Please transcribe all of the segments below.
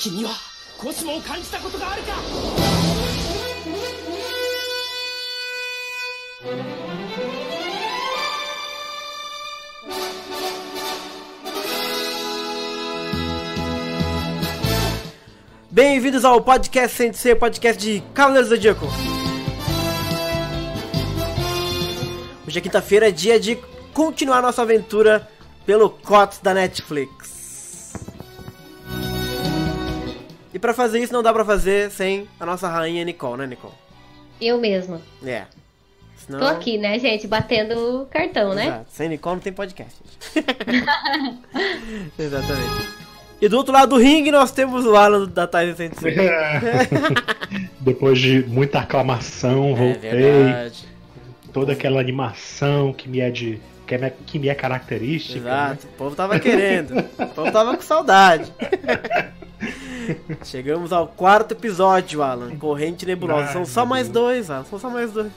君はコスモを感じたことがあるか Bem-vindos ao podcast Sensei, podcast de Cavaleiros do Zodíaco. Hoje é quinta-feira, é dia de continuar nossa aventura pelo COTS da Netflix. E pra fazer isso não dá pra fazer sem a nossa rainha Nicole, né, Nicole? Eu mesma. É. Senão... Tô aqui, né, gente? Batendo o cartão, né? Exato. Sem Nicole não tem podcast. gente. Exatamente. E do outro lado do ringue nós temos o Alan da Tyson Sensei. Depois de muita aclamação, É voltei. verdade. toda aquela animação que me é de. que, é, me- que me é característica. né? Exato, o povo tava querendo. O povo tava com saudade. Chegamos ao quarto episódio, Alan. Corrente nebulosa. Ai, São só mais Deus. dois, Alan. São só mais dois.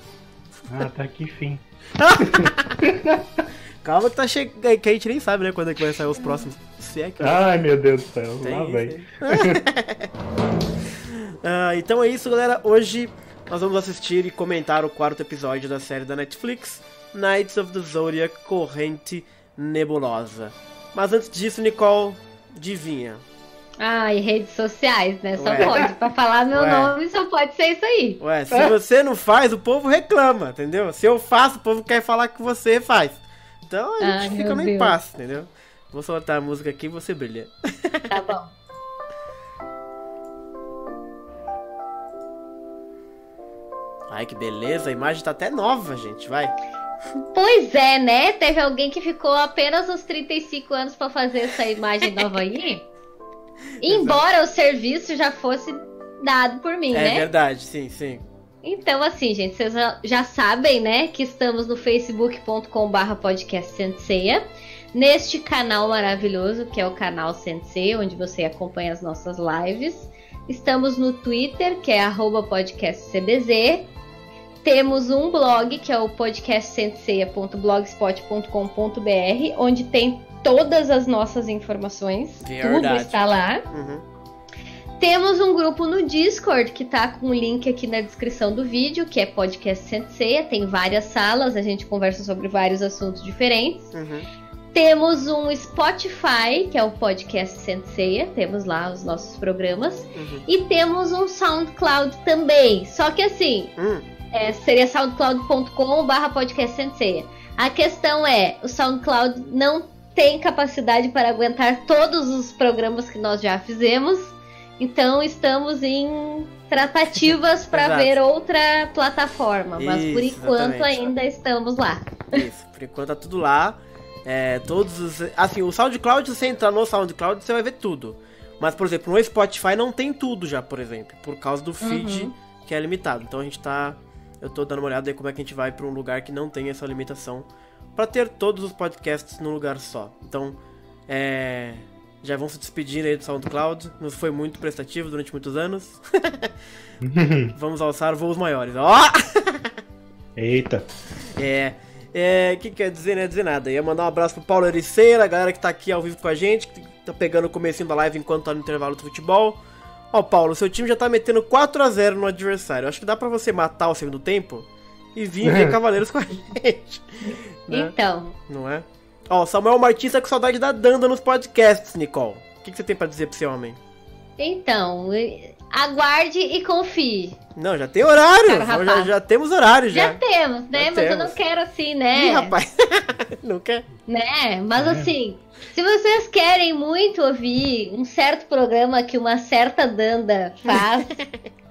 Ah, tá aqui fim. Calma que tá chegando. Que a gente nem sabe, né? Quando é que vai sair os próximos. Se é que Ai, meu Deus do céu, tem lá vem. Ah, então é isso, galera. Hoje nós vamos assistir e comentar o quarto episódio da série da Netflix, Knights of the Zodiac Corrente Nebulosa. Mas antes disso, Nicole, adivinha. Ah, e redes sociais, né? Só Ué. pode. Pra falar meu Ué. nome, só pode ser isso aí. Ué, se você não faz, o povo reclama, entendeu? Se eu faço, o povo quer falar que você faz. Então a gente Ai, fica no impasse, entendeu? Vou soltar a música aqui e você brilha. Tá bom. Ai, que beleza, a imagem tá até nova, gente, vai. Pois é, né? Teve alguém que ficou apenas uns 35 anos pra fazer essa imagem nova aí. Embora o serviço já fosse dado por mim, É né? verdade, sim, sim. Então, assim, gente, vocês já, sabem, né, que estamos no facebook.com/barra podcast Senseia, neste canal maravilhoso que é o canal Sensei, onde você acompanha as nossas lives. Estamos no Twitter, que é arroba podcastcbz. Temos um blog, que é o podcastsenseia.blogspot.com.br, onde tem todas as nossas informações. Tudo Verdade. está lá. Uhum. Temos um grupo no Discord que tá com o link aqui na descrição do vídeo, que é Podcast Senseia. Tem várias salas, a gente conversa sobre vários assuntos diferentes. Uhum. Temos um Spotify, que é o Podcast Senseia. Temos lá os nossos programas. Uhum. E temos um SoundCloud também. Só que assim, Hum, é, seria soundcloud.com/barra podcast senseia. A questão é, o SoundCloud não tem capacidade para aguentar todos os programas que nós já fizemos. Então estamos em tratativas para ver outra plataforma, mas por enquanto exatamente. ainda estamos lá. isso, por enquanto tá tudo lá. É, todos os. Assim, o SoundCloud, se você entrar no SoundCloud, você vai ver tudo. Mas, por exemplo, no Spotify não tem tudo já, por exemplo, por causa do feed Uhum. que é limitado. Então a gente tá. Eu tô dando uma olhada aí como é que a gente vai pra um lugar que não tem essa limitação. Pra ter todos os podcasts num lugar só. Então, é. Já vão se despedir aí do SoundCloud. Nos foi muito prestativo durante muitos anos. Vamos alçar voos maiores. Ó! Eita. É. É. O que quer dizer, né? Dizer nada. Ia mandar um abraço pro Paulo Ericeira, a galera que tá aqui ao vivo com a gente, que tá pegando o comecinho da live enquanto tá no intervalo do futebol. Ó, Paulo, seu time já tá metendo 4x0 no adversário. Acho que dá pra você matar o segundo tempo e vir ver Cavaleiros com a gente. Né? Então, Não é? Ó, o Samuel Martins tá com saudade da Danda nos podcasts, Nicole. O que, que você tem pra dizer pro seu homem? então, aguarde e confie. Não, já tem horário. Cara, já, rapaz. já temos horário já. Já, temos, né? Já Mas eu temos. não quero assim, né? Ih, rapaz. não quer? Né? Mas É. assim, se vocês querem muito ouvir um certo programa que uma certa Danda faz,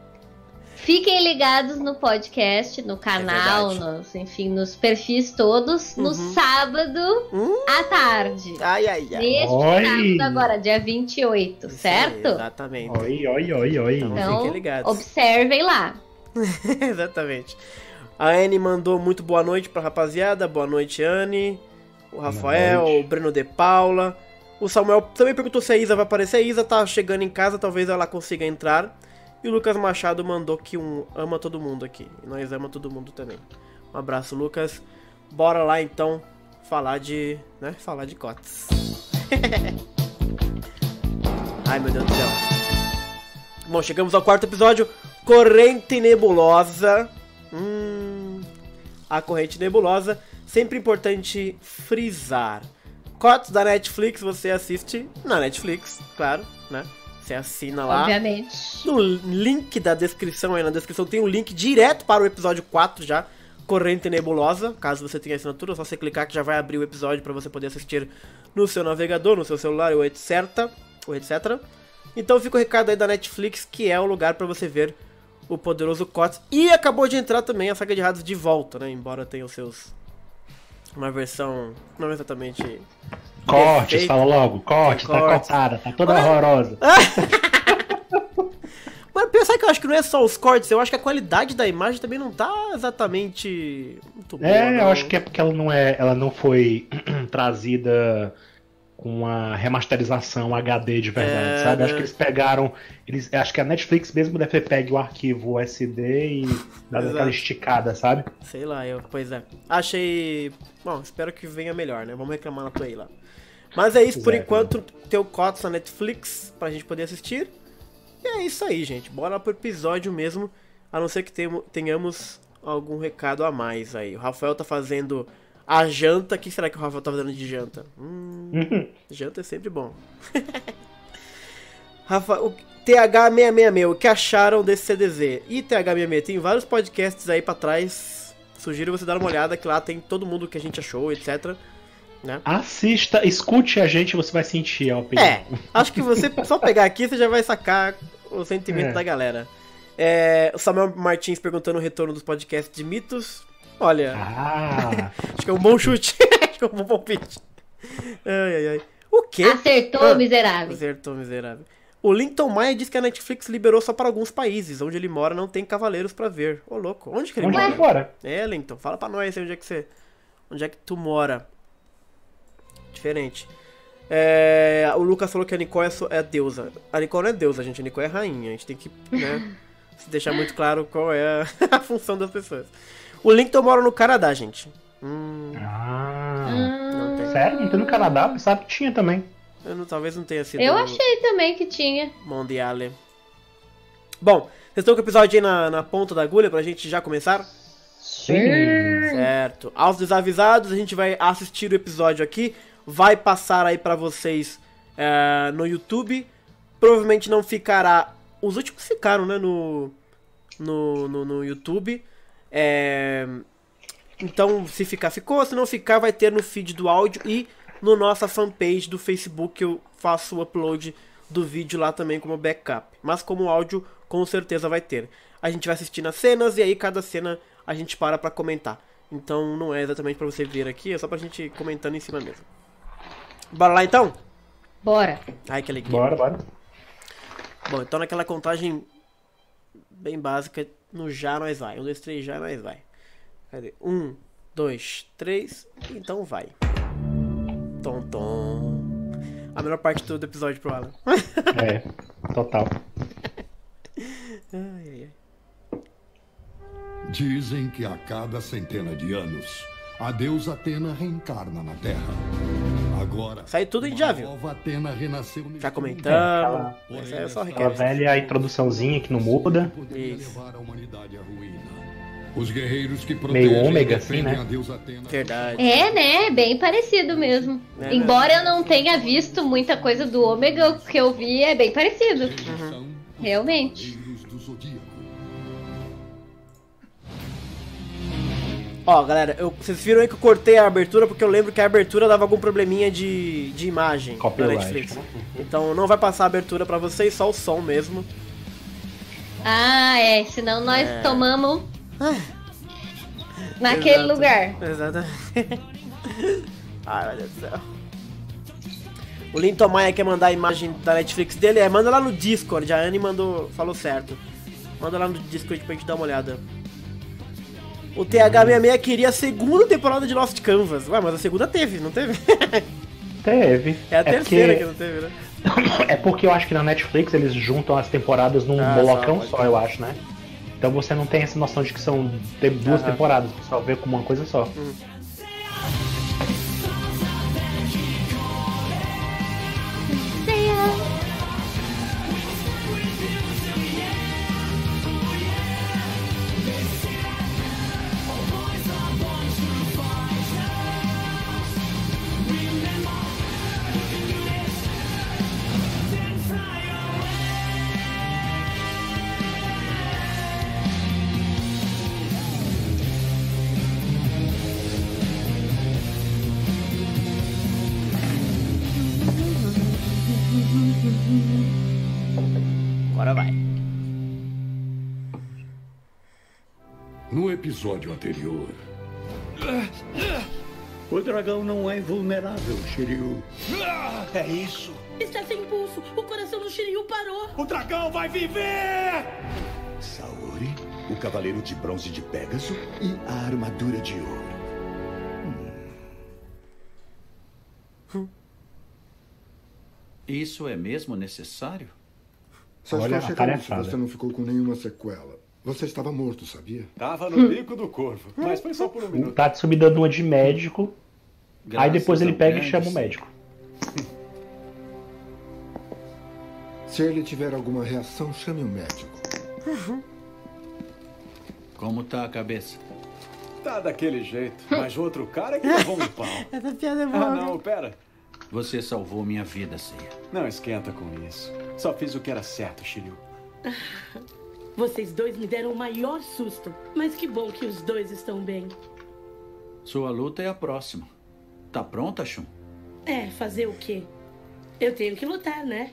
fiquem ligados no podcast, no canal, É nos, enfim, nos perfis todos, no Uhum. sábado Hum? à tarde. Ai, ai, ai. Neste Oi. sábado agora, dia 28, Isso aí, certo? exatamente. Oi, oi, oi, oi. Então, Então, fiquem ligados. observem lá. Exatamente. A Anne mandou muito boa noite pra rapaziada. Boa noite, Anne. O Rafael, o Breno de Paula. O Samuel também perguntou se a Isa vai aparecer. A Isa tá chegando em casa, talvez ela consiga entrar. E o Lucas Machado mandou que um ama todo mundo aqui. E nós ama todo mundo também. Um abraço, Lucas. Bora lá então falar de. né? Falar de cotas. Ai meu Deus do céu. Bom, chegamos ao quarto episódio, Corrente Nebulosa. Hum, a corrente nebulosa. Sempre importante frisar. Cotes da Netflix você assiste na Netflix, claro, né? Você assina lá. Obviamente. No link da descrição aí, na descrição tem um link direto para o episódio 4 já. Corrente Nebulosa, caso você tenha assinatura, é só você clicar que já vai abrir o episódio para você poder assistir no seu navegador, no seu celular ou etc, ou etc. Então fica o recado aí da Netflix, que é o lugar para você ver o poderoso Cots. E acabou de entrar também a saga de Hades de volta, né? Embora tenha os seus uma versão não exatamente Corte, Perfeito. fala logo. Corte, Tem tá cortada, tá toda Mas- horrorosa. Mas pensar que eu acho que não é só os cortes, eu acho que a qualidade da imagem também não tá exatamente muito boa. É, eu não. acho que é porque ela não é, ela não foi trazida com uma remasterização HD de verdade, É, sabe? né? Acho que eles pegaram, eles, acho que a Netflix mesmo deve ter pego o arquivo SD e dado aquela esticada, sabe? Sei lá, eu, pois é. Achei. Bom, espero que venha melhor, né? Vamos reclamar na tua aí lá. Mas é isso, por enquanto, teu cotas na Netflix pra gente poder assistir. E é isso aí, gente. Bora pro episódio mesmo. A não ser que tenhamos algum recado a mais aí. O Rafael tá fazendo a janta. O que será que o Rafael tá fazendo de janta? Hum, janta é sempre bom. Rafa, o TH666, o que acharam desse CDZ? E TH666, tem vários podcasts aí pra trás. Sugiro você dar uma olhada, que lá tem todo mundo que a gente achou, etc. Né? Assista, escute a gente, você vai sentir a opinião. É, acho que você só pegar aqui, você já vai sacar o sentimento É. da galera. É, o Samuel Martins perguntando o retorno dos podcasts de mitos. Olha, Ah, acho que é um bom chute. acho que é um bom palpite. Ai, ai, ai. O quê? Acertou, Ah. miserável. Acertou, miserável. O Linton Maia diz que a Netflix liberou só para alguns países. Onde ele mora não tem cavaleiros pra ver. Ô, louco. Onde que ele onde mora? É, Linton, fala pra nós aí onde é que você. Onde é que tu mora? Diferente. É, o Lucas falou que a Nicole é, so- é deusa. A Nicole não é deusa, gente. A Nicole é rainha. A gente tem que, né, se deixar muito claro qual é a, a função das pessoas. O Linton mora no Canadá, gente. Hum, Ah, não tem. sério? Não tem no Canadá? Pensava que tinha também. Eu não- talvez não tenha sido Eu achei também que tinha. Mondiale. Bom, vocês estão com o episódio aí na, na ponta da agulha pra gente já começar? Certo. Aos desavisados, a gente vai assistir o episódio aqui. Vai passar aí pra vocês é, no YouTube. Provavelmente não ficará. Os últimos ficaram, né? No, no, no, no YouTube. É, então, se ficar, ficou. Se não ficar, vai ter no feed do áudio e no nossa fanpage do Facebook. Eu faço o upload do vídeo lá também como backup. Mas como áudio, com certeza vai ter. A gente vai assistindo as cenas e aí cada cena a gente para pra comentar. Então não é exatamente pra você ver aqui, é só pra gente comentando em cima mesmo. Bora lá então? Bora. Ai, que alegria. Bora, bora. Bom, então naquela contagem bem básica, no já nós vai. Um, dois, três, já nós vai. Cadê? Um, dois, três, então vai. Tom, tom. A melhor parte do episódio pro Alan. É, total. ai, ai, ai. Dizem que a cada centena de anos, a deusa Atena reencarna na Terra. Agora, Sai tudo em já, viu? Já mundo. comentamos. Essa é só Aquela velha introduçãozinha que não muda. Isso. Os guerreiros que Meio ômega, defendem assim, né? a deusa Atena. Verdade. É, né? Bem parecido mesmo. É, Embora eu não tenha visto muita coisa do Ômega, o que eu vi é bem parecido. Os Realmente. Ó, galera, eu- vocês viram aí que eu cortei a abertura porque eu lembro que a abertura dava algum probleminha de, de imagem da Copyright. Netflix. Então não vai passar a abertura pra vocês, só o som mesmo. Ah, é. Senão nós É. tomamos naquele Exato. lugar. Exatamente. Ai, meu Deus do céu. O Linton Maia quer mandar a imagem da Netflix dele, é, manda lá no Discord, a Anne mandou, falou certo. Manda lá no Discord pra gente dar uma olhada. O TH66 queria a segunda temporada de Lost Canvas. Ué, mas a segunda teve, não teve? Teve. É a terceira porque, que não teve, né? é porque eu acho que na Netflix eles juntam as temporadas num Ah, blocão só, só, eu acho, né? Então você não tem essa noção de que são duas temporadas, o pessoal vê como uma coisa só. Agora vai. No episódio anterior, O dragão não é invulnerável, Shiryu. É isso. Está sem pulso. O coração do Shiryu parou. O dragão vai viver! Saori, o cavaleiro de bronze de Pégaso e a armadura de ouro. Isso é mesmo necessário? Só Olha estou a checando se você não ficou com nenhuma sequela. Você estava morto, sabia? Tava no bico do corvo, mas foi só por um O minuto. Tatsu me dando uma de médico, aí Graças depois ele pega e chama o médico. Se ele tiver alguma reação, chame o médico. Como tá a cabeça? Tá daquele jeito, mas o outro cara é que levou um pau. Essa piada é Ah, boa. não, pera. Você salvou minha vida, Ceia. Não esquenta com isso. Só fiz o que era certo, Shiryu. Vocês dois me deram o maior susto. Mas que bom que os dois estão bem. Sua luta é a próxima. Tá pronta, Shun? É, fazer o quê? Eu tenho que lutar, né?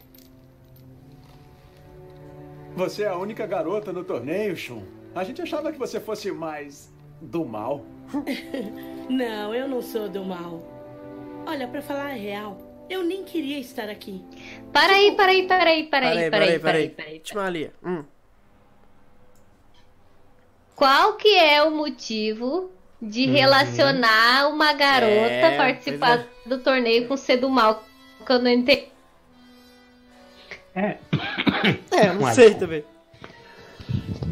Você é a única garota no torneio, Shun. A gente achava que você fosse mais do mal. Não, eu não sou do mal. Olha, pra falar a real, eu nem queria estar aqui. Para aí, para aí, para aí, para aí, para aí, para aí, peraí. para aí. Timalia. Hum. Qual que é o motivo de relacionar uma garota É, participar pois do torneio com ser do mal? Que eu não entendi. É, É, eu não Ué, sei também.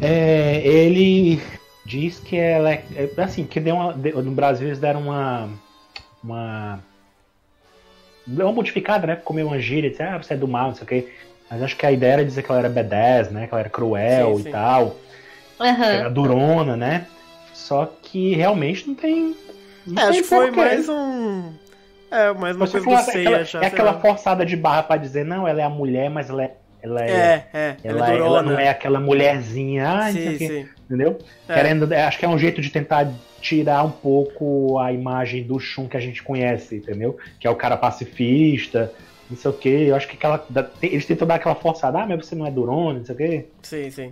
É, ele diz que ela é, é, assim, que deu uma, no Brasil eles deram uma uma deu uma modificada, né? Ficou meio uma gíria, disse, ah, você é do mal, não sei o quê. Mas acho que a ideia era dizer que ela era B10, né? Que ela era cruel Sim, e sim. tal, que Aham. era durona, né? Só que realmente não tem. Não É, acho tem que foi mais um. É, mais uma coisa do é Sei aquela, achar. é sei aquela lá. forçada de barra pra dizer, não, ela é a mulher, mas ela é. Ela é, É, é. ela, Ela, é ela durona. não é aquela mulherzinha, ah, não Sim, sim. Entendeu? É. Querendo, é, acho que é um jeito de tentar tirar um pouco a imagem do Shun que a gente conhece, entendeu? Que é o cara pacifista, não sei o quê. Eu acho que aquela, eles tentam dar aquela forçada, ah, mas você não é durona, não sei o quê. Sim, sim.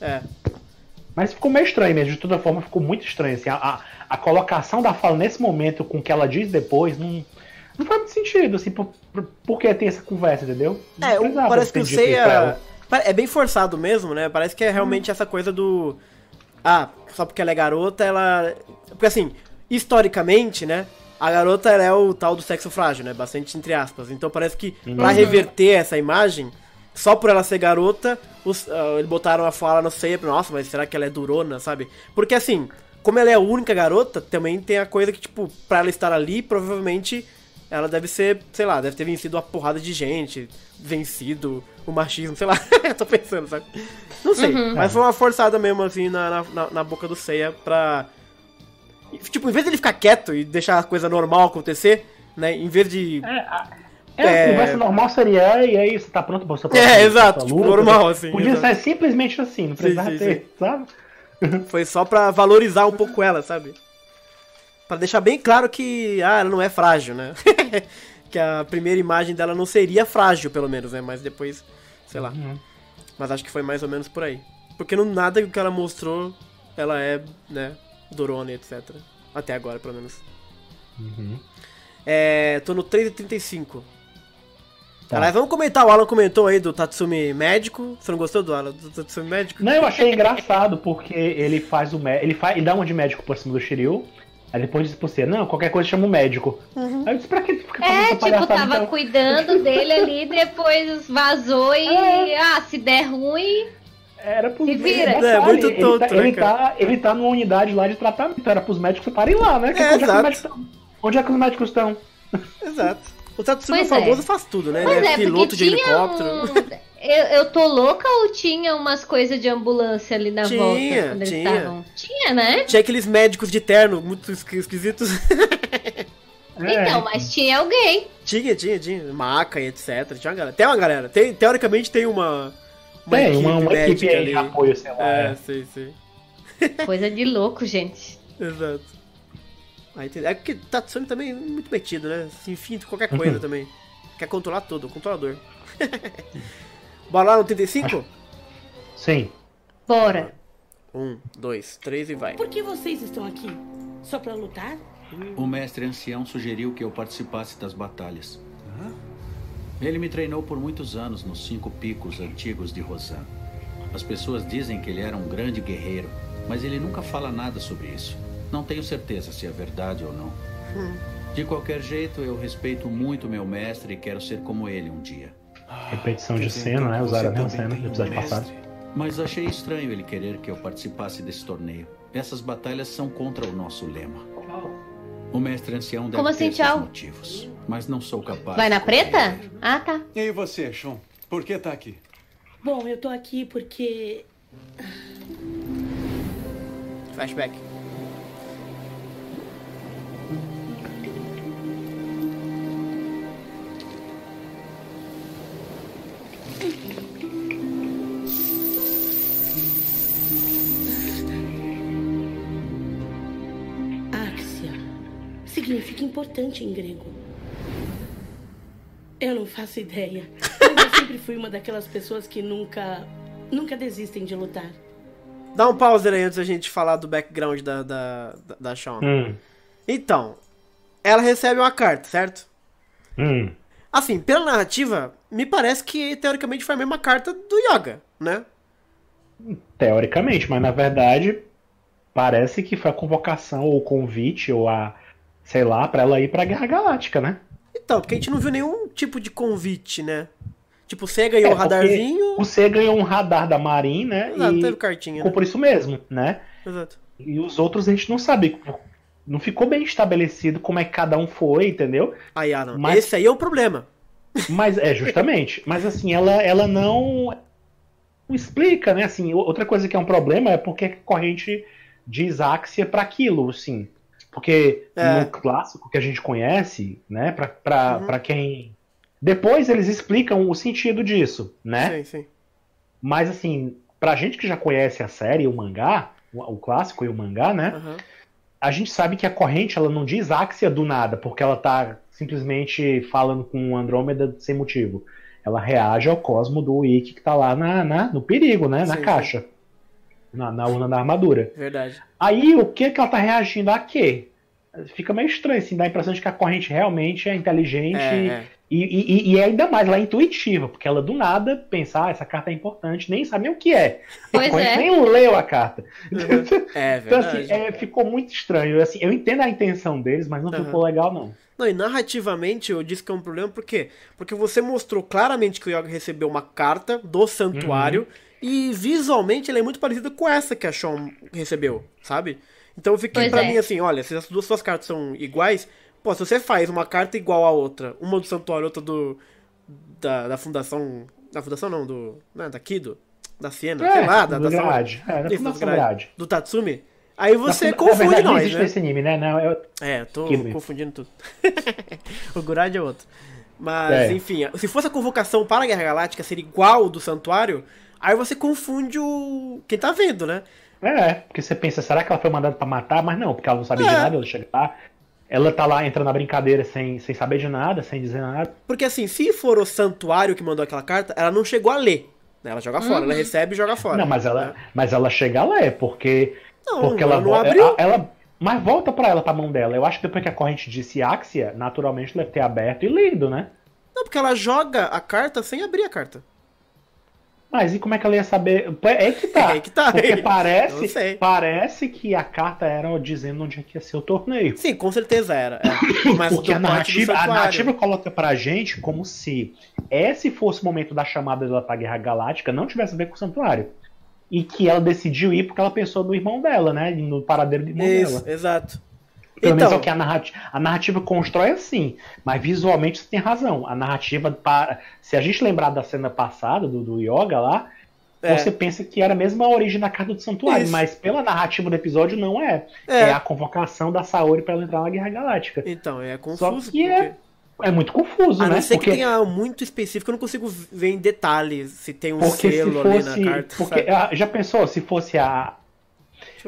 É. Mas ficou meio estranho mesmo, de toda forma ficou muito estranho. Assim, a, a, a colocação da fala nesse momento com o que ela diz depois não, não faz muito sentido, assim, por, por, por que tem essa conversa, entendeu? Não É, parece que o Seiya. É bem forçado mesmo, né? Parece que é realmente essa coisa do. Ah, só porque ela é garota, ela. Porque assim, historicamente, né? A garota ela é o tal do sexo frágil, né? Bastante entre aspas. Então parece que pra reverter essa imagem, só por ela ser garota, os, ah, eles botaram a fala no Seiya. Nossa, mas será que ela é durona, sabe? Porque assim, como ela é a única garota, também tem a coisa que, tipo, pra ela estar ali, provavelmente ela deve ser, sei lá, deve ter vencido uma porrada de gente, vencido o machismo, sei lá. Tô pensando, sabe? Não sei, mas foi uma forçada mesmo, assim, na, na, na- boca do Seiya pra. Tipo, em vez de ele ficar quieto e deixar a coisa normal acontecer, né? Em vez de. É, a É. conversa normal seria, e aí, você tá pronto pra sua É, exato, sua tipo, normal, assim, Podia exato. ser simplesmente assim, não precisava sim, ter, sabe? Foi só pra valorizar um pouco ela, sabe? Pra deixar bem claro que, ah, ela não é frágil, né? que a primeira imagem dela não seria frágil, pelo menos, né? Mas depois, sei lá. Mas acho que foi mais ou menos por aí. Porque não nada que ela mostrou, ela é, né, Dorone, etc. Até agora, pelo menos. É, tô no 3,35. Tá. Aliás, vamos comentar, o Alan comentou aí do Tatsumi médico. Você não gostou do Alan, do Tatsumi médico? Não, eu achei engraçado, porque ele faz o mé- ele faz, ele dá uma de médico por cima do Shiryu, aí depois diz pro você, não, qualquer coisa chama o médico. Aí eu disse, pra que fica É, tipo, tava então? cuidando dele ali, depois vazou e. É. Ah, se der ruim. Era pros vira. detalhe, É, muito ele, tonto, tá, né, ele, cara? tá, ele tá numa unidade lá de tratamento, era pros médicos ficarem lá, né? Que É, onde, é que os exato. médicos onde é que os médicos estão? Exato. O Tatsumi Pois famoso é. faz tudo, né? Pois Ele é, é, piloto de helicóptero. um... Eu, eu tô louca ou tinha umas coisas de ambulância ali na Tinha, volta quando eles tinha. estavam? Tinha, né? Tinha aqueles médicos de terno muito esqui- esquisitos. É, Então, mas tinha alguém. tinha, tinha, tinha. Maca e etc. Tinha uma galera. Tem uma galera. Tem, teoricamente tem uma. Uma tem uma, uma equipe aí de apoio, sei lá. É, é. sei, sei. Coisa de louco, gente. Exato. Aí tem- é porque Tatsumi também é muito metido, né? Se enfim de qualquer coisa também. Quer controlar tudo, o controlador. Bora lá no 35? Sim. Bora. Um, dois, três e vai. Por que vocês estão aqui? Só pra lutar? O mestre ancião sugeriu que eu participasse das batalhas. Ele me treinou por muitos anos nos cinco picos antigos de Rosan. As pessoas dizem que ele era um grande guerreiro, mas ele nunca fala nada sobre isso. Não tenho certeza se é verdade ou não. De qualquer jeito, eu respeito muito meu mestre e quero ser como ele um dia. Repetição de cena, então, né? Usaram a mesma cena do episódio passado. Mas achei estranho ele querer que eu participasse desse torneio. Essas batalhas são contra o nosso lema. O mestre ancião deve Como assim, ter tchau? motivos, mas não sou capaz. Vai na preta? Ah, tá. E você, Shun? Por que tá aqui? Bom, eu tô aqui porque. Flashback. Significa importante em grego. Eu não faço ideia. Mas eu sempre fui uma daquelas pessoas que nunca. nunca desistem de lutar. Dá um pause aí antes da gente falar do background da, da, da. Hum, Então, ela recebe uma carta, certo? hum. Assim, pela narrativa, me parece que teoricamente foi a mesma carta do Yoga, né? Teoricamente, mas na verdade parece que foi a convocação ou o convite ou a, sei lá, pra ela ir pra Guerra Galáctica, né? Então, porque a gente não viu nenhum tipo de convite, né? Tipo, você ganhou É, o radarzinho. porque Você ganhou um radar da Marin, né? Exato, e teve cartinha. ficou Né? por isso mesmo, né? Exato. E os outros a gente não sabe. Não ficou bem estabelecido como é que cada um foi, entendeu? Aí, ah, não. Mas- Esse aí é o problema. Mas é justamente. Mas assim, ela, ela não explica, né? Assim, outra coisa que é um problema é porque a corrente diz Axia para aquilo, assim. Porque É. no clássico que a gente conhece, né? Pra, pra, Uhum. pra quem. Depois eles explicam o sentido disso, né? Sim, sim. Mas assim, pra gente que já conhece a série, o mangá, o, clássico e o mangá, né? Aham. a gente sabe que a corrente ela não diz Axia do nada, porque ela tá simplesmente falando com Andrômeda sem motivo. Ela reage ao cosmo do Ikki que tá lá na, na- no perigo, né? Na Sim, caixa. Na, na urna da armadura. Verdade. Aí o que que ela tá reagindo a quê? Fica meio estranho, assim, dá a impressão de que a corrente realmente é inteligente É, é. E, e, e ainda mais, ela é intuitiva, porque ela do nada pensa, ah, essa carta é importante, nem sabe nem o que é. Pois a corrente é. nem leu a carta. É Então, verdade. assim, é, ficou muito estranho. Assim, eu entendo a intenção deles, mas não Aham. ficou legal, não. Não, e narrativamente eu disse que é um problema, por quê? Porque você mostrou claramente que o Yoga recebeu uma carta do santuário e visualmente ela é muito parecida com essa que a Sean recebeu, sabe? Então eu fiquei Pois pra é. mim assim, olha, se as duas suas cartas são iguais, pô, se você faz uma carta igual a outra, uma do santuário, outra do da, da fundação, da fundação não, do, né, da Kido, da Siena, sei lá, da, da grade. É, da Fundação grade. do Tatsumi, aí você na, na confunde verdade, não nós, existe né? esse anime, né? Não, é- É, tô Kido. confundindo tudo. o Gurad é outro. Mas, É. enfim, se fosse a convocação para a Guerra Galáctica ser igual do Santuário, aí você confunde o. quem tá vendo, né? É, porque você pensa, será que ela foi mandada pra matar? Mas não, porque ela não sabe de É. nada, ela chega lá. Ela tá lá entrando na brincadeira sem, sem saber de nada, sem dizer nada. Porque assim, se for o Santuário que mandou aquela carta, ela não chegou a ler. né? Ela joga fora, ela recebe e joga fora. Não, mas ela, mas ela chega lá, é porque. Não, porque ela ela, não abriu. ela, ela- Mas volta pra ela, pra mão dela. Eu acho que depois que a corrente disse Axia, naturalmente deve ter aberto e lido, né? Não, porque ela joga a carta sem abrir a carta. Mas e como é que ela ia saber? É que tá. É que tá. Porque parece, parece que a carta era dizendo onde é que ia ser o torneio. Sim, com certeza era. é. Mas Porque a narrativa, a narrativa coloca pra gente como se esse fosse o momento da chamada dela pra Guerra Galáctica, não tivesse a ver com o Santuário. E que ela decidiu ir porque ela pensou no irmão dela, né? No paradeiro do irmão Isso, dela. exato. Pelo menos é Então, o que a narrativa, a narrativa constrói assim. Mas visualmente você tem razão. A narrativa, para, se a gente lembrar da cena passada, do, do Yoga lá, É. você pensa que era mesmo a origem da carta do santuário. Isso. Mas pela narrativa do episódio, não é. É. É, a convocação da Saori pra ela entrar na Guerra Galáctica. Então, é Só confuso. que é, é muito confuso, A né? não ser Porque- que tenha muito específico, eu não consigo ver em detalhes se tem um Porque se selo ali fosse. na carta. porque, sabe? ah, já pensou se fosse a.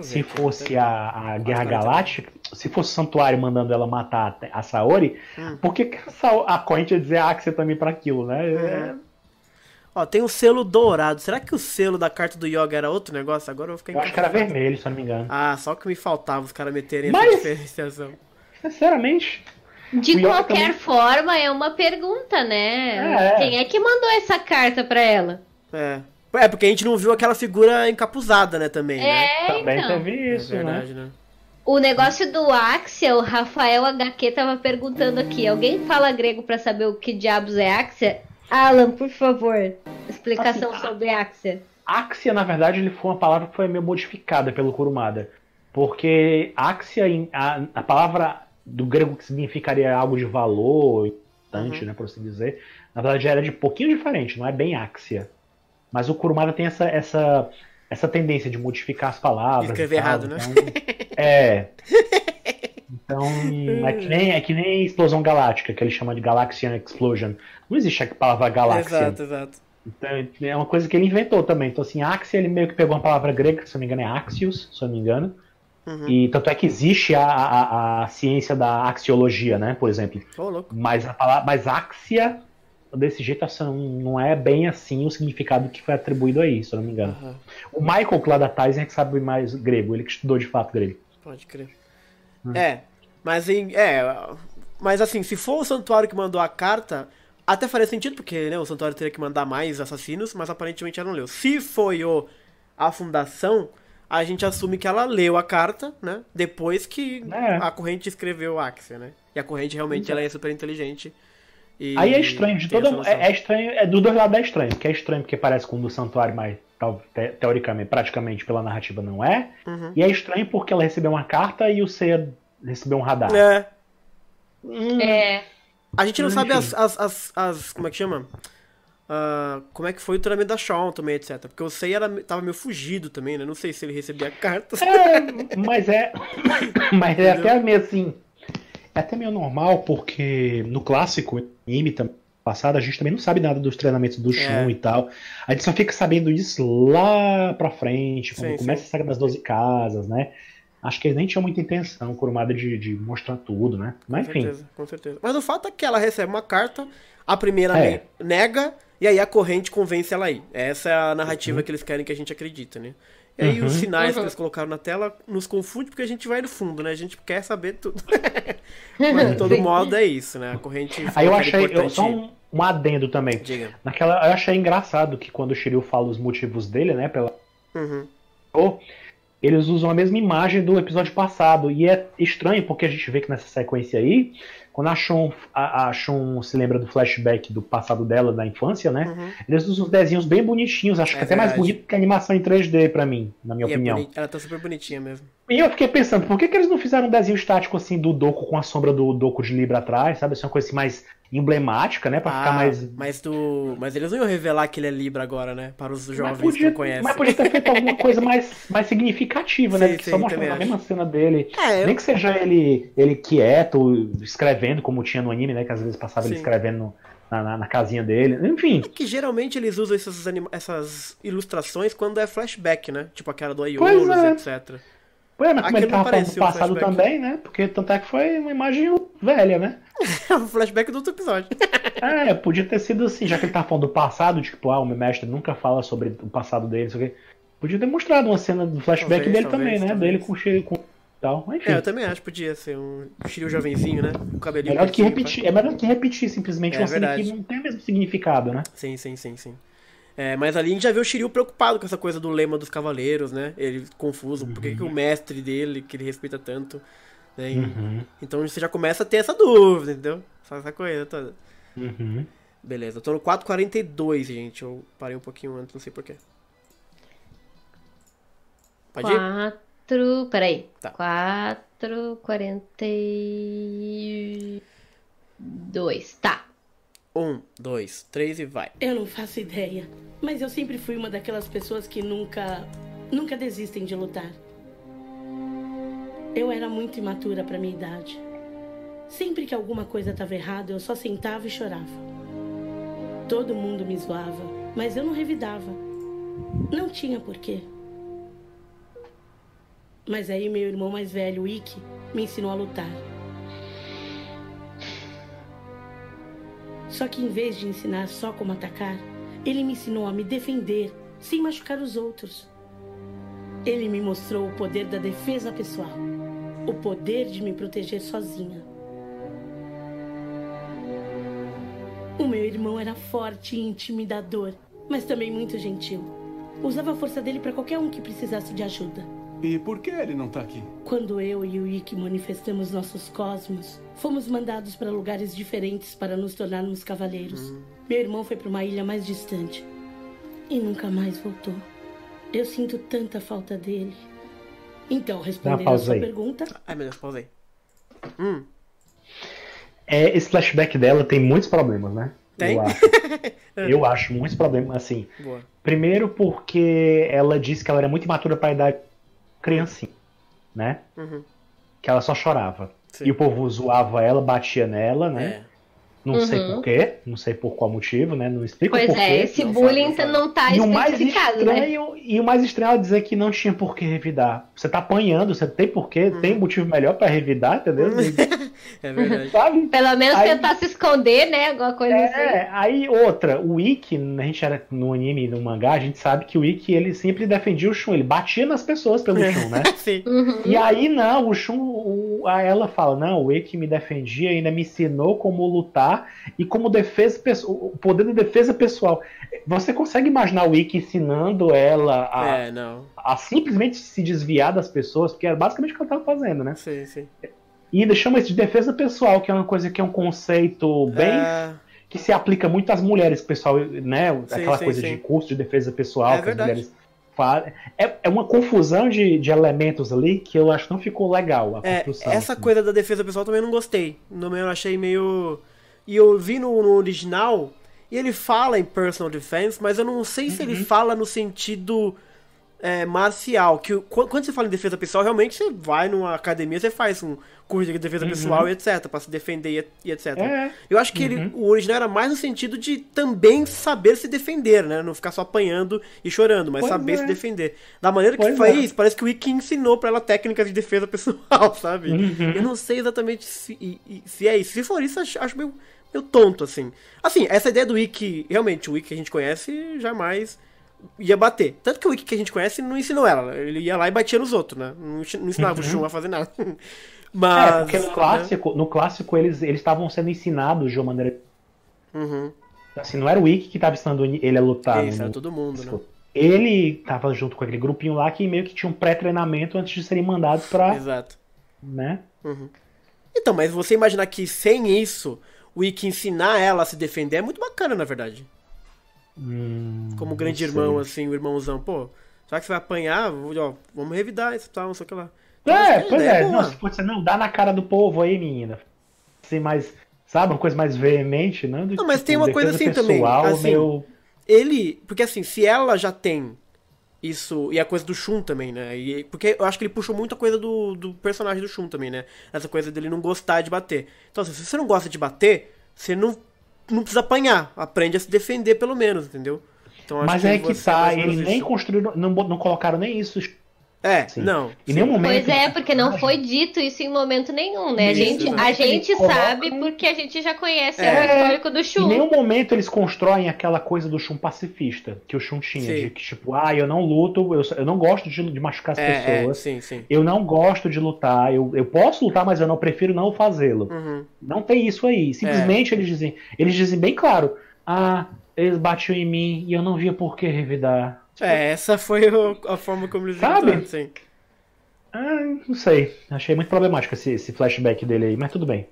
Se fosse a, a Guerra Mas, Galáctica. Se fosse o Santuário mandando ela matar a Saori, hum. por que, que a, a corrente ia dizer Axia também para aquilo, né? Uhum. É... Ó, tem o um selo dourado. Será que o selo da carta do Yoga era outro negócio? Agora eu vou ficar Eu acho que era vermelho, se eu não me engano. Ah, só que me faltava os caras meterem Mas, essa diferenciação. Sinceramente. De qualquer também... forma, é uma pergunta, né? É. Quem é que mandou essa carta pra ela? É. É, porque a gente não viu aquela figura encapuzada, né, também, é, né? Também então. teve isso, é verdade, né? né? O negócio do Axia, o Rafael HQ tava perguntando aqui. Alguém fala grego para saber o que diabos é Axia? Alan, por favor, explicação assim, sobre Axia. Axia, na verdade, ele foi uma palavra que foi meio modificada pelo Kurumada. Porque Axia, a, a palavra do grego que significaria algo de valor, importante, uhum. né, por assim dizer, na verdade era de pouquinho diferente, não é bem Axia. Mas o Kurumada tem essa, essa essa tendência de modificar as palavras. Escrever errado, né? Então, é. Então, é que, nem, é que nem explosão galáctica, que ele chama de Galaxian Explosion. Não existe a palavra galáxia. Exato, exato. Então, é uma coisa que ele inventou também. Então, assim, Axia, ele meio que pegou uma palavra grega, que se não me engano é Axios, se eu não me engano. Uhum. E tanto é que existe a, a, a, ciência da axiologia, né, por exemplo. Oh, mas a palavra, mas Axia desse jeito assim, não é bem assim o significado que foi atribuído aí, se eu não me engano. Uhum. O Michael, que lá da Tyson, é que sabe mais grego, ele que estudou de fato grego. Pode crer. Hum. É, mas em, é, mas assim, se for o santuário que mandou a carta, até faria sentido, porque né, o santuário teria que mandar mais assassinos, mas aparentemente ela não leu. Se foi o a fundação, a gente assume que ela leu a carta, né? Depois que é. a corrente escreveu Axia, né? E a corrente realmente ela é super inteligente e Aí é estranho, de todo é, é, estranho, é dos dois lados é estranho, porque é estranho porque parece com o do santuário, mas teoricamente, praticamente pela narrativa não é. Uhum. E é estranho porque ela recebeu uma carta e o Seiya recebeu um radar. É. Hum. É. A gente não Enfim. sabe as, as, as, as, Como é que chama? Uh, como é que foi o treinamento da Shawn também, etc. Porque o Seiya era, tava meio fugido também, né? Não sei se ele recebia cartas. É, mas é. mas é até meio assim. É até meio normal, porque no clássico, anime passado, a gente também não sabe nada dos treinamentos do Shun é. e tal. A gente só fica sabendo disso lá pra frente, quando sim, começa sim. a saga das 12 casas, né? Acho que eles nem tinham muita intenção, Kurumada, de, de mostrar tudo, né? Mas com enfim. Certeza, com certeza. Mas o fato é que ela recebe uma carta, a primeira é. nega, e aí a corrente convence ela aí. Essa é a narrativa uhum. que eles querem que a gente acredite, né? E aí uhum. os sinais uhum. que eles colocaram na tela nos confunde porque a gente vai no fundo, né? A gente quer saber tudo. Mas de todo modo é isso, né? A corrente. Aí eu achei. Eu, só um, um adendo também. Diga. Naquela, eu achei engraçado que quando o Shiryu fala os motivos dele, né? Pela. Uhum. Eles usam a mesma imagem do episódio passado. E é estranho porque a gente vê que nessa sequência aí quando a Shun, a, a Shun se lembra do flashback do passado dela, da infância, né? Uhum. Eles usam uns desenhos bem bonitinhos, acho é que até mais bonito que a animação em 3D pra mim, na minha e é opinião. É ela tá super bonitinha mesmo. E eu fiquei pensando, por que, que eles não fizeram um desenho estático assim do Doku com a sombra do Doku de Libra atrás, sabe? Assim, uma coisa assim mais emblemática, né? Pra ah, ficar mais. Mas do. Mas eles não iam revelar que ele é Libra agora, né? Para os jovens podia, que não conhecem. Mas podia ter feito alguma coisa mais, mais significativa, né? Que só mostrando a mesma cena dele. É, Nem eu... que seja ele, ele quieto, escrevendo, como tinha no anime, né? Que às vezes passava sim. ele escrevendo na, na, na, casinha dele. Enfim. É que geralmente eles usam essas, anima... essas ilustrações quando é flashback, né? Tipo aquela do Aiolos, é. etc. Ué, mas como ele tava falando do passado também, né? Porque tanto é que foi uma imagem velha, né? o flashback do outro episódio. é, podia ter sido assim, já que ele tava falando do passado, tipo, ah, o meu mestre nunca fala sobre o passado dele, sei o quê. Podia ter mostrado uma cena do flashback talvez, dele talvez, também, né? Talvez. Dele com o com tal. Enfim. É, eu também acho que podia ser um Shiryu jovenzinho, né? O cabelinho. Melhor que repetir, é melhor que repetir simplesmente é, uma cena que não tem o mesmo significado, né? Sim, sim, sim, sim. É, mas ali a gente já vê o Shiryu preocupado com essa coisa do lema dos cavaleiros, né? Ele confuso, uhum. por que, que o mestre dele, que ele respeita tanto, né? Uhum. Então você já começa a ter essa dúvida, entendeu? Essa coisa toda. Uhum. Beleza, eu tô no 442, gente. Eu parei um pouquinho antes, não sei porquê. Pode ir? 4. Peraí. Tá. 4, 42. Tá. Um, dois, três e vai. Eu não faço ideia. Mas eu sempre fui uma daquelas pessoas que nunca. nunca desistem de lutar. Eu era muito imatura para minha idade. Sempre que alguma coisa estava errada, eu só sentava e chorava. Todo mundo me zoava, mas eu não revidava. Não tinha porquê. Mas aí meu irmão mais velho, Ikki, me ensinou a lutar. Só que em vez de ensinar só como atacar, ele me ensinou a me defender sem machucar os outros. Ele me mostrou o poder da defesa pessoal, o poder de me proteger sozinha. O meu irmão era forte e intimidador, mas também muito gentil. Usava a força dele para qualquer um que precisasse de ajuda. E por que ele não tá aqui? Quando eu e o Ikki manifestamos nossos cosmos, fomos mandados para lugares diferentes para nos tornarmos cavaleiros. Meu irmão foi para uma ilha mais distante e nunca mais voltou. Eu sinto tanta falta dele. Então, respondendo a sua aí. pergunta, Ai, meu Deus, pausei. Hum, É, esse flashback dela tem muitos problemas, né? Tem? Eu acho. Eu acho muitos problemas, assim. boa. Primeiro porque ela disse que ela era muito imatura para a idade criancinha, né? Uhum. Que ela só chorava. Sim. E o povo zoava ela, batia nela, né? É. Não sei Uhum. por quê, não sei por qual motivo, né? Não explica Pois por quê. é, esse não bullying fala, não não tá E o mais especificado, né? estranho, e o mais estranho é dizer que não tinha por que revidar. Você tá apanhando, você tem por quê, Uhum. tem motivo melhor pra revidar, entendeu? É verdade. Sabe? Pelo menos Aí- tentar se esconder, né? Alguma coisa assim. É, aí outra, o Ikki, a gente era no anime e no mangá, a gente sabe que o Ikki ele sempre defendia o Shun, ele batia nas pessoas pelo Shun, né? Sim. Uhum. E aí não, o Shun, o, a ela fala, não, o Ikki me defendia, ainda me ensinou como lutar e como defesa pessoal, o poder da defesa pessoal. Você consegue imaginar o Ikki ensinando ela a, É, a simplesmente se desviar das pessoas, porque era basicamente o que ela tava fazendo, né? Sim, sim. E ainda chama isso de defesa pessoal, que é uma coisa que é um conceito bem É, que se aplica muito às mulheres, pessoal, né? Aquela sim, coisa sim. de curso de defesa pessoal É que as mulheres fazem. É, é uma confusão de, de elementos ali que eu acho que não ficou legal a é, construção. essa assim. coisa da defesa pessoal também não gostei. No meu eu achei meio. E eu vi no, no original, e ele fala em personal defense, mas eu não sei se Uhum. ele fala no sentido é, marcial. Que quando você fala em defesa pessoal, realmente você vai numa academia, você faz um curso de defesa pessoal e etc. Pra se defender e, etc. Uhum. É. Eu acho que ele, o original era mais no sentido de também saber se defender, né? Não ficar só apanhando e chorando, mas Pois saber é. se defender. Da maneira que Pois foi é. isso, parece que o Wiki ensinou pra ela técnicas de defesa pessoal, sabe? Uhum. Eu não sei exatamente se, se é isso. Se for isso, acho, acho meio, meio tonto, assim. Assim, essa ideia do Wiki, realmente, o Wiki que a gente conhece jamais ia bater. Tanto que o Wiki que a gente conhece não ensinou ela. Ele ia lá e batia nos outros, né? Não, ensi- não ensinava o Shun a fazer nada. Mas. É, porque no né? clássico, no clássico eles eles estavam sendo ensinados de uma maneira. Uhum. Assim, não era o Ikki que estava ensinando ele a lutar. Isso, no- era todo mundo, né? Ele tava junto com aquele grupinho lá que meio que tinha um pré-treinamento antes de serem mandados pra. Exato. Né? Então, mas você imaginar que sem isso, o Ikki ensinar ela a se defender é muito bacana, na verdade. Hum, Como grande irmão, assim, o irmãozão, pô, já que você vai apanhar, ó, vamos revidar isso e tal, não sei o que lá. Então, É, pois é. boa. Não, se fosse, não, dá na cara do povo aí, menina. Assim, mais. Sabe, uma coisa mais veemente, não? Do Não, mas tipo, tem uma coisa assim também, pessoal, assim, meu- Ele, porque assim, se ela já tem isso, e a coisa do Shun também, né? E, porque eu acho que ele puxou muito a coisa do, do personagem do Shun também, né? Essa coisa dele não gostar de bater. Então, assim, se você não gosta de bater, você não, não precisa apanhar. Aprende a se defender, pelo menos, entendeu? Então, acho Mas é que é tá, eles nem isso. construíram, não, não colocaram nem isso. É, Sim. não. Em nenhum momento. Pois é, porque não foi dito isso em momento nenhum, né? A Isso, gente, né? a gente sabe porque a gente já conhece É. o histórico do Em Shun. nenhum momento eles constroem aquela coisa do Shun pacifista que o Shun tinha, Sim. de que tipo, ah, eu não luto, eu, eu não gosto de, de machucar as É, é, pessoas, sim, sim. eu não gosto de lutar, eu, eu posso lutar, mas eu não prefiro não fazê-lo. Uhum. Não tem isso aí. Simplesmente eles dizem, eles dizem bem claro, ah, eles batiam em mim e eu não via por que revidar. É, essa foi o- a forma como eles Sabe? sim. Ah, não sei. Achei muito problemático esse, esse flashback dele aí, mas tudo bem.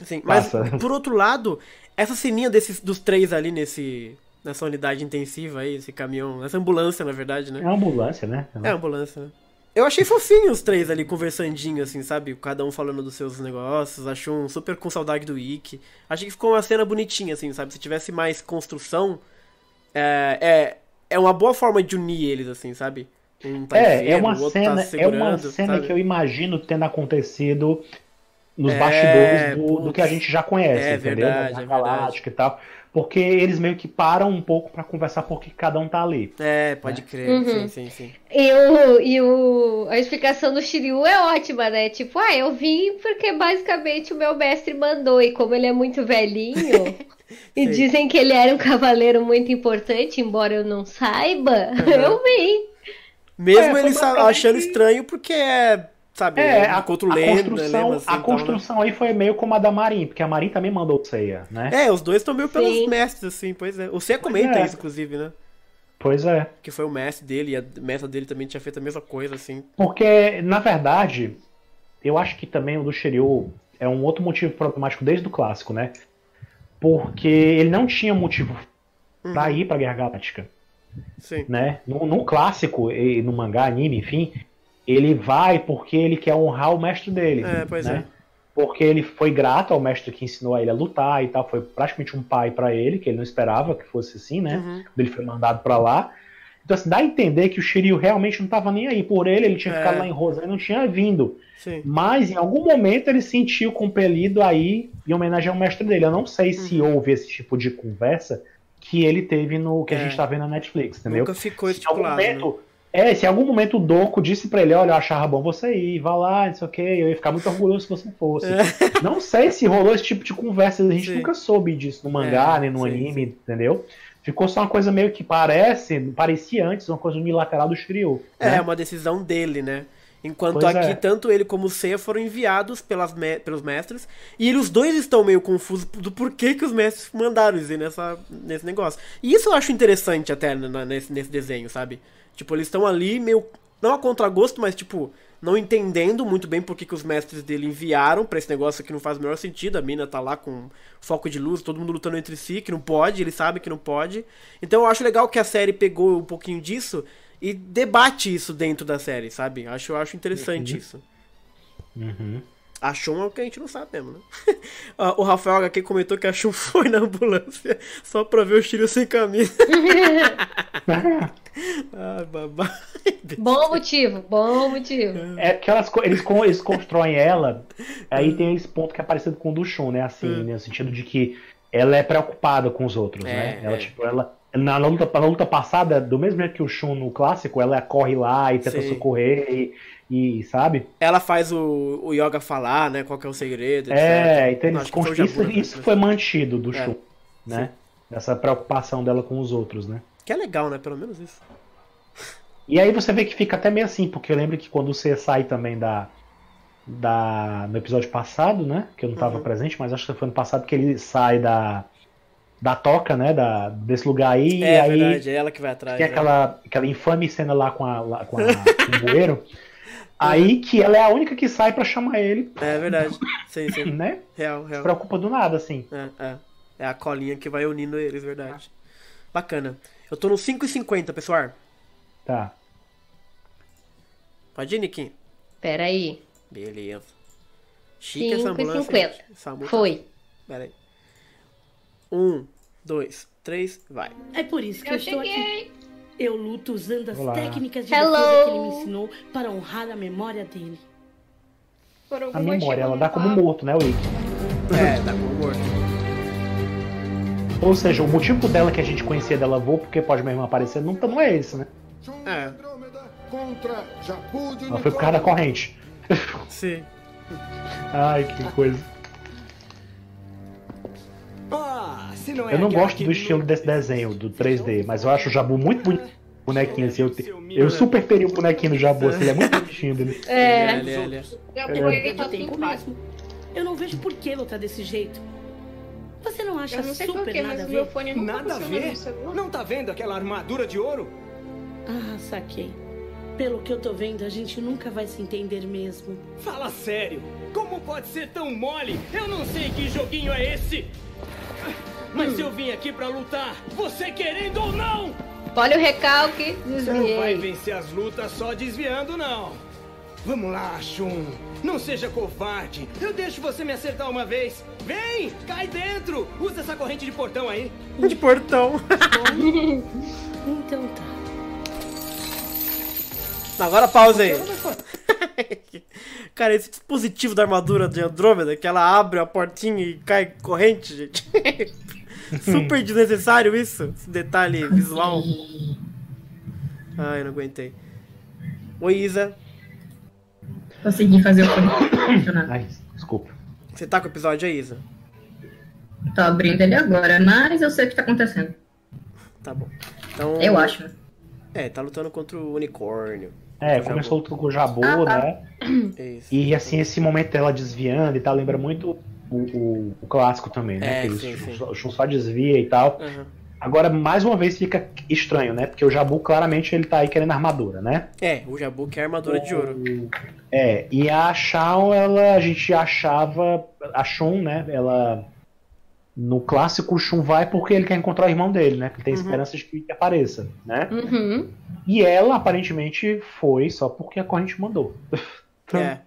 Assim, mas, Passa. por outro lado, essa ceninha desses, dos três ali nesse, nessa unidade intensiva aí, esse caminhão, essa ambulância, na verdade, É né? uma ambulância, né? É, ambulância, né? Eu achei fofinho os três ali conversandinho, assim, sabe? Cada um falando dos seus negócios. Achou um super com saudade do Ikki. Achei que ficou uma cena bonitinha, assim, sabe? Se tivesse mais construção, é, é, é uma boa forma de unir eles, assim, sabe? Um tá É, é uma outro cena, tá é uma cena sabe? que eu imagino tendo acontecido nos É, bastidores do, do que a gente já conhece, É entendeu? verdade, Da é Galáctica e tal. Porque eles meio que param um pouco pra conversar porque cada um tá ali. É, pode crer. Uhum. Sim, sim, sim. E, o, e o, a explicação do Shiryu é ótima, né? Tipo, ah, eu vim porque basicamente o meu mestre mandou. E como ele é muito velhinho, e dizem que ele era um cavaleiro muito importante, embora eu não saiba, eu vim. Mesmo É, ele achando estranho, porque é, sabe, É, um a, a lenda, construção, assim, a tal, né? construção aí foi meio como a da Marin, porque a Marin também mandou o Seiya, né? É, os dois estão meio pelos Sim. mestres, assim, pois é. O Cê comenta é. isso, inclusive, né? Pois é. Que foi o mestre dele, e a mestra dele também tinha feito a mesma coisa, assim. Porque, na verdade, eu acho que também o do Shiryu é um outro motivo problemático desde o clássico, né? Porque ele não tinha motivo pra Uhum. ir pra Guerra Galáctica, Sim. né? No, no clássico, e no mangá, anime, enfim, ele vai porque ele quer honrar o mestre dele. É, pois né? é. Porque ele foi grato ao mestre que ensinou a ele a lutar e tal, foi praticamente um pai pra ele, que ele não esperava que fosse assim, né? Uhum. Quando ele foi mandado pra lá. Então, assim, dá a entender que o Shiryu realmente não tava nem aí por ele, ele tinha É. ficado lá em Rosa e não tinha vindo. Sim. Mas em algum momento ele se sentiu compelido aí em homenagem ao mestre dele. Eu não sei se houve esse tipo de conversa que ele teve no que a Uhum. É. gente tá vendo na Netflix, entendeu? Nunca ficou Se em algum estipulado, né? É, se em algum momento o Doku disse pra ele, olha, eu achava bom você ir, vá lá, não sei o que, eu ia ficar muito orgulhoso se você fosse. Não sei se rolou esse tipo de conversa, a gente É. Sim. nunca soube disso no mangá, É, nem no sim, anime, entendeu? Ficou só uma coisa meio que parece, parecia antes uma coisa unilateral do Shiryu. É, né? uma decisão dele, né? Enquanto Pois aqui, é. tanto ele como o Seiya foram enviados pelas me- pelos mestres, e eles os dois estão meio confusos do porquê que os mestres mandaram eles nessa, nesse negócio. E isso eu acho interessante até na- nesse, nesse desenho, sabe? Tipo, eles estão ali meio, não a contragosto, mas tipo, não entendendo muito bem por que que os mestres dele enviaram pra esse negócio que não faz o menor sentido. A mina tá lá com foco de luz, todo mundo lutando entre si, que não pode, ele sabe que não pode. Então eu acho legal que a série pegou um pouquinho disso e debate isso dentro da série, sabe? Acho, eu acho interessante isso. Uhum. A Shun é o que a gente não sabe mesmo, né? O Rafael HQ comentou que a Shun foi na ambulância só pra ver o Shiryu sem camisa. ah, babá. Bom motivo, bom motivo. É porque elas, eles, eles constroem ela, aí tem esse ponto que é parecido com o do Shun, né? Assim, Hum. no sentido de que ela é preocupada com os outros, É, né? Ela, é. tipo, ela. Na luta, na luta passada, do mesmo jeito que o Shun no clássico, ela corre lá e tenta Sim. socorrer e, e, sabe? Ela faz o, o Yoga falar, né? Qual que é o segredo, É, etc. então eles constru- isso, Jabura que isso foi mantido do É. Shun, né? Essa preocupação dela com os outros, né? Que é legal, né? Pelo menos isso. E aí você vê que fica até meio assim, porque eu lembro que quando você sai também da. da no episódio passado, né? Que eu não estava Uhum. presente, mas acho que foi no passado que ele sai da. da toca, né? Da, desse lugar aí. É e aí verdade, é ela que vai atrás. tem né? aquela, aquela infame cena lá com, a, lá com, a, com o bueiro. Aí que ela é a única que sai pra chamar ele, É verdade. Sim, sim. né? Real, Se real. preocupa do nada, assim. É, é. É a colinha que vai unindo eles, verdade. Bacana. Eu tô no 5,50, pessoal. Tá. Pode ir, Niquinho? Pera aí. Beleza. Chique essa ambulância. 5,50. gente. Essa multa- Foi. Pera aí. Um, dois, três, vai. É por isso que eu, estou aqui. Eu luto usando as Olá. técnicas de Hello. defesa que ele me ensinou para honrar a memória dele. Por algum A memória, ela dá como morto, né, Wick? É, tá com morto. Ou seja, o motivo dela que a gente conhecia dela voa, porque pode mesmo aparecer, não, não é esse, né? É. Ela foi por causa da corrente. Sim. Ai, que coisa. Ah, se não é Eu não gosto do estilo desse desenho, do 3D, mas eu acho o Jabu muito bonito. Bonequinho assim, eu, te- eu super teria um bonequinho do Jabu, assim, ele é muito bonitinho dele. É. Ele, ele, ele. Eu É ele tá de tempo simpático. mesmo. Eu não vejo por que lutar desse jeito. Você não acha não sei super porquê, nada mas a ver? nunca Nada a ver? Não tá vendo aquela armadura de ouro? Ah, saquei. Pelo que eu tô vendo, a gente nunca vai se entender mesmo. Fala sério. Como pode ser tão mole? Eu não sei que joguinho é esse. Mas eu vim aqui pra lutar, você querendo ou não! Olha o recalque. Você não vai Desviei. vencer as lutas só desviando, não. Vamos lá, Shun. Não seja covarde. Eu deixo você me acertar uma vez. Vem, cai dentro. Usa essa corrente de portão aí. De portão. Então tá. Agora pausa aí. Cara, esse dispositivo da armadura de Andrômeda, que ela abre a portinha e cai corrente, gente. Super desnecessário isso, esse detalhe visual. Ai, não aguentei. Oi, Isa. Consegui fazer o Ai, desculpa. Você tá com o episódio aí, Isa? Tô abrindo ele agora, mas eu sei o que tá acontecendo. Tá bom. Então, Eu acho. É, tá lutando contra o unicórnio. É, o começou Jabu. com o Jabu, Ah, tá. né? Isso. E assim, esse momento dela desviando e tal, lembra muito o, o- o clássico também, né? É, que sim, o, sim. Shun- o Shun só desvia e tal. Aham. Agora, mais uma vez, fica estranho, né? Porque o Jabu, claramente, ele tá aí querendo armadura, né? É, o Jabu quer armadura de ouro. É, e a Shao, ela, a gente achava. A Shun, né? Ela. No clássico, o Shun vai porque ele quer encontrar o irmão dele, né? Porque tem Uhum. esperança de que apareça, né? Uhum. E ela, aparentemente, foi só porque a corrente mandou. É.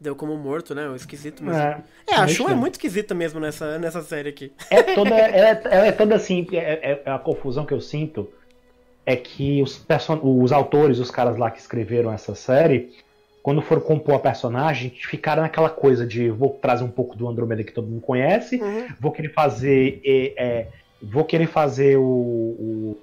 Deu como morto, né? O esquisito mesmo. É, É, a é Shun é muito esquisita mesmo nessa, nessa série aqui. É toda, ela, é, ela é toda assim, é, é- a confusão que eu sinto é que os, person os autores, os caras lá que escreveram essa série, quando foram compor a personagem, ficaram naquela coisa de vou trazer um pouco do Andrômeda que todo mundo conhece, Uhum. vou querer fazer, é, é, vou querer fazer o, o-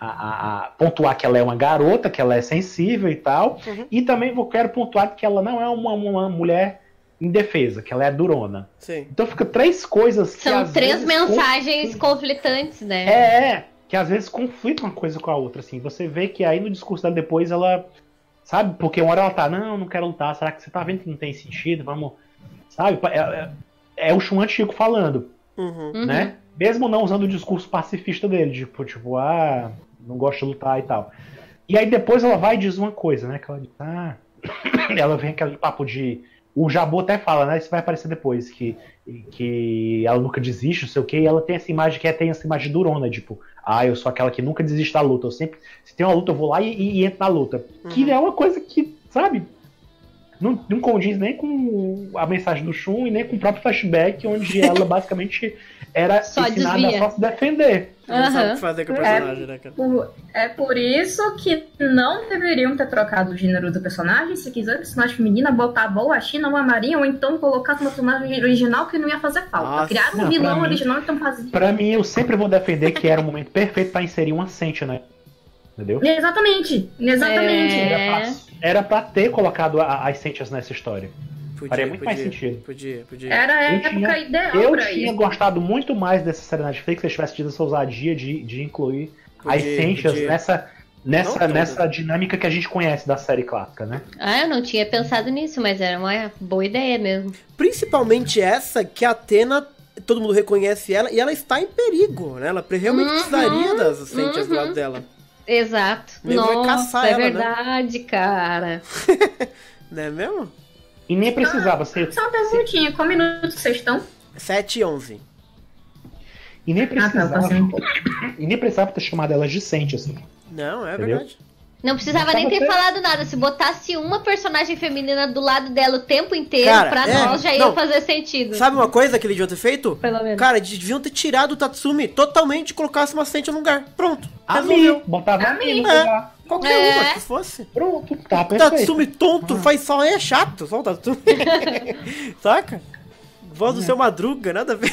a, a- a- pontuar que ela é uma garota, que ela é sensível e tal, Uhum. e também vou quero pontuar que ela não é uma, uma mulher indefesa, que ela é durona. Sim. Então fica três coisas que São às três vezes mensagens conflitantes, né? é, é, que às vezes conflitam uma coisa com a outra, assim. Você vê que aí no discurso dela depois ela. Sabe? Porque uma hora ela tá, não, não quero lutar. Será que você tá vendo que não tem sentido? Vamos. Sabe? É, é- é o Chun antigo falando, Uhum. Uhum. né? Mesmo não usando o discurso pacifista dele, tipo, tipo, ah, não gosto de lutar e tal. E aí depois ela vai e diz uma coisa, né? Que ela diz, ah. ela vem aquele papo de. O Jabu até fala, né? Isso vai aparecer depois, que, que ela nunca desiste, não sei o quê, e ela tem essa imagem que é, tem essa imagem durona, tipo, ah, eu sou aquela que nunca desiste da luta, eu sempre. Se tem uma luta, eu vou lá e, e- e entro na luta. Que é uma coisa que, sabe? Não, não condiz nem com a mensagem do Shun e nem com o próprio flashback, onde ela basicamente era Só ensinada desvia. a só se defender. Não sabe o que fazer com o É. personagem, né, cara? Por- é por isso que não deveriam ter trocado o gênero do personagem. Se quiser personagem feminina, botar a boa, a China ou a Marinha, ou então colocar uma personagem original que não ia fazer falta. Nossa, Criaram um não, pra vilão mim- original, então fazia. Pra mim, eu sempre vou defender que era o momento perfeito pra inserir uma Sentinel, entendeu? Exatamente, exatamente. É. Era pra ter colocado a- as Sentias nessa história. Podia, Faria muito mais podia, sentido. Podia, podia. Era a Eu época tinha- ideal Eu pra tinha isso. gostado muito mais dessa série Netflix se eles tivessem tido essa ousadia de, de incluir as Podia, Sentias podia. nessa, nessa, nessa dinâmica que a gente conhece da série clássica, né? Ah, eu não tinha pensado nisso, mas era uma boa ideia mesmo. Principalmente essa que a Atena, todo mundo reconhece ela e ela está em perigo, né? Ela realmente Uhum, precisaria das Sentias do uhum. lado dela. Exato. Vai Nossa, é ela, né? verdade, cara. Não é mesmo? E nem precisava ser. Só uma perguntinha, qual minuto vocês estão? 7 e 11. E nem Ah, tá, precisava. e nem precisava ter chamado ela de Sentias. Não, é Entendeu? verdade. Não precisava nem ter falado nada. Se botasse uma personagem feminina do lado dela o tempo inteiro, Cara, pra é, nós já ia não. fazer sentido. Sabe uma coisa que ele devia ter feito? Pelo menos. Cara, eles deviam ter tirado o Tatsumi totalmente e colocasse uma Sentia no lugar. Pronto. A botava a Mi no É. Qualquer É. uma que fosse. Pronto, tá perfeito. Tatsumi tonto faz só é chato, só o Tatsumi. Saca? Voz do seu Madruga, nada a ver.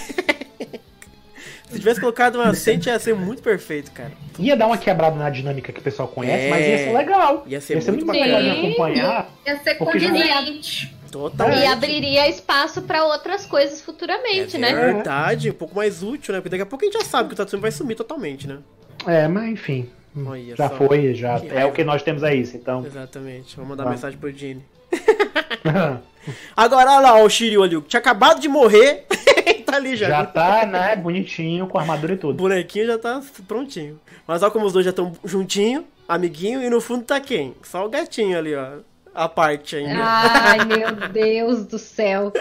Se tivesse colocado uma Sentia, ia ser muito perfeito, cara. Ia dar uma quebrada na dinâmica que o pessoal conhece, É. mas ia ser legal. Ia ser muito mais bacana. legal de acompanhar. Ia ser condizente. Totalmente. E abriria espaço pra outras coisas É futuramente, né? verdade, um pouco mais útil, né? Porque daqui a pouco a gente já sabe que o Tatsumi vai sumir totalmente, né? É, mas enfim. Olha já só. foi, já. Que é raiva. o que nós temos é isso, então. Exatamente. Vou mandar Tá. mensagem pro Gene. Agora, olha lá, o Shiryu ali, que tinha acabado de morrer. tá ali já. já tá, né, bonitinho, com armadura e O tudo. bonequinho já tá prontinho. Mas olha como os dois já estão juntinho, amiguinho, e no fundo tá quem? Só o gatinho ali, ó. A parte ainda. Ai, meu Deus do céu.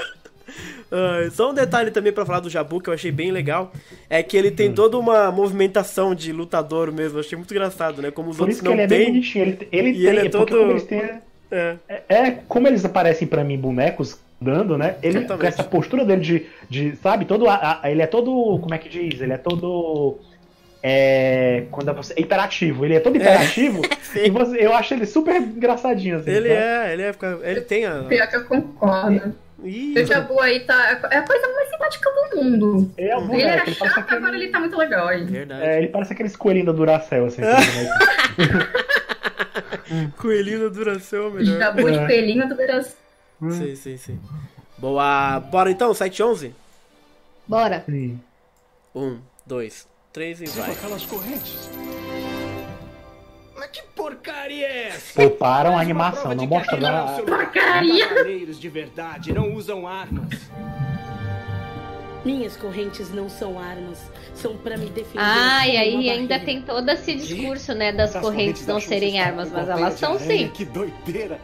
Ah, só um detalhe também pra falar do Jabu que eu achei bem legal. É que ele tem Hum. toda uma movimentação de lutador mesmo. Eu achei muito engraçado, né? Como os Por outros isso que não ele é bem têm. bonitinho. Ele, ele E tem, ele é todo- como eles têm. É. É, é, como eles aparecem pra mim bonecos dando, né? Ele Exatamente. com essa postura dele de, de sabe, todo a- a- ele é todo, como é que diz? Ele é todo é. Quando você. É imperativo, ele é todo imperativo. e você, eu acho ele super engraçadinho, assim. Ele sabe? é, ele é. Ele tem a. Pior que eu concordo. Ih, O Jabu aí tá. É a coisa mais simpática do mundo. Ele é Ele moleque, era ele chato, agora ele tá muito legal aí. Verdade. É, ele parece aqueles coelhinhos da Duracell, assim. Coelhinho da duração, melhor. Jabu de É. pelinho do Brasil. Sim, sim, sim. Boa. Bora então, 7 e 11? Bora. Sim. Um, dois, três e vai. aquelas correntes. Mas que porcaria é essa? Pouparam a animação, não mostra nada. é seu Porcaria! Cavaleiros de verdade não usam armas. Minhas correntes não são armas, são pra me defender. Ah, e aí ainda barreira. tem todo esse discurso, né, das correntes não serem armas, mas elas são sim. Que doideira.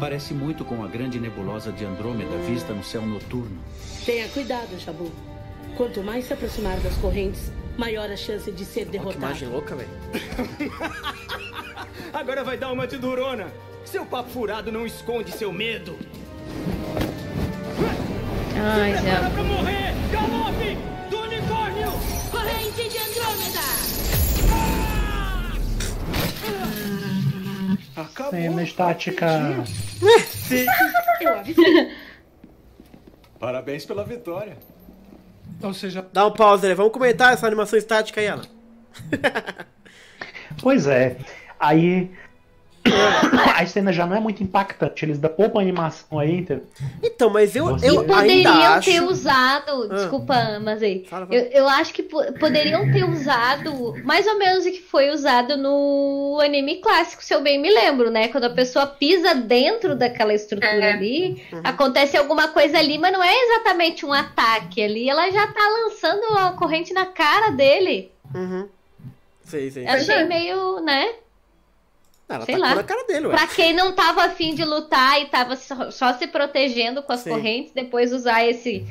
Parece muito com a grande nebulosa de Andrômeda vista no céu noturno. Tenha cuidado, Jabu. Quanto mais se aproximar das correntes, maior a chance de ser Que derrotado. imagem louca, velho. Agora vai dar uma de durona. Seu papo furado não esconde seu medo. Ai, Prepara já. pra morrer! Galope do unicórnio! Corrente de Andrômeda! Acabou. Cena estática. Eu avisei. Parabéns pela vitória. Ou seja, Dá um pause aí, vamos comentar essa animação estática aí, Alan. Pois é. Aí. A cena já não é muito impactante. Eles dão pouco animação aí, entendeu? Então, mas eu, Você- eu Poderiam ainda acho... ter usado. Ah. Desculpa, mas aí. Fala, fala. Eu, eu acho que po- poderiam ter usado mais ou menos o que foi usado no anime clássico, se eu bem me lembro, né? Quando a pessoa pisa dentro daquela estrutura É. ali, Uhum. acontece alguma coisa ali, mas não é exatamente um ataque ali. Ela já tá lançando a corrente na cara dele. Uhum. Sei, sei. Achei é. meio, né? Ela sei tacou lá. na cara dele, ué. Pra quem não tava afim de lutar e tava só, só se protegendo com as Sim. correntes, depois usar esse.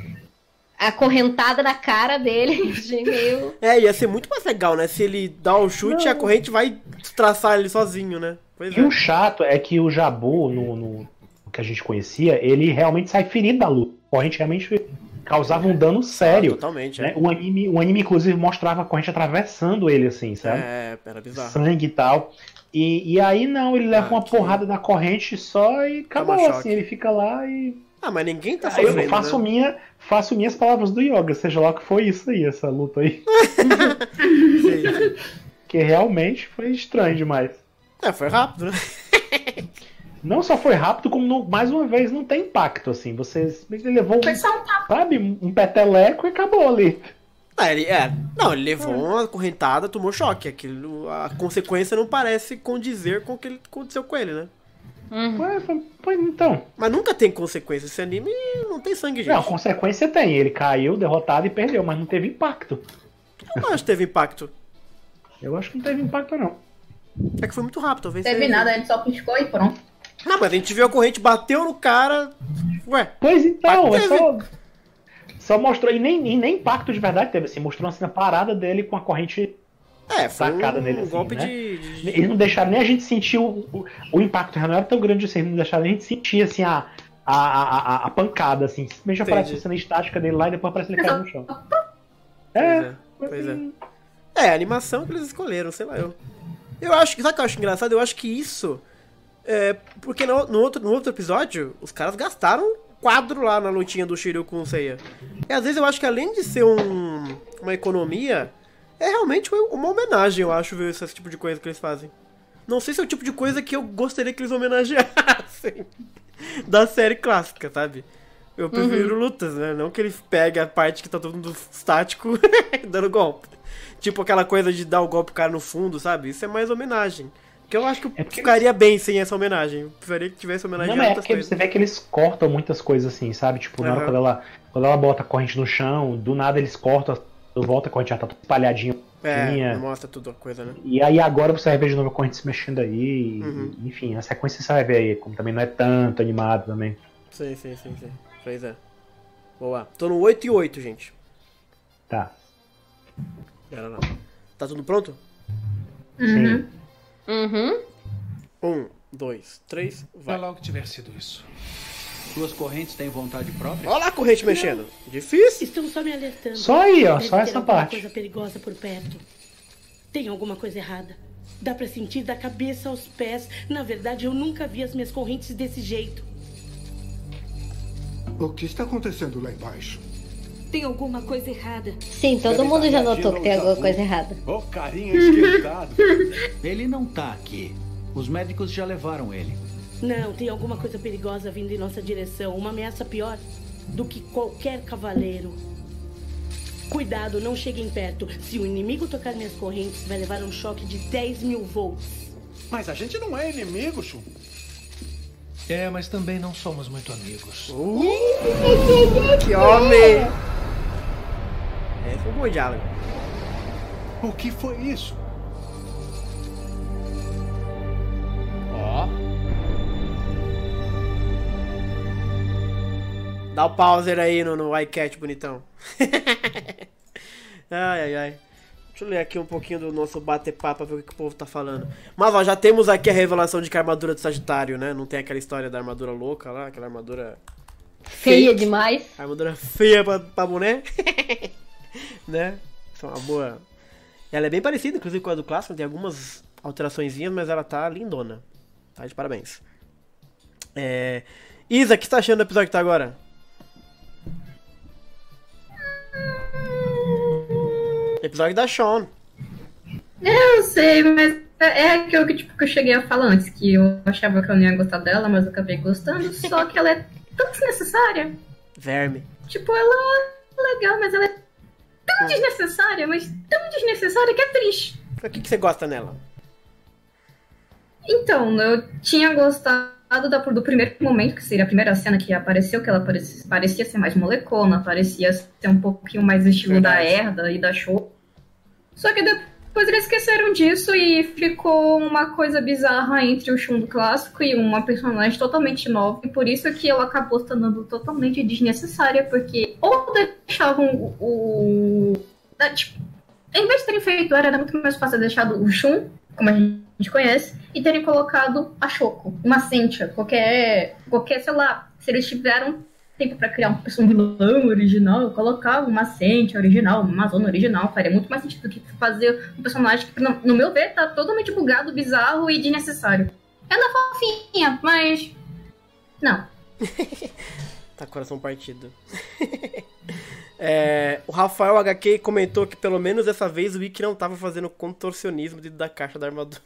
acorrentada na cara dele. Meio. É, ia ser muito mais legal, né? Se ele dá o chute e a Não. corrente vai traçar ele sozinho, né? Pois E é. o chato é que o Jabu, no, no- que a gente conhecia, ele realmente sai ferido da luta. A corrente realmente causava um dano sério. Totalmente, né? é. O, anime, o anime, inclusive, mostrava a corrente atravessando ele, assim, sabe? É, era bizarro. Sangue e tal. E, e aí não, ele leva Ah, uma que- porrada da corrente só e acabou, Toma choque. assim. Ele fica lá e. Ah, mas ninguém tá Aí eu sofrendo, faço, né? minha, faço minhas palavras do Yoga, seja lá o que foi isso aí, essa luta aí. Que realmente foi estranho demais. É, foi rápido, né? Não só foi rápido, como não- mais uma vez não tem impacto, assim. Você ele levou, um, sabe, um peteleco e acabou ali. Ah, ele, é. Não, ele levou uma correntada, tomou choque. Aquilo, a consequência não parece condizer com o que ele- aconteceu com ele, né? Uhum. Ué, foi- foi- então. Mas nunca tem consequência. Esse anime não tem sangue, gente. Não, consequência tem. Ele caiu, derrotado e perdeu, mas não teve impacto. Eu não acho que teve impacto. Eu acho que não teve impacto, não. É que foi muito rápido, talvez. Não teve nada, ele só piscou e pronto. Não, mas a gente viu a corrente, bateu no cara. Ué, Pois então, é Teve. só. Só mostrou, e nem, e nem impacto de verdade teve, assim, mostrou assim, a parada dele com a corrente. é, Sacada um, nele, assim, golpe né? de, de- Eles não deixaram nem a gente sentir o, o, o impacto, não era tão grande assim, eles não deixaram nem a gente sentir assim a, a, a, a, a pancada, assim. Simplesmente Entendi. aparece a cena estática dele lá e depois aparece ele caindo no chão. Pois É, é, pois é. É, a animação que eles escolheram, sei lá, eu. Eu acho que. Sabe o que eu acho engraçado? Eu acho que isso. É, porque no, no outro, no outro episódio, os caras gastaram quadro lá na lutinha do Shiryu com o Seiya. E às vezes eu acho que além de ser um, uma economia, é realmente uma- homenagem, eu acho, ver esse tipo de coisa que eles fazem. Não sei se é o tipo de coisa que eu gostaria que eles homenageassem da série clássica, sabe? Eu prefiro lutas, né? Não que ele pegue a parte que tá todo mundo estático dando golpe. Tipo aquela coisa de dar o golpe pro cara no fundo, sabe? Isso é mais homenagem. Que eu acho que É porque ficaria bem sem essa homenagem. Eu preferiria que tivesse homenagem Não, é porque coisas. você vê que eles cortam muitas coisas assim, sabe? Tipo, na hora Aham. quando ela, quando ela bota a corrente no chão, do nada eles cortam, volta a corrente já tá espalhadinha. É, não mostra tudo a coisa, né? E aí agora você vai ver de novo a corrente se mexendo aí. e- Uhum. Enfim, a sequência você vai ver aí, como também não é tanto animado também. Sim, sim, sim, sim. Pois é. Boa. Tô no 8 e 8, gente. Tá. Pera lá. Tá tudo pronto? Uhum. Uhum. Um, dois, três, vai. logo tiver sido isso. Suas correntes têm vontade própria? Olha lá a corrente mexendo. Difícil. Estão só me alertando. Só aí, ó, Deve só essa alguma parte. coisa perigosa por perto. Tem alguma coisa errada. Dá pra sentir da cabeça aos pés. Na verdade, eu nunca vi as minhas correntes desse jeito. O que está acontecendo lá embaixo? Tem alguma coisa errada. Sim, todo mundo já notou que tem alguma coisa errada. Ô, carinha esquentado. Ele não tá aqui. Os médicos já levaram ele. Não, tem alguma coisa perigosa vindo em nossa direção. Uma ameaça pior do que qualquer cavaleiro. Cuidado, não cheguem perto. Se o inimigo tocar minhas correntes, vai levar um choque de 10 mil volts. Mas a gente não é inimigo, Shun. É, mas também não somos muito amigos. Que homem! Foi um bom diálogo. O que foi isso? Ó. Dá o pauser aí no, no iCat, bonitão. ai, ai, ai. Deixa eu ler aqui um pouquinho do nosso bate-papo pra ver o que o povo tá falando. Mas ó, já temos aqui a revelação de que a armadura do Sagitário, né? Não tem aquela história da armadura louca lá, aquela armadura. Feia fake. demais. Armadura feia pra, pra boné. né? Isso é uma boa. Ela é bem parecida, inclusive, com a do clássico, tem algumas alteraçõezinhas, mas ela tá lindona. Tá de parabéns. É... Isa, o que você tá achando do episódio que tá agora? Episódio da Sean. Eu sei, mas é aquilo que, tipo, que eu cheguei a falar antes, que eu achava que eu não ia gostar dela, mas eu acabei gostando, só que ela é tão desnecessária. Verme. Tipo, ela é legal, mas ela é tão desnecessária, mas tão desnecessária que é triste. O que, que você gosta nela? Então, eu tinha gostado da, do primeiro momento, que seria a primeira cena que apareceu, que ela parecia, parecia ser mais molecona, parecia ser um pouquinho mais estilo da Herda e da Show. Só que depois eles esqueceram disso e ficou uma coisa bizarra entre o Shun do clássico e uma personagem totalmente nova. E por isso que ela acabou se tornando totalmente desnecessária, porque ou deixavam o. da- tipo, em vez de terem feito era muito mais fácil deixar o Shun, como a gente conhece, e terem colocado a Shoko, uma Sentia, qualquer, qualquer, sei lá, se eles tiveram tempo pra criar um personagem vilão original, colocava uma Sentia original, uma zona original, faria muito mais sentido do que fazer um personagem que, no, meu ver, tá totalmente bugado, bizarro e desnecessário. Ela é fofinha, mas... Não. Tá coração partido. É, o Rafael HQ comentou que pelo menos dessa vez o Wiki não tava fazendo contorcionismo dentro da caixa da armadura.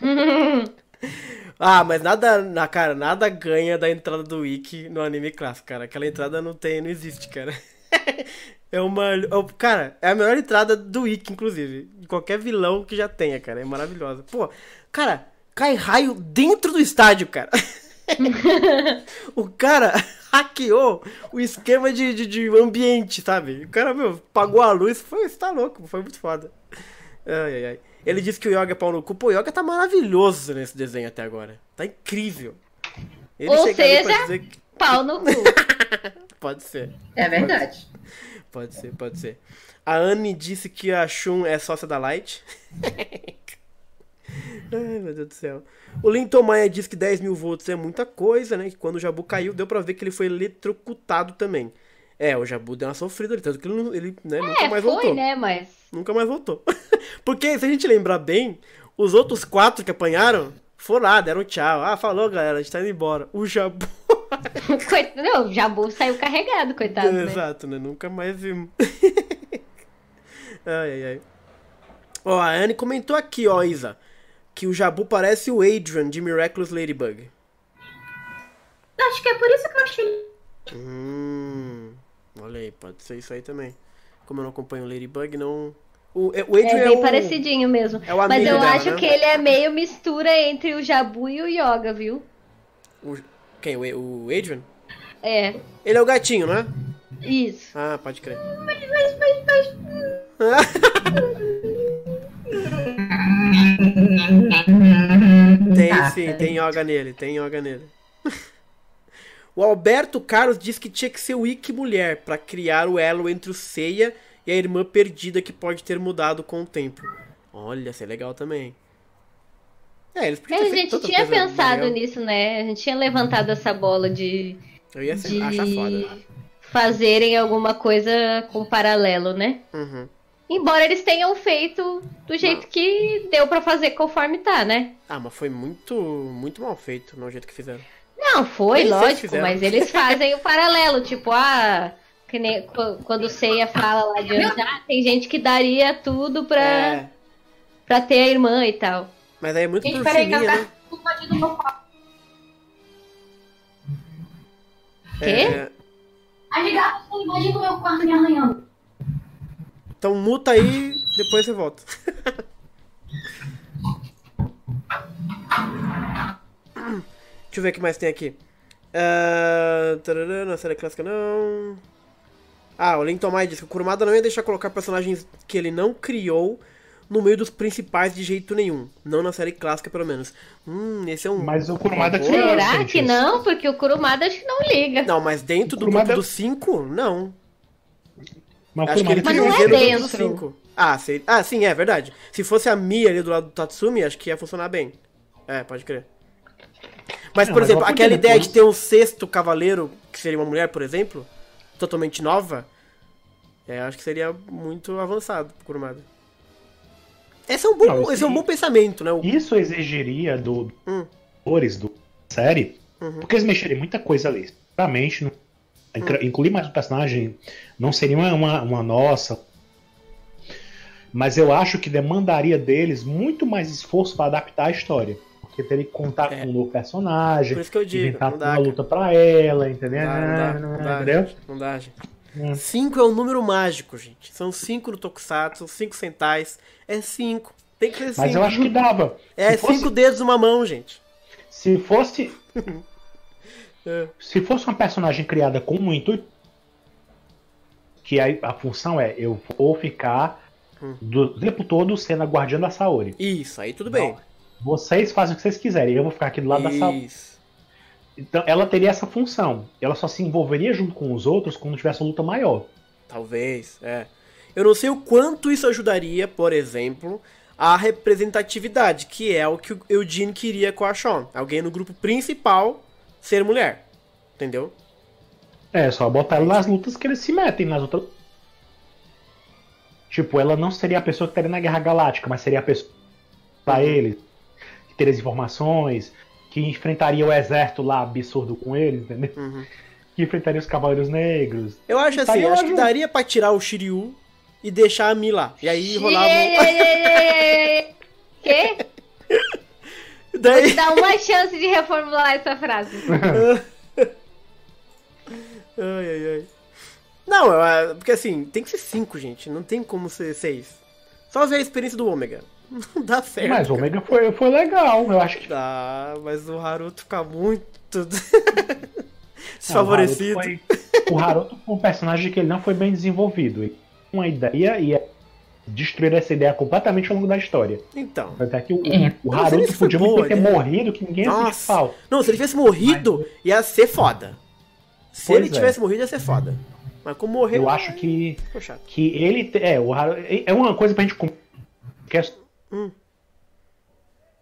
ah, mas nada, na cara, nada ganha da entrada do Wiki no anime clássico, cara. Aquela entrada não tem, não existe, cara. É uma, é cara, é a melhor entrada do Wiki, inclusive, de qualquer vilão que já tenha, cara. É maravilhosa. Pô, cara, cai raio dentro do estádio, cara. O cara hackeou o esquema de, de, de ambiente, sabe? O cara, meu, pagou a luz. Foi, você tá louco, foi muito foda. Ai, ai, ai. Ele disse que o Yoga é pau no cu. Pô, o Yoga tá maravilhoso nesse desenho até agora. Tá incrível. Ele Ou seja, dizer que- pau no cu. Pode ser. É verdade. Pode ser, pode ser. A Anne disse que a Shun é sócia da Light. Ai, meu Deus do céu. O Linton Maia diz que 10 mil volts é muita coisa, né? Que quando o Jabu caiu, deu pra ver que ele foi eletrocutado também. É, o Jabu deu uma sofrida ali, tanto que ele, ele né, nunca É, mais foi, voltou. né, mas... Nunca mais voltou. Porque, se a gente lembrar bem, os outros quatro que apanharam foram lá, deram tchau. Ah, falou, galera, a gente tá indo embora. O Jabu. Coit- Não, o Jabu saiu carregado, coitado, né? Exato, né? Nunca mais vimos. ai, ai, ai. Ó, a Anne comentou aqui, ó, Isa, que o Jabu parece o Adrian de Miraculous Ladybug. Acho que é por isso que eu achei. Hum, olha aí, pode ser isso aí também. Como eu não acompanho o Ladybug, não. O, é- o Adrian É é, bem o... parecidinho mesmo. é Mas eu dela, acho né? que ele é meio mistura entre o Jabu e o Yoga, viu? o- Quem? O, o Adrian? É, Ele é o gatinho, não é? isso. Ah, pode crer. Mas, mas, mas, Tem Tá, sim, tem yoga nele, tem yoga nele. o Alberto Carlos diz que tinha que ser o Ikki mulher pra criar o elo entre o Seiya e a irmã perdida que pode ter mudado com o tempo. Olha, isso é legal também. É, eles podiam Mas a gente tinha pensado legal. nisso, né? A gente tinha levantado essa bola de, Eu ia ser, de achar foda. fazerem alguma coisa com paralelo, né? Uhum. Embora eles tenham feito do jeito que deu pra fazer conforme tá, né? Ah, mas foi muito, muito mal feito no jeito que fizeram. Não, foi, Nem lógico, mas eles fazem o paralelo, tipo, ah, que nem qu- quando o Seiya fala lá de ah, tem gente que daria tudo pra, É, pra ter a irmã e tal. mas aí é muito Gente, por peraí, que fininha, eu né? invadindo meu quarto. Quê? É, As gatas estão invadindo meu quarto me arranhando. então muta aí, depois você volta. Deixa eu ver o que mais tem aqui. Ah, tarará, na série clássica não. Ah, o Lintomai disse que o Kurumada não ia deixar colocar personagens que ele não criou no meio dos principais de jeito nenhum. Não na série clássica, pelo menos. Hum, esse é um. Mas o Kurumada criou. boa- Será gente, que isso. não? Porque o Kurumada acho que não liga. Não, mas dentro do Kurumada- grupo dos cinco, não. Mas o Acho que ele Mas não é grupo dos dentro. cinco. Ah, sei- ah, sim, é verdade. Se fosse a Mia ali do lado do Tatsumi, acho que ia funcionar bem. É, pode crer. Mas, Não, por mas exemplo, ela aquela podia ideia depois- de ter um sexto cavaleiro, que seria uma mulher, por exemplo, totalmente nova, é, acho que seria muito avançado pro Kurumada. Esse é um bom, Não, esse é um bom pensamento, né? O- Isso exigiria do Hum. do série, Uhum. porque eles mexerem em muita coisa ali. Realmente, não- inclu- incluir mais um personagem não seria uma, uma, uma nossa. Mas eu acho que demandaria deles muito mais esforço para adaptar a história. Porque teria que contar É. com um novo personagem, Por isso que eu digo, inventar não dá, uma luta pra ela, entendeu? Não dá, não dá, não dá, entendeu? não dá, gente. Hum. Cinco é um número mágico, gente. São cinco no Tokusatsu, cinco centais. É cinco. Tem que ser cinco. Mas eu acho que dava. É fosse- cinco dedos numa mão, gente. Se fosse. É. Se fosse uma personagem criada com um intuito. Que aí a função é: eu vou ficar Hum. do tempo todo sendo a guardiã da Saori. Isso, aí tudo bem. Vocês fazem o que vocês quiserem, eu vou ficar aqui do lado da Saori. Isso. Então ela teria essa função. Ela só se envolveria junto com os outros quando tivesse uma luta maior. Talvez, é. Eu não sei o quanto isso ajudaria, por exemplo, a representatividade, que é o que o Eugene queria com a Sean. Alguém no grupo principal ser mulher. Entendeu? É, só botar ela nas lutas que eles se metem nas outras. Tipo, ela não seria a pessoa que estaria na Guerra Galáctica, mas seria a pessoa pra eles, que teria as informações, que enfrentaria o exército lá absurdo com eles, entendeu? Uhum. Que enfrentaria os Cavaleiros Negros. Eu acho aí, assim, eu acho que daria pra tirar o Shiryu e deixar a Mi lá. E aí rolava. Quê? Vou Daí... te dar uma chance de reformular essa frase. Ai, ai, ai. Não, é- porque assim, tem que ser cinco, gente. Não tem como ser seis. Só ver a experiência do Ômega. Não dá certo. Mas o. Omega foi, foi legal, eu acho que. Dá, mas o Haruto fica muito Não, desfavorecido. O Haruto, foi, o Haruto foi um personagem que ele não foi bem desenvolvido. Ele tinha uma ideia e ia destruir essa ideia completamente ao longo da história. Então. Até que o, É. o mas Haruto foi podia boa, muito ter né? morrido, que ninguém Nossa. falta. Não, se ele tivesse morrido, ia ser foda. Se Pois ele é. tivesse morrido, ia ser foda. Mas como morreu. Eu acho que, que ele. É, o Haruto, é uma coisa pra gente. que é- Hum.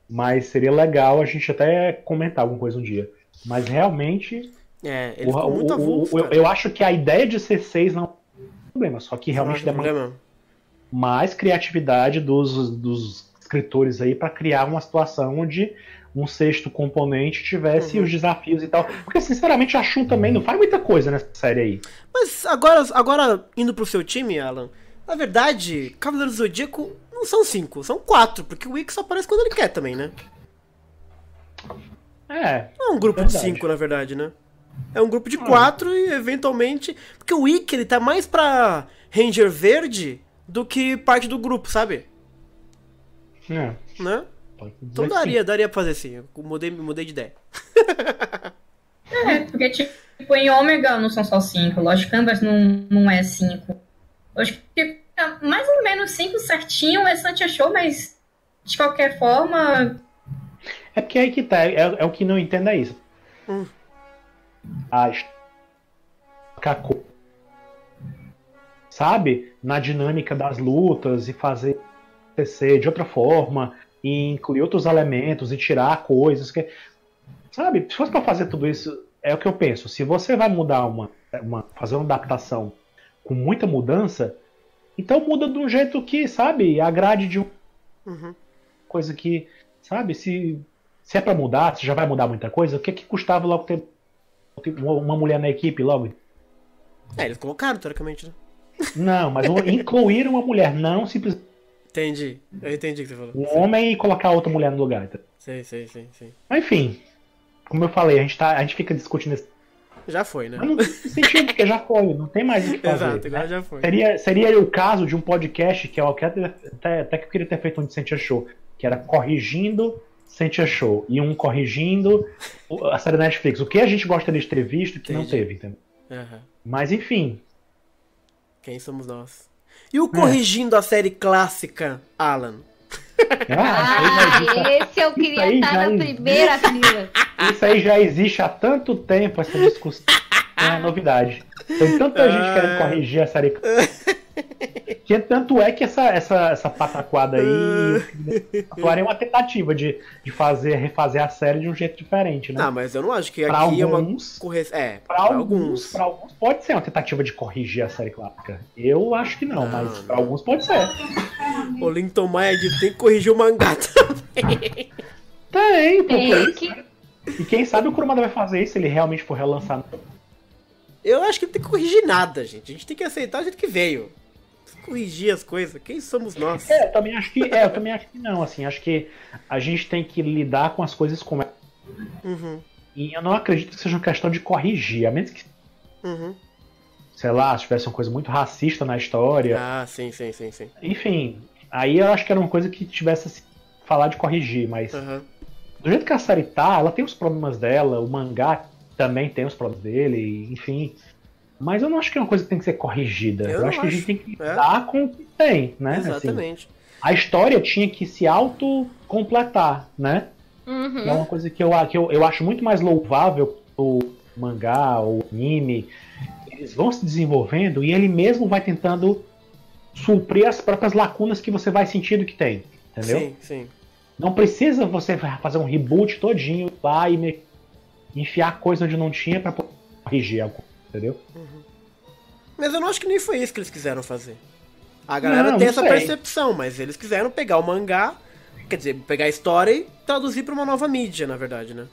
Mas seria legal a gente até comentar alguma coisa um dia. Mas realmente. É, ele o- muito o- avulso. o- eu, eu acho que a ideia de ser seis não é um problema, só que Não realmente acho demanda problema. mais criatividade dos, dos escritores aí pra criar uma situação onde um sexto componente tivesse Uhum. os desafios e tal. Porque, sinceramente, a Shun também não faz muita coisa nessa série aí. Mas agora, agora, indo pro seu time, Alan, na verdade, Cavaleiro do Zodíaco não são cinco, são quatro, porque o Ikki só aparece quando ele quer também, né? É. Não é um grupo de cinco, na verdade, né? É um grupo de quatro e, eventualmente... Porque o Ikki, ele tá mais pra Ranger Verde do que parte do grupo, sabe? é. Né? Então que daria, daria pra fazer sim. Eu mudei, mudei de ideia. É, porque, tipo, em ômega não são só cinco. Lost Canvas não, não é cinco. Eu acho que é mais ou menos cinco certinho o Santi achou, mas de qualquer forma. É porque aí que tá, é, é o que não entendo é isso. Hum. A his- Kaku. Sabe? Na dinâmica das lutas e fazer acontecer de outra forma, e incluir outros elementos e tirar coisas que. Sabe? Se fosse pra fazer tudo isso, é o que eu penso. Se você vai mudar uma. uma fazer uma adaptação com muita mudança, Então muda de um jeito que, sabe, agrade de um Uhum. coisa que, sabe, se, se é pra mudar, se já vai mudar muita coisa, o que que custava logo ter uma mulher na equipe logo? É, eles colocaram, teoricamente, né? Não, mas incluir uma mulher, não simplesmente Entendi. Eu entendi o que você falou. um homem e colocar outra mulher no lugar. Sei, sei, sei, sei. Mas enfim, como eu falei, a gente, tá, a gente fica discutindo esse Já foi, né? Mas não tem sentido, porque já foi, não tem mais o que fazer. Exato, agora né? já foi. Seria, seria o caso de um podcast que eu quero- até, até que eu queria ter feito um de Sentia Show, que era corrigindo Sentia Show, e um corrigindo a série Netflix. O que a gente gostaria de ter visto que não Entendi. teve, entendeu? Aham. Mas enfim, Quem somos nós? E o corrigindo a série clássica, Alan? Ah, esse eu queria estar na existe. primeira fila. isso aí já existe há tanto tempo, essa discussão. Não é novidade. Tem tanta gente querendo corrigir a série. Que tanto é que essa, essa, essa pataquada aí agora é uma tentativa de, de fazer, refazer a série de um jeito diferente, né? Ah, mas eu não acho que Pra aqui é uma alguns- correção. É, Pra pra alguns, alguns. pra alguns pode ser uma tentativa de corrigir a série clássica. Eu acho que não, Não, mas pra alguns pode ser. O Linton Maia tem que corrigir o mangá também. Tem, pô, Tem que- E quem sabe o Kurumada vai fazer isso se ele realmente for relançar. Eu acho que não tem que corrigir nada, gente. A gente tem que aceitar o jeito que veio. Corrigir as coisas. Quem somos nós? É, eu também acho que. É, eu também acho que não, assim. Acho que a gente tem que lidar com as coisas como é. Uhum, E eu não acredito que seja uma questão de corrigir, a menos que, uhum. sei lá, se tivesse uma coisa muito racista na história. Ah, sim, sim, sim, sim. Enfim, aí eu acho que era uma coisa que tivesse assim, falar de corrigir, mas Aham. do jeito que a série tá, ela tem os problemas dela, o mangá também tem os problemas dele, enfim. Mas eu não acho que é uma coisa que tem que ser corrigida. Eu Eu, acho que a gente acho. tem que É. lidar com o que tem, né? Assim, Exatamente. a história tinha que se auto-completar, né? É Uhum. uma coisa que eu, que eu, eu acho muito mais louvável o mangá, o anime. Eles vão se desenvolvendo e ele mesmo vai tentando suprir as próprias lacunas que você vai sentindo que tem. Entendeu? Sim, sim. Não precisa você fazer um reboot todinho lá e me- enfiar coisa onde não tinha pra poder corrigir algo. Entendeu? Mas eu não acho que nem foi isso que eles quiseram fazer. A galera Não, tem essa sei. percepção, mas eles quiseram pegar o mangá, quer dizer, pegar a história e traduzir pra uma nova mídia, na verdade, né?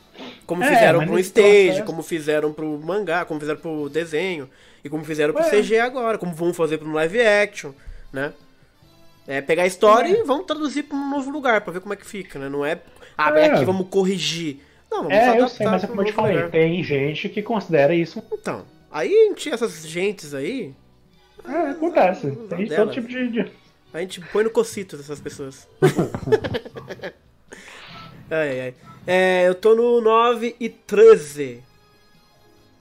Como É, fizeram pro stage, processo- como fizeram pro mangá, como fizeram pro desenho, e como fizeram pro Ué. CG agora, como vão fazer pro live action, né? É pegar a história e vão traduzir pra um novo lugar, pra ver como é que fica, né? Não é, ah, É. aqui vamos corrigir. Não, vamos É, eu sei, mas é como eu te falei, lugar. tem gente que considera isso. Então, aí a gente, essas gentes aí, É, acontece. Tem todo tipo de. de- a gente põe no cocito dessas pessoas. ai, ai. É, eu tô no 9 e 13.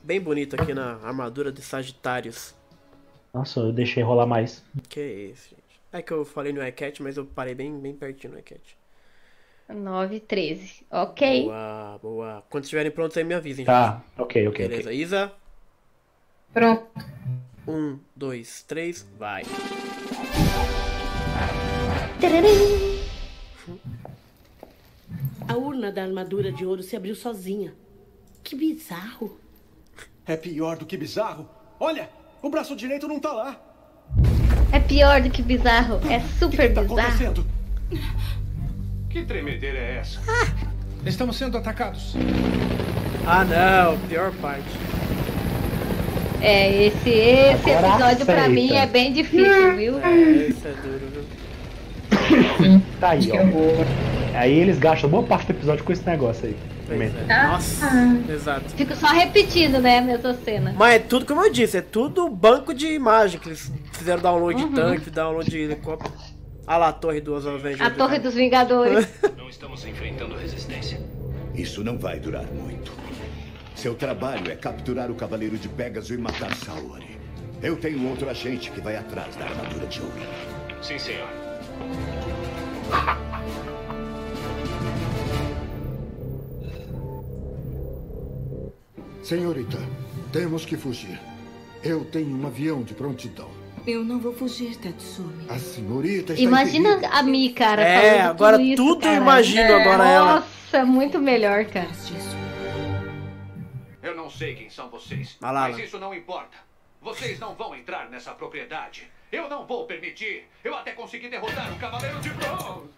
Bem bonito aqui na armadura de Sagitários. Nossa, eu deixei rolar mais. Que isso, gente. É que eu falei no iCat, mas eu parei bem, bem pertinho no iCat. 9 e 13. Ok. Boa, boa. Quando estiverem prontos aí me avisem. Tá, ok, ok, Beleza, ok. Isa? Pronto. Um, dois, três, vai. A urna da armadura de ouro se abriu sozinha. Que bizarro. É pior do que bizarro. Olha, o braço direito não tá lá. É pior do que bizarro. É super Tá bizarro. acontecendo? Que tremedeira é essa? Estamos sendo atacados. Ah, não, pior parte. É, esse, esse Agora episódio pra aceita. mim é bem difícil, viu? É, isso é duro, viu? Tá aí, ó. Aí eles gastam boa parte do episódio com esse negócio aí. É. Ah. Nossa, exato. Fico só repetindo, né, a mesma cena. Mas é tudo como eu disse, é tudo banco de imagem que eles fizeram download Uhum. de tanque, download de helicóptero. Ah lá, a torre dos Avengers. A Torre dos Vingadores. Não estamos enfrentando resistência. Isso não vai durar muito. Seu trabalho é capturar o Cavaleiro de Pégaso e matar Saori. Eu tenho outro agente que vai atrás da armadura de ouro. Sim, senhor. Senhorita, temos que fugir. Eu tenho um avião de prontidão. Eu não vou fugir, Tatsumi. A senhorita está Imagina a Mi, cara, É, falando agora tudo, isso, tudo eu cara. imagino agora ela. Nossa, muito melhor, cara. Sei quem são vocês, lá, mas lá. isso não importa. Vocês não vão entrar nessa propriedade. Eu não vou permitir. Eu até consegui derrotar o Cavaleiro de Bronze.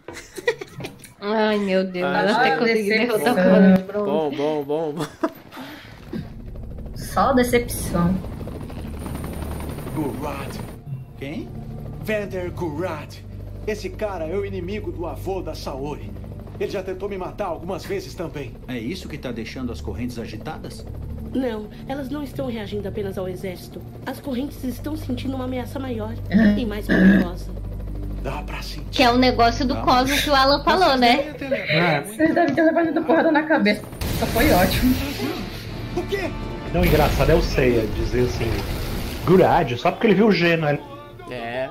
Ai, meu Deus. Ah, até já- consegui decepção. derrotar o Cavaleiro de Bronze. Bom, bom, bom, bom. Só decepção. Gurat. Quem? Vander Gurat. Esse cara é o inimigo do avô da Saori. Ele já tentou me matar algumas vezes também. É isso que tá deixando as correntes agitadas? Não, elas não estão reagindo apenas ao exército. As correntes estão sentindo uma ameaça maior e mais perigosa. Dá pra sentir. Que é o negócio do cosmo que o Alan falou, né? Vocês devem ter levado porrada na cabeça. Só foi ótimo. O quê? Não, o engraçado é o Seiya dizer assim, Gurad, só porque ele viu o G, não é? É.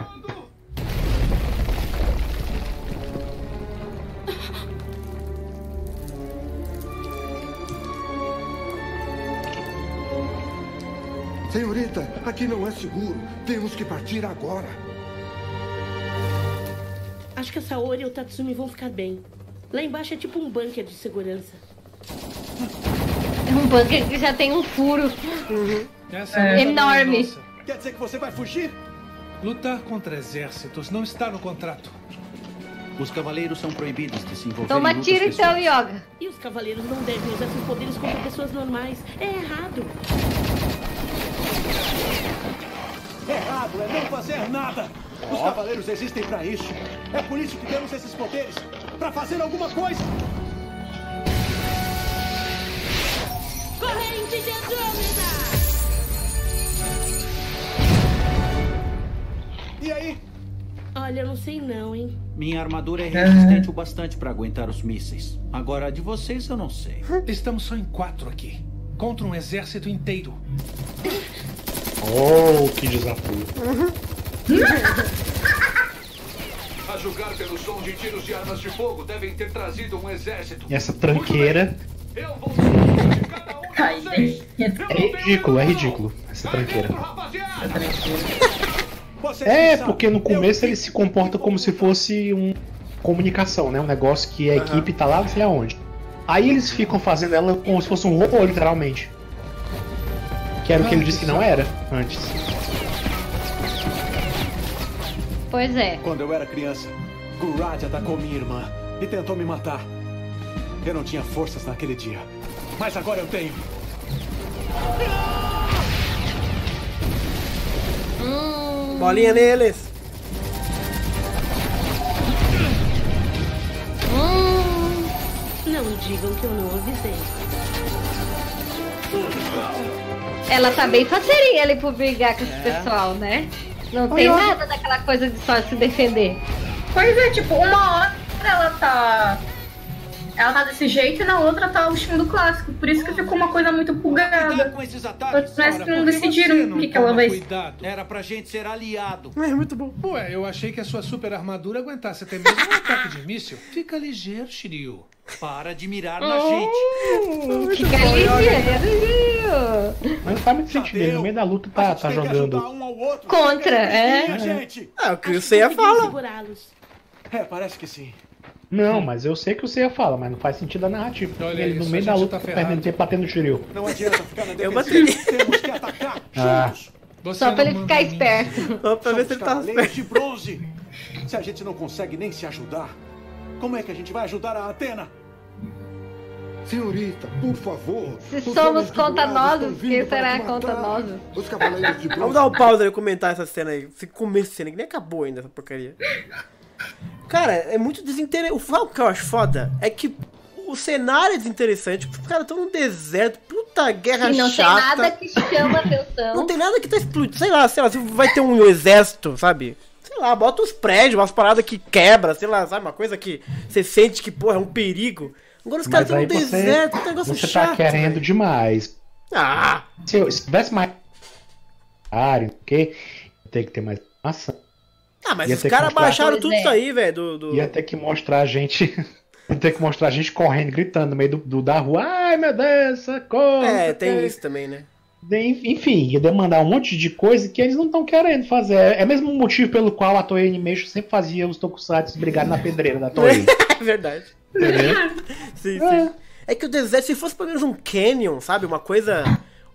Senhorita, aqui não é seguro. Temos que partir agora. Acho que a Saori e o Tatsumi vão ficar bem. Lá embaixo é tipo um bunker de segurança. É um bunker que já tem um furo. Essa É. Enorme. é. Quer dizer que você vai fugir? Lutar contra exércitos não está no contrato. Os cavaleiros são proibidos de se envolver Toma tiro então. Yoga. E os cavaleiros não devem usar seus poderes contra pessoas normais. É errado. Errado é não fazer nada. Os cavaleiros existem pra isso. É por isso que temos esses poderes. Pra fazer alguma coisa. Corrente de Andrômeda! E aí? Olha, eu não sei não, hein? Minha armadura é resistente o bastante para aguentar os mísseis. Agora, a de vocês eu não sei. Estamos só em quatro aqui. Contra um exército inteiro. Oh, que desafio. A julgar pelo som de tiros de armas de fogo, devem ter trazido um exército. E essa tranqueira Eu vou Ai, gente. é ridículo, é ridículo. Essa tranqueira. Vocês É, sabem, porque no eu começo ele se comporta como se fosse um comunicação, né? Um negócio que a equipe tá lá, não sei aonde. Aí eles ficam fazendo ela como se fosse um robô, literalmente. Que era o que ele disse que não era antes. Pois é. Quando eu era criança, Gurat atacou minha irmã e tentou me matar. Eu não tinha forças naquele dia. Mas agora eu tenho. Hum, Bolinha neles. hum. Não digam que eu não avisei. Ela tá bem faceirinha ali pro brigar com esse É. pessoal, né? Não Oi, tem nada daquela coisa de só se defender. Pois é, tipo, uma hora ela tá. Ela tá desse jeito e na outra tá o estilo clássico. Por isso que ficou uma coisa muito pulgada. Parece que não decidiram você o que, que ela vai. cuidado. Era pra gente ser aliado. É muito bom. Ué, eu achei que a sua super armadura aguentasse até mesmo um ataque de míssil. Fica ligeiro, Shiryu. Para de mirar na gente. Fica ligeiro. Mas não faz muito sentido. Ele no meio da luta tá, tá jogando. Um. Contra, é. É o que Acho o Seiya que consegui fala. segurá-los. É, parece que sim. Não, mas eu sei que o Seiya fala, mas não faz sentido a narrativa. Olha ele no isso, meio a da luta tá ferrado. perdendo tempo batendo no Shiryu. Não adianta ficar na Eu defensiva. Temos que atacar Ah. juntos. Você Só pra ele ficar esperto. Só pra ver se ele tá cavaleiros esperto. de bronze. Se a gente não consegue nem se ajudar, como é que a gente vai ajudar a Atena? Senhorita, por favor. Se os somos estão vindo quem será matar. contanoso? Os cavaleiros de Vamos bronze. dar um pause aí e comentar essa cena aí. Esse começo de cena que nem acabou ainda essa porcaria. Cara, é muito desinteressante. O que eu acho foda é que o cenário é desinteressante. Os caras estão no deserto, puta guerra E não tem chata. nada que chama atenção. Não tem nada que tá explodindo. Sei lá, sei lá, vai ter um exército, sabe? Sei lá, bota os prédios, umas paradas que quebra, sei lá, sabe? Uma coisa que você sente que, porra, é um perigo. Agora os caras estão você, deserto, um negócio você chato. tá querendo velho. demais. Ah! Se, eu, se tivesse mais. área, porque tem que ter mais informação. Ah, mas Ia os que caras baixaram tudo é. isso aí, velho. Do, do... Ia ter que mostrar a gente. Ia ter que mostrar a gente correndo, gritando no meio do, do- da rua. Ai meu Deus, socorro! É, tem quê." isso também, né? Enfim, ia demandar um monte de coisa que eles não estão querendo fazer. É o mesmo motivo pelo qual a Toei Animation sempre fazia os tokusatsu brigarem na pedreira da Toei. É verdade. entendeu? Sim, sim. É que o deserto, se fosse pelo menos um canyon, sabe? Uma coisa.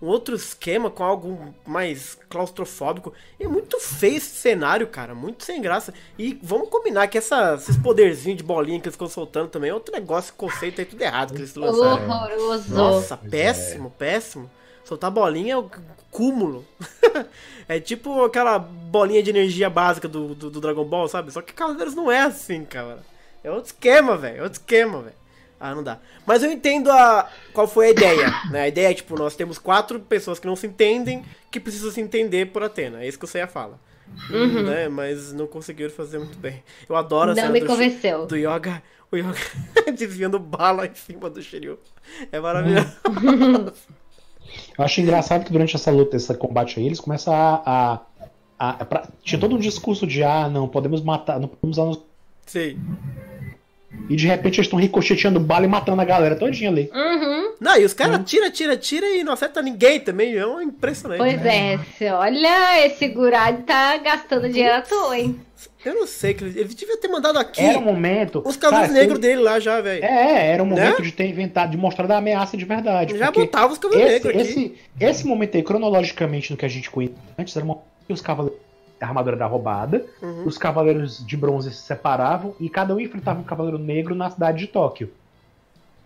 Um outro esquema com algo mais claustrofóbico. É muito feio esse cenário, cara. Muito sem graça. E vamos combinar que essa, esses poderzinhos de bolinha que eles ficam soltando também é outro negócio, conceito aí tudo errado que eles lançaram. Horroroso. Nossa, péssimo, péssimo. Soltar bolinha é o cúmulo. é tipo aquela bolinha de energia básica do, do, do Dragon Ball, sabe? Só que Cavaleiros não é assim, cara. É outro esquema, velho. É outro esquema, velho. Ah, não dá. Mas eu entendo a qual foi a ideia, né? A ideia é, tipo, nós temos quatro pessoas que não se entendem, que precisam se entender por Atena. É isso que o Seiya fala. Uhum. Né? Mas não conseguiram fazer muito bem. Eu adoro a Não cena me do, convenceu. do Yoga, o Yoga desviando bala em cima do Shiryu. É maravilhoso. Eu acho engraçado que durante essa luta, esse combate aí, eles começam a. a, a- a- pra- tinha todo um discurso de ah, não, podemos matar, não podemos usar nos. Sim. E de repente eles estão ricocheteando bala e matando a galera todinha ali. Uhum. Não, e os caras tira, tira, tira e não acerta ninguém também. É um impressionante. Pois é, você olha, esse Gurad tá gastando dinheiro à toa, hein? Eu não sei, que ele, ele devia ter mandado aqui Era o momento. os cavalos cara, negros se- dele lá já, velho. É, era o momento Né? de ter inventado, de mostrar a ameaça de verdade. Já botava os cavalos negros aqui. esse, esse momento aí, cronologicamente, no que a gente conhecia antes, era o momento que os cavaleiros. A armadura era roubada, Uhum. os cavaleiros de bronze se separavam e cada um enfrentava um cavaleiro negro na cidade de Tóquio.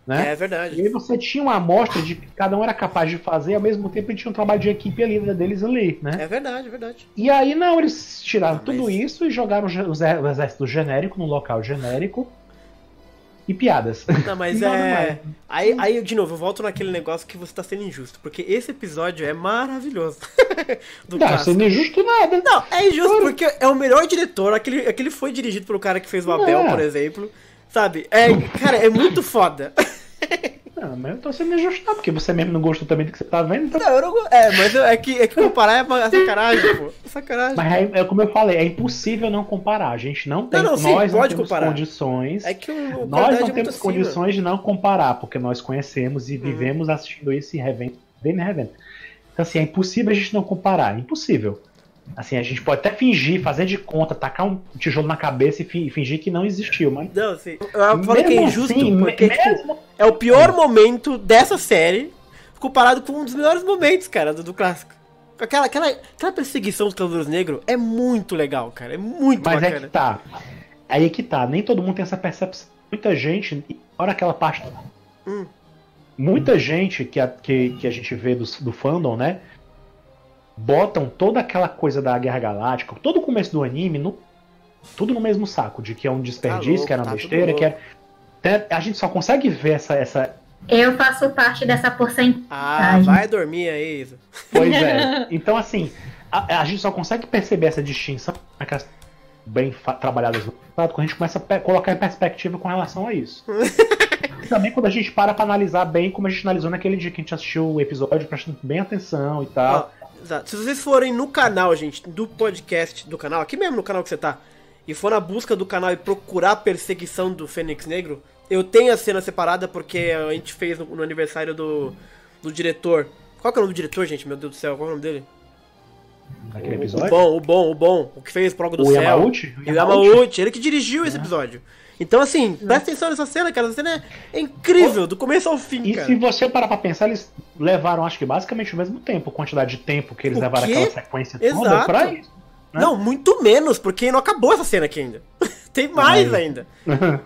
Né? É verdade. E aí você tinha uma amostra de que cada um era capaz de fazer, ao mesmo tempo tinha um trabalho de equipe ali né, deles ali, né? É verdade, é verdade. E aí não, eles tiraram Ah, tudo mas- isso e jogaram o exército genérico num local genérico e piadas. Não, mas Nada é. mais. Aí, aí, de novo, eu volto naquele negócio que você tá sendo injusto. Porque esse episódio é maravilhoso. Do Não, clássico. sendo injusto nada. Não, é injusto porque é o melhor diretor. Aquele, aquele foi dirigido pelo cara que fez o Abel, É. por exemplo. Sabe? É, cara, é muito foda. Não, mas eu tô sendo injusto, não, porque você mesmo não gostou também do que você tá vendo, então. Não, eu não É, mas eu- é que, é que comparar é sacanagem, pô. Sacanagem. Mas é, é como eu falei, é impossível não comparar. A gente não tem, não, sim, nós não temos comparar. condições. É que o, Nós não é temos condições de não comparar, porque nós conhecemos e vivemos assistindo isso e revendo, vendo e revendo. Então, assim, é impossível a gente não comparar. É impossível. Assim, a gente pode até fingir, fazer de conta, tacar um tijolo na cabeça e fi- fingir que não existiu, mas. Não, sim. Eu falo que é Mesmo injusto, assim, porque me- tipo, é o pior momento dessa série comparado com um dos melhores momentos, cara, do, do clássico. Aquela, aquela, aquela perseguição dos Cavaleiros Negros é muito legal, cara. É muito Mas é bacana. que tá. Aí é que tá. Nem todo mundo tem essa percepção. Muita gente, fora aquela parte. Hum. Muita gente que a, que, que a gente vê do, do fandom, né? Botam toda aquela coisa da Guerra Galáctica, todo o começo do anime, no, tudo no mesmo saco, de que é um desperdício, louco, que era tá uma tudo besteira, que era. Até A gente só consegue ver essa, essa, Eu faço parte dessa porcentagem. Ah, vai dormir aí, Isa. Pois é. Então, assim, a, a gente só consegue perceber essa distinção naquelas bem trabalhadas no passado quando a gente começa a colocar em perspectiva com relação a isso. e também quando a gente para pra analisar bem como a gente analisou naquele dia que a gente assistiu o episódio, prestando bem atenção e tal. Exato. Se vocês forem no canal, gente, do podcast do canal, aqui mesmo no canal que você tá, e for na busca do canal e procurar a perseguição do Fênix Negro, eu tenho a cena separada porque a gente fez no, no aniversário do, do diretor. Qual que é o nome do diretor, gente? Meu Deus do céu, qual é o nome dele? Naquele O episódio. bom, o bom, o bom. O que fez Prog do O Céu. Yamauchi? O Yamauchi. Ele que dirigiu esse episódio. Então, assim, presta atenção nessa cena, cara. Essa cena é incrível, do começo ao fim, E cara. se você parar pra pensar, eles levaram, acho que basicamente o mesmo tempo, quantidade de tempo que eles O levaram quê? aquela sequência toda Exato. pra isso. né? Não, muito menos, porque não acabou essa cena aqui ainda. Tem mais Aí. ainda.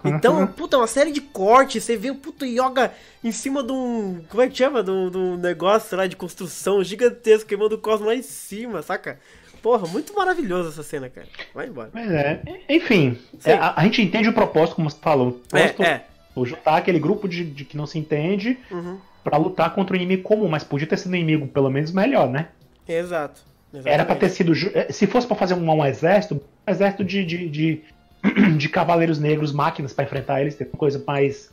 Então, puta, uma série de cortes. Você vê o puto Yoga em cima de um. Como é que chama? De um, de um negócio lá de construção gigantesco, queimando o cosmo lá em cima, saca? Porra, muito maravilhoso essa cena, cara. Vai embora. Mas é, enfim, é, a, a gente entende o propósito, como você falou. O propósito É, é. o juntar aquele grupo de, de que não se entende Uhum. pra lutar contra um inimigo comum, mas podia ter sido um inimigo pelo menos melhor, né? Exato. Era pra ter sido. eh, Se fosse pra fazer um, um exército, um exército de, de, de, de cavaleiros negros, máquinas pra enfrentar eles, ter uma coisa mais.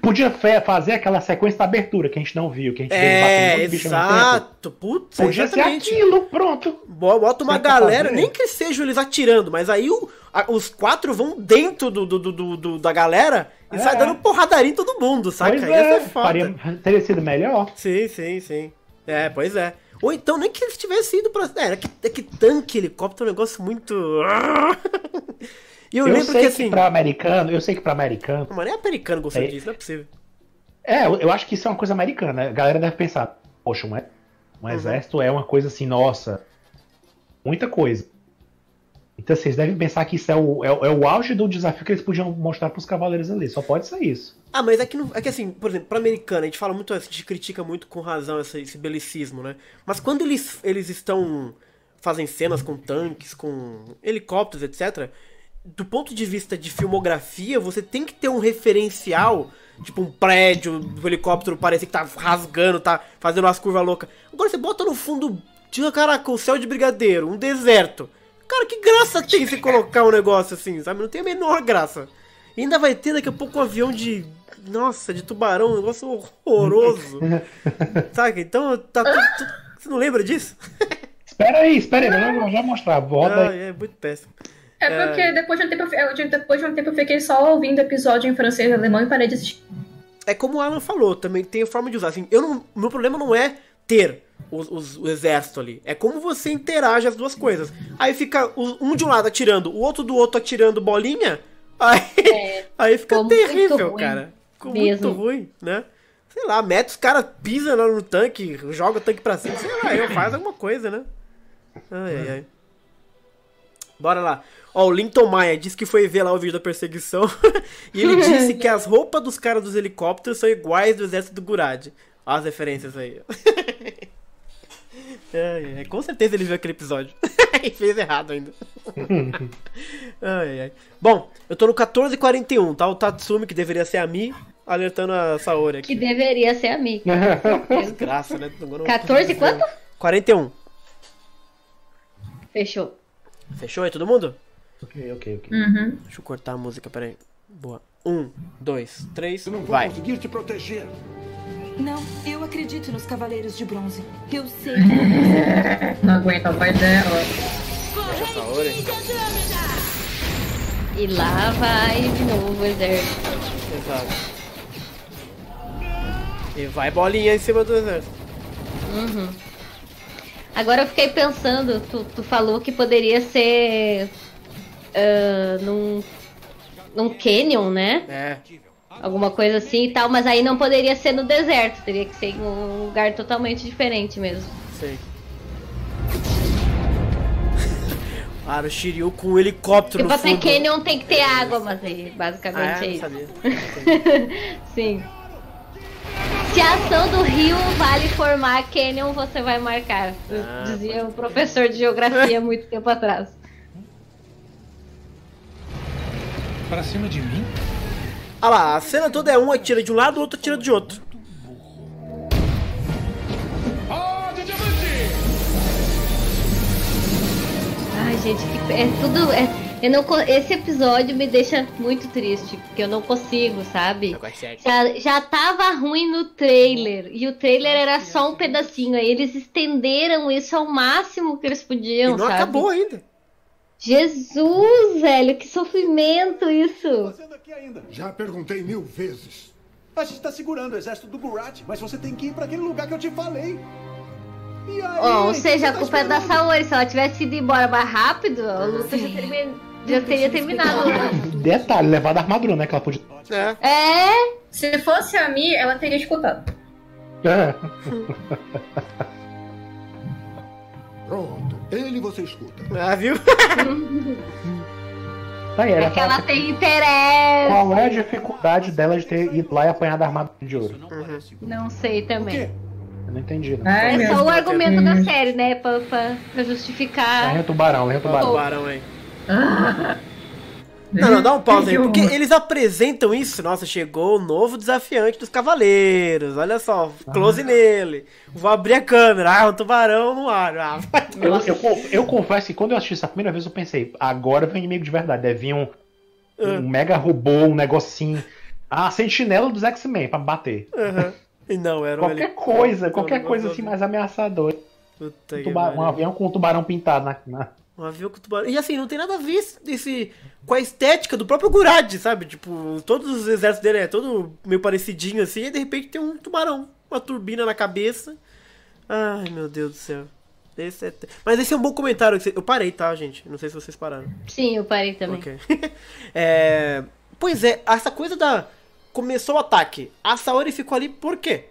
Podia fazer aquela sequência da abertura que a gente não viu, que a gente batendo É, tempo. exato. Putz, Podia ser exatamente. aquilo, pronto. Bo- Bota uma galera, nem que sejam eles atirando, mas aí o- a- os quatro vão dentro do, do- do- do- da galera e É. sai dando porradaria em todo mundo, saca? Pois é, é foda. faria- teria sido melhor. Sim, sim, sim. É, pois é. Ou então nem que eles tivessem ido pra. É, é que, é que tanque, helicóptero é um negócio muito. E eu, Eu, lembro sei que que, assim. pra americano, eu sei que pra americano. Mas nem americano gostando É. disso, não é possível. É, eu, eu acho que isso é uma coisa americana. A galera deve pensar, poxa, um, Um exército é uma coisa assim, nossa, muita coisa. Então vocês devem pensar que isso é o, é, é o auge do desafio que eles podiam mostrar pros cavaleiros ali. Só pode ser isso. Ah, mas é que, não, é que assim, por exemplo, pra americana, a gente fala muito, a gente critica muito com razão esse, esse belicismo, né? Mas quando eles, eles estão. fazem cenas com tanques, com helicópteros, etc. Do ponto de vista de filmografia, você tem que ter um referencial, tipo um prédio, o helicóptero parecer que tá rasgando, tá fazendo umas curvas loucas. Agora você bota no fundo, tira, caraca, o céu de brigadeiro, um deserto. Cara, que graça tem você colocar um negócio assim, sabe? Não tem a menor graça. E ainda vai ter daqui a pouco um avião de. Nossa, de tubarão, um negócio horroroso. Sabe? Então, tá tudo. tudo- Você não lembra disso? Espera aí, espera aí, eu já- mostrar. Roda Ah, aí. é muito péssimo. É porque depois de um tempo, eu, de- depois de um tempo eu fiquei só ouvindo episódio em francês e alemão e parei de assistir. É como o Alan falou, também tem a forma de usar. Assim, eu não, meu problema não é ter os, os- o exército ali. É como você interage as duas coisas. Aí fica um de um lado atirando, o outro do outro atirando bolinha. Aí, aí fica terrível, cara. Ficou mesmo. muito ruim, né? Sei lá, mete os caras, pisa lá no tanque, joga o tanque pra cima, sei lá, eu faz alguma coisa, né? Ai, ai, ai. Bora lá. Ó, o Linton Maia disse que foi ver lá o vídeo da perseguição e ele disse que as roupas dos caras dos helicópteros são iguais do exército do Gurad. Ó as referências aí. Ai, ai, com certeza ele viu aquele episódio. e fez errado ainda. ai, ai. Bom, eu tô no 1441, tá? O Tatsumi, que deveria ser a Mi, alertando a Saori Que aqui. deveria ser amigo. Desgraça, né? Agora eu- 14 quanto? 41. Fechou. Fechou aí, todo mundo? Ok, ok, ok. Uhum. Deixa eu cortar a música, peraí. Boa. Um, dois, três, Eu não vou vai. conseguir te proteger. Não, eu acredito nos Cavaleiros de Bronze. Eu sei. Não aguento a voz dela. E lá vai de novo o exército. Exato. E vai bolinha em cima do exército. Uhum. Agora eu fiquei pensando, tu, tu falou que poderia ser ah, num, num canyon, né? É. Alguma coisa assim e tal, mas aí não poderia ser no deserto, teria que ser em um lugar totalmente diferente mesmo. Sei. Cara, o Shiryu com um helicóptero Tipo no fundo. canyon tem que ter água, mas aí, basicamente Ah, é é? Isso. Sim. Se a ação do rio vale formar canyon, você vai marcar. Ah, Dizia o professor de geografia muito tempo atrás. Pra cima de mim? Olha lá, a cena toda é um atira de um lado, o outro atira de outro. Ai, gente, que- é tudo. É, eu não, esse episódio me deixa muito triste, porque eu não consigo, sabe? Já, já tava ruim no trailer, e o trailer era só um pedacinho, aí eles estenderam isso ao máximo que eles podiam, E não sabe? acabou ainda. Jesus, velho, que sofrimento isso! Já perguntei mil vezes. A gente tá segurando o exército do Gurat, mas você tem que ir pra aquele lugar que eu te falei. E aí? Ó, ou seja, a tá culpa é da? Saori, se ela tivesse ido embora mais rápido, a luta já, termi- já teria terminado. Detalhe, levar da armadura, né? Que ela podia. É? Se fosse a Mi, ela teria escutado. É. Pronto, ele você escuta. Ah, viu? Tá aí, É que ela tem interesse. Qual é a dificuldade dela de ter ido lá e apanhar da armadura de ouro? Não sei também. Eu não entendi, não. Ai, É só o argumento Hum. da série, né? Pra, pra, pra É justificar. o tubarão, é o tubarão. Tubarão aí. Não, não, dá um pause aí, porque eles apresentam isso. Nossa, chegou o novo desafiante dos cavaleiros. Olha só, close nele. Vou abrir a câmera. Ah, um tubarão no ar. Ah. Eu, eu, eu confesso que quando eu assisti essa primeira vez, eu pensei, agora vem inimigo de verdade. Deve vir um, um mega robô, um negocinho. Ah, sentinela dos X-Men pra bater. Aham. E não, era um Qualquer heli- coisa, qualquer coisa assim mais ameaçador. Puta Um, que tuba- um avião com um tubarão pintado na. na- Um avião com tubarão. E assim, não tem nada a ver esse, com a estética do próprio Gurad, sabe? Tipo, todos os exércitos dele é todo meio parecidinho assim, e de repente tem um tubarão, uma turbina na cabeça. Ai, meu Deus do céu. Esse é Mas esse é um bom comentário. Eu parei, tá, gente? Não sei se vocês pararam. Sim, eu parei também. Ok. É, Pois é, essa coisa da. Começou o ataque. A Saori ficou ali por quê?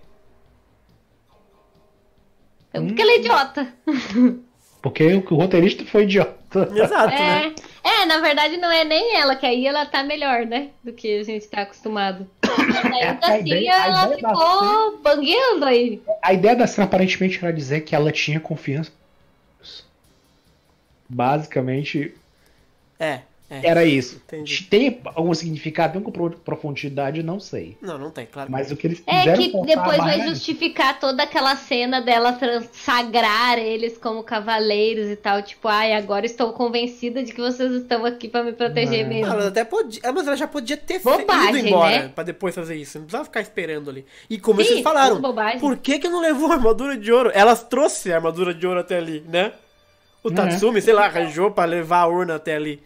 Porque ela é idiota. Porque o, o roteirista foi idiota. Exato, É, né? é, na verdade não é nem ela, que aí ela tá melhor, né? Do que a gente tá acostumado. Mas ainda assim ideia- ela ficou bangueando aí. A ideia da cena aparentemente era dizer que ela tinha confiança. Basicamente, É, é. era isso. Entendi. Tem algum significado, tem alguma pro- profundidade, não sei. Não, não tem, claro. Mas o que eles É quiseram que contar depois vai é justificar toda aquela cena dela sagrar eles como cavaleiros e tal. Tipo, ai, agora estou convencida de que vocês estão aqui pra me proteger Ah, mesmo. Ela até podia, é, mas ela já podia ter Bobagem, ido embora né? pra depois fazer isso. Não precisava ficar esperando ali. E como Sim, vocês falaram, bobagem. por que que não levou a armadura de ouro? Elas trouxe a armadura de ouro até ali, né? O É. Tatsumi, sei lá, arranjou pra levar a urna até ali.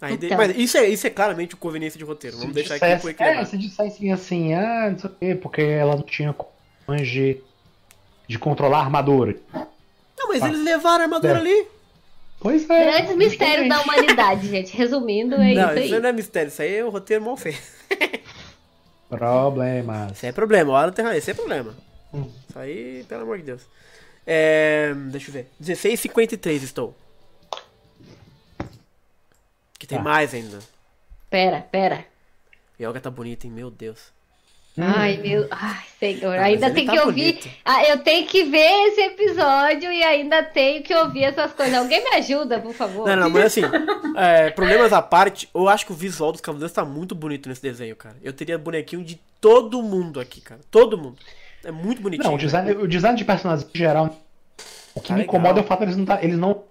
Aí de- Então. Mas isso é, isso é claramente o conveniência de roteiro. Vamos deixar aqui dissesse, pro é, se dissessem assim, ah, não sei o quê, porque ela não tinha condições de, de controlar a armadura. Não, mas Ah. eles levaram a armadura É. ali. Pois é. Grandes mistérios da humanidade, gente. Resumindo, é não, isso isso aí. não é mistério, isso aí é o roteiro mal feito. Problemas. Isso aí é problema, hora tem esse é problema. Hum. Isso aí, pelo amor de Deus. É, deixa eu ver. 16h53 estou. Que tem Tá. mais ainda. Pera, pera. Yoga tá bonita, hein? Meu Deus. Ai, meu. Ai, senhor. Ah, ainda tem ele que tá ouvir. bonito. Ah, eu tenho que ver esse episódio e ainda tenho que ouvir essas coisas. Alguém me ajuda, por favor. Não, não, mas assim, é, problemas à parte, eu acho que o visual dos Cavaleiros tá muito bonito nesse desenho, cara. Eu teria bonequinho de todo mundo aqui, cara. Todo mundo. É muito bonitinho. Não, o design, o design de personagens em geral. O que Tá me legal. incomoda é o fato de eles não, tá, eles não.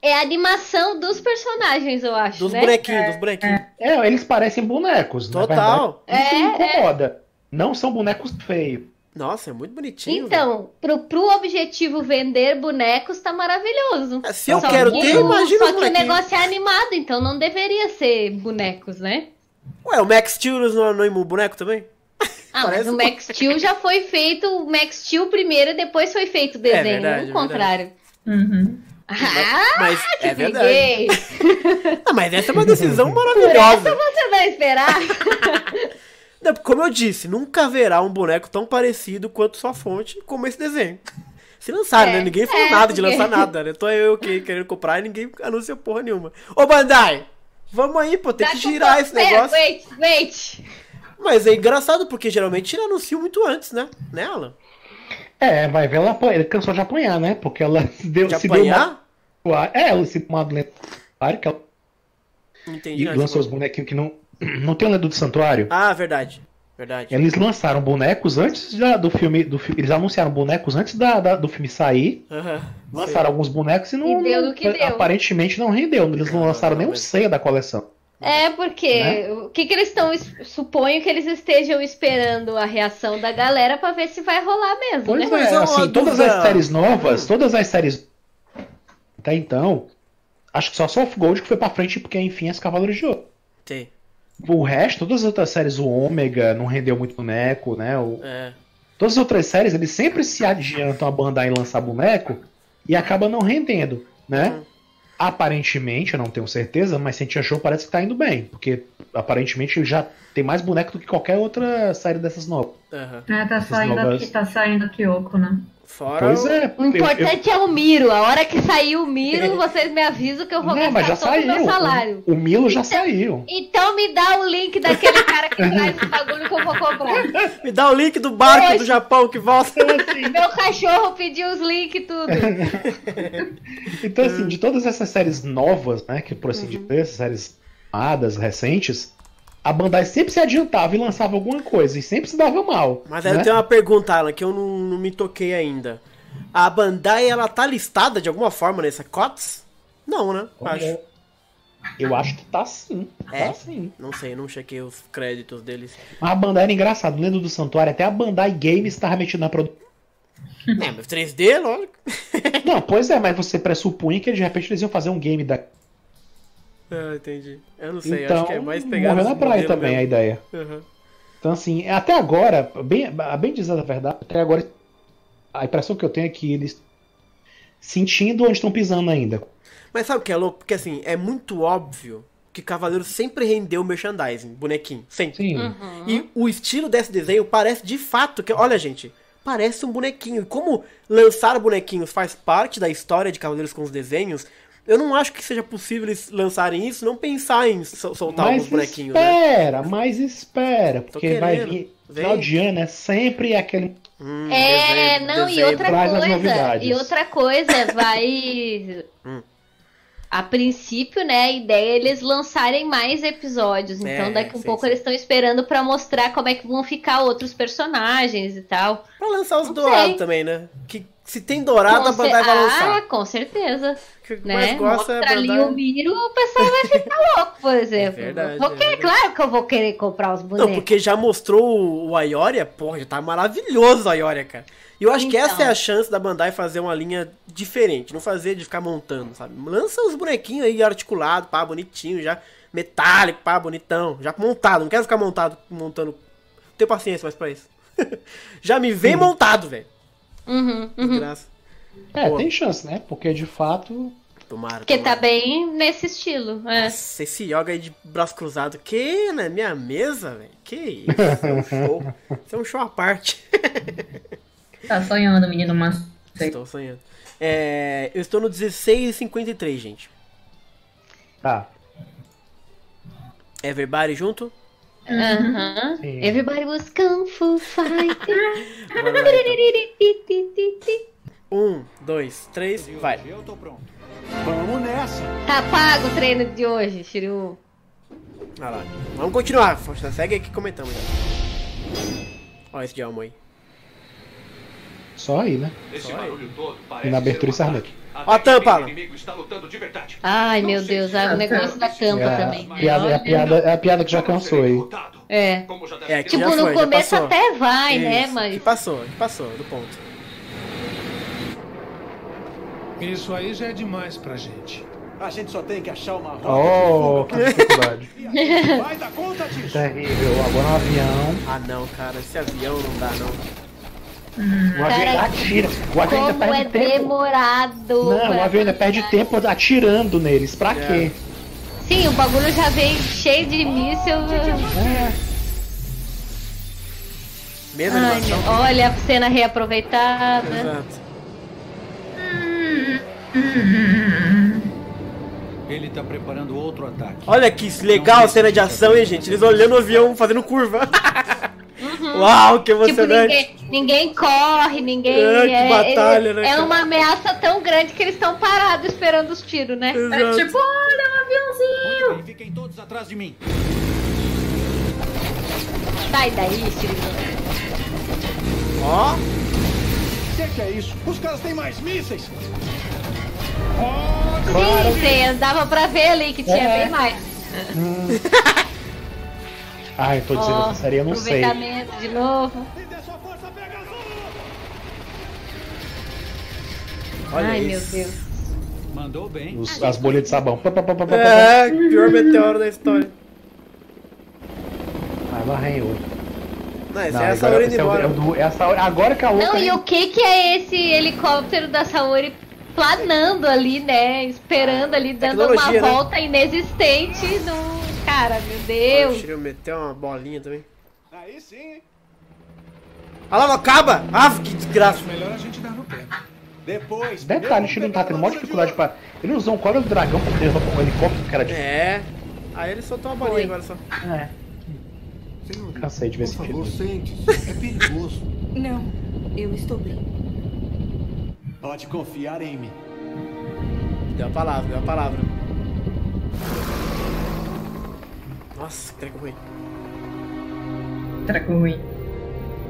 É a animação dos personagens, eu acho. Dos né? bonequinhos, dos bonequinhos. É, eles parecem bonecos. na Total. verdade. Isso me É, incomoda. Não são bonecos feios. Nossa, é muito bonitinho. Então, pro, pro objetivo vender bonecos, tá maravilhoso. Se eu Só quero que ter, o- imagina Só que o negócio é animado, então não deveria ser bonecos, né? Ué, o Max Steel não, não é um boneco também? Ah, Parece mas o Max Steel já foi feito, o Max Steel primeiro e depois foi feito o desenho, verdade, não é o contrário. Uhum. Ah, Mas é verdade. Ah, mas essa é uma decisão Por maravilhosa. essa você não esperava. Não, Como eu disse, nunca haverá um boneco tão parecido quanto sua fonte como esse desenho. Se lançaram, É, né? Ninguém falou é, nada de porque- lançar nada, né? Tô eu que querendo comprar e ninguém anunciou porra nenhuma. Ô Bandai, vamos aí, pô, tem Dá que girar esse Pera, negócio. Wait, wait. Mas é engraçado porque geralmente ele anuncia muito antes, né? Né, Alan? É, vai ver, ela apanha- ele cansou de apanhar, né? Porque ela se deu, De se apanhar? deu uma. É, ela se uma lendária que ela Entendi. e lançou os bonequinhos que não. Não tem o lendo do santuário? Ah, verdade. Verdade. Eles lançaram bonecos antes da- do filme. Do, eles anunciaram bonecos antes da, da- do filme sair. Aham. Lançaram alguns bonecos e não. E deu não-. Aparentemente não rendeu. Eles não lançaram não, nem um mas- ceia da coleção. É, porque Né? o que, que eles estão. Suponho que eles estejam esperando a reação da galera pra ver se vai rolar mesmo, Pois né? Mas é, é assim, todas as séries novas, todas as séries. Até então. Acho que só Soft Gold que foi pra frente porque, enfim, as Cavaleiros de Ouro. Tem. O resto, todas as outras séries, o Ômega não rendeu muito boneco, né? O- É. Todas as outras séries, eles sempre se adiantam a bandar em lançar boneco e acaba não rendendo, né? Hum. Aparentemente, eu não tenho certeza, mas Sentia Show parece que tá indo bem, porque aparentemente já tem mais boneco do que qualquer outra série dessas novas. Aham. É, tá saindo novas- aqui, tá saindo a Kyoko, né? Fora. Pois o- é. O eu- importante é o Miro. A hora que sair o Miro, vocês me avisam que eu vou Não, mas já gastar todo o saiu. meu salário. O, o Milo já saiu. Então me dá o link daquele cara que traz o bagulho que eu vou comprar. Me dá o link do barco Hoje. do Japão que volta. Meu cachorro pediu os links e tudo. Então, assim, de todas essas séries novas, né, que por assim Uhum. dizer, essas séries amadas, recentes, a Bandai sempre se adiantava e lançava alguma coisa, e sempre se dava mal. Mas aí né? eu tenho uma pergunta, Alan, que eu não, não me toquei ainda. A Bandai, ela tá listada de alguma forma nessa COTS? Não, né? Acho. Olha, Eu acho que tá sim. É? Tá sim. Não sei, não chequei os créditos deles. Mas a Bandai era engraçado, lendo do Santuário, até a Bandai Games estava metida na produção. É, mas 3D, lógico. Não, pois é, mas você pressupunha que de repente eles iam fazer um game da. Ah, entendi. Eu não sei, Então, acho que é mais pegar morreu na praia também a mesmo. ideia. Uhum. Então, assim, até agora, bem, a bem dizer a verdade, até agora, a impressão que eu tenho é que eles sentindo onde estão pisando ainda. Mas sabe o que é louco? Porque assim, é muito óbvio que Cavaleiro sempre rendeu merchandising, bonequinho. Sempre. Sim. Uhum. E o estilo desse desenho parece de fato que. Olha, gente, parece um bonequinho. E como lançar bonequinhos faz parte da história de Cavaleiros com os desenhos, eu não acho que seja possível eles lançarem isso, não pensar em sol- soltar Mas alguns bonequinhos, né? espera, mas espera, porque vai vir. Vem. Final de ano é sempre aquele. Hum, É, não, e outra coisa, novidades. e outra coisa, vai. Hum. A princípio, né, a ideia é eles lançarem mais episódios. Então, É, daqui a um sim, pouco sim. eles estão esperando pra mostrar como é que vão ficar outros personagens e tal. Pra lançar os dourados sei. também, né? Que se tem dourado, Com a Bandai vai Ah, lançar. com certeza. que né? mais gosta é Mostra ali o Miro, o pessoal vai ficar louco, por exemplo. verdade, Vou é querer- claro que eu vou querer comprar os Não, bonecos. porque já mostrou o Aioria, porra, já tá maravilhoso o Aioria, cara. E eu acho que essa é Então. a chance da Bandai fazer uma linha diferente, não fazer de ficar montando, sabe? Lança os bonequinhos aí articulados, pá, bonitinho, já metálico, pá, bonitão, já montado, não quero ficar montado, montando. Não tenho paciência mais pra isso. já me vem montado, velho. Uhum, uhum. Desgraça. É, Pô. tem chance, né? Porque de fato. Tomara, Porque tomara. tá bem nesse estilo. É. Nossa, esse yoga aí de braço cruzado, que na minha mesa, velho? Que isso? É um show. Isso é um show à parte. Tá sonhando, menino massa. Estou sonhando. É, eu estou no 16,53, gente. Tá. Everybody junto? Aham. Sim. Everybody was Kung Fu Fighter. Um, dois, três, vai. Eu tô pronto. Vamos nessa. Tá pago o treino de hoje, Shiryu. Olha lá. Vamos continuar. Força, Segue aqui comentando já. Olha esse de alma aí. Só aí, né? Esse Só aí. barulho todo E parece na abertura e. Ó a tampa. Ai, meu Deus, ah, o negócio da tampa É a, também. né? piada, é, a piada, é a piada que já cansou aí. É. É, Tipo, no foi, começo até vai, né? Isso, Mas. Que passou, que passou do ponto. Isso aí já é demais pra gente. A gente só tem que achar uma rota Oh, que de dificuldade. E a vai dar conta disso. Terrível. Agora um avião. Ah não, cara, esse avião não dá não. O avião Cara, atira. O avião ainda Como é perde tempo. demorado. Não, o avião ainda perde tempo atirando neles. Pra quê? Sim, o bagulho já vem cheio de míssil. É. Mesma Ai, animação. olha a cena reaproveitada. Exato. Ele tá preparando outro ataque. Olha que legal a cena de ação, hein, gente? Eles olhando o avião fazendo curva. Uau, que Tipo, emocionante. ninguém, ninguém corre, ninguém. É, que batalha, é, né, é uma ameaça tão grande que eles estão parados esperando os tiros, né? É tipo, olha um aviãozinho. Bem, fiquem todos atrás de mim. Sai daí, Shiryu. Ó, O que, que é isso? Os caras têm mais mísseis. Sim, sim, dava pra ver ali que tinha É. bem mais. Ai, tô dizendo essa série, eu não sei. aproveitamento de novo. Olha Ai, isso. meu Deus. Mandou bem. Os- as bolhas de sabão. Pá, pá, pá, pá, pá, pá. É, pior meteoro da história. Vai outro. Não, esse Não, é essa agora, hora indo é o- é o do- é a Saori- agora que a outra. Não, e o que que é esse helicóptero da Saori planando ali, né? Esperando ali, dando uma né? volta inexistente no. Cara, meu O Deus. Shiryu meteu uma bolinha também. Aí sim, hein? Ah lá, não acaba! Ah, que desgraça. Melhor a gente dar no pé. Depois. Detalhe, o Shiro não tá tendo maior dificuldade pra. Ele usou um colo do dragão pra derrubar um helicóptero, cara. De... É. Aí ele soltou uma bolinha Foi. agora só. É. Senhorita, Cansei de ver por esse favor, filme. sente-se. É perigoso. Não, eu estou bem. Pode confiar em mim. Deu a palavra, deu a palavra. Nossa, que treco ruim. Treco ruim.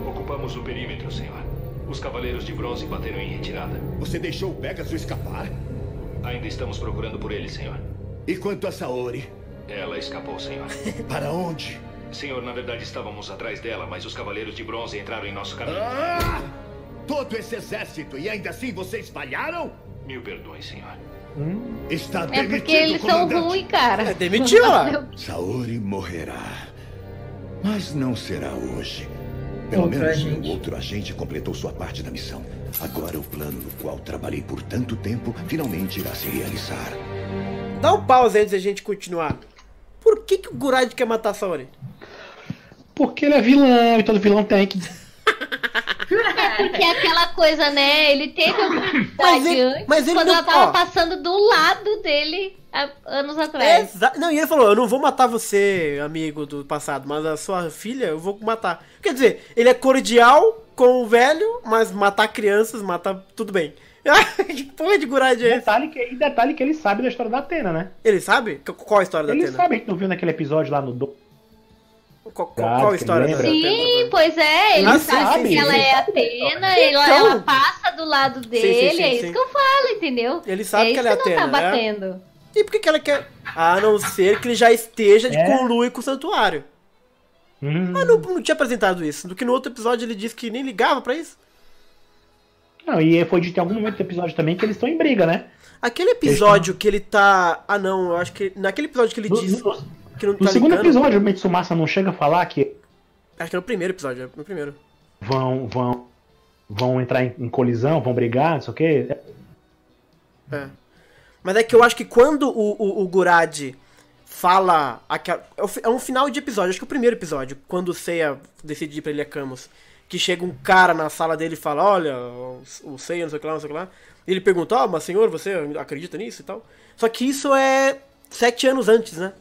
Ocupamos o perímetro, senhor. Os cavaleiros de bronze bateram em retirada. Você deixou o Pegasus escapar? Ainda estamos procurando por ele, senhor. E quanto a Saori? Ela escapou, senhor. Para onde? Senhor, na verdade estávamos atrás dela, mas os cavaleiros de bronze entraram em nosso caminho. Ah! Todo esse exército e ainda assim vocês espalharam? Mil perdões, senhor. Está É demitido, porque eles são comandante. ruins, cara. É, demitiu lá. Saori morrerá. Mas não será hoje. Pelo Outro menos agente. o outro agente completou sua parte da missão. Agora o plano no qual trabalhei por tanto tempo finalmente irá se realizar. Dá um pause antes da gente continuar. Por que, que o Gurad quer matar a Saori? Porque ele é vilão e todo vilão tem que. porque é aquela coisa, né? Ele teve a oportunidade Mas ele- antes, mas ele quando não- ela tava ó. passando do lado dele há anos atrás. Exa- Não, e ele falou: Eu não vou matar você, amigo do passado, mas a sua filha eu vou matar. Quer dizer, ele é cordial com o velho, mas matar crianças, matar tudo bem. que porra de Gurad é? Detalhe que, e detalhe que ele sabe da história da Atena, né? Ele sabe? Qu- Qual a história da Ele Atena? sabe, a gente não viu naquele episódio lá no. Do... Qual, qual- qual a história da Atena? Sim, pois é, ele Ah, sabe sabe, que ela é. Atena, ela, Então. ela passa do lado dele, sim, é isso sim. que eu falo, entendeu? Ele sabe é que isso ela é não tá Atena, né? batendo. E por que, que ela quer? A não ser que ele já esteja de É. conluio com o santuário. Hum. Ah, não, não tinha apresentado isso. Do que no outro episódio ele disse que nem ligava pra isso. Não, e foi de ter algum momento do episódio também que eles estão em briga, né? Aquele episódio que ele tá. Ah, não, eu acho que. Naquele episódio que ele No- diz. no- que não No tá segundo ligando. episódio, o Mitsumasa não chega a falar que Acho que é no primeiro episódio, é no primeiro. vão, vão, vão entrar em, em colisão, vão brigar, não sei o quê. É. Mas é que eu acho que quando o, o, o Gurad fala. aquela- é é um final de episódio, acho que é o primeiro episódio, quando o Seiya decide ir pra Ilha Camus. Que chega um cara na sala dele e fala: Olha, o, Seiya, não sei o que lá, não sei o que lá. E ele pergunta: Ó, mas senhor, você acredita nisso e tal? Só que isso é sete anos antes, né?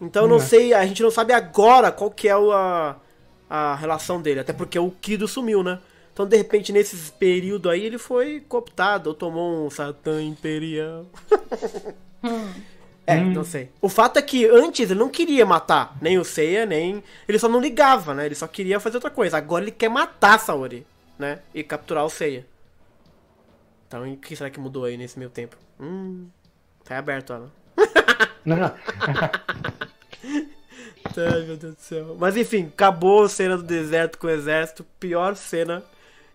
Então eu não Hum. sei, a gente não sabe agora qual que é o- a, a relação dele, até porque o Kido sumiu, né? Então, de repente, nesse período aí, ele foi cooptado ou tomou um Satã Imperial. É, não sei. O fato é que antes ele não queria matar nem o Seiya, nem. Ele só não ligava, né? Ele só queria fazer outra coisa. Agora ele quer matar a Saori, né? E capturar o Seiya. Então, o que será que mudou aí nesse meio tempo? Hum. Tá aberto, ela. Não. Ai, meu Deus do céu. Mas enfim, acabou a cena do deserto com o exército. Pior cena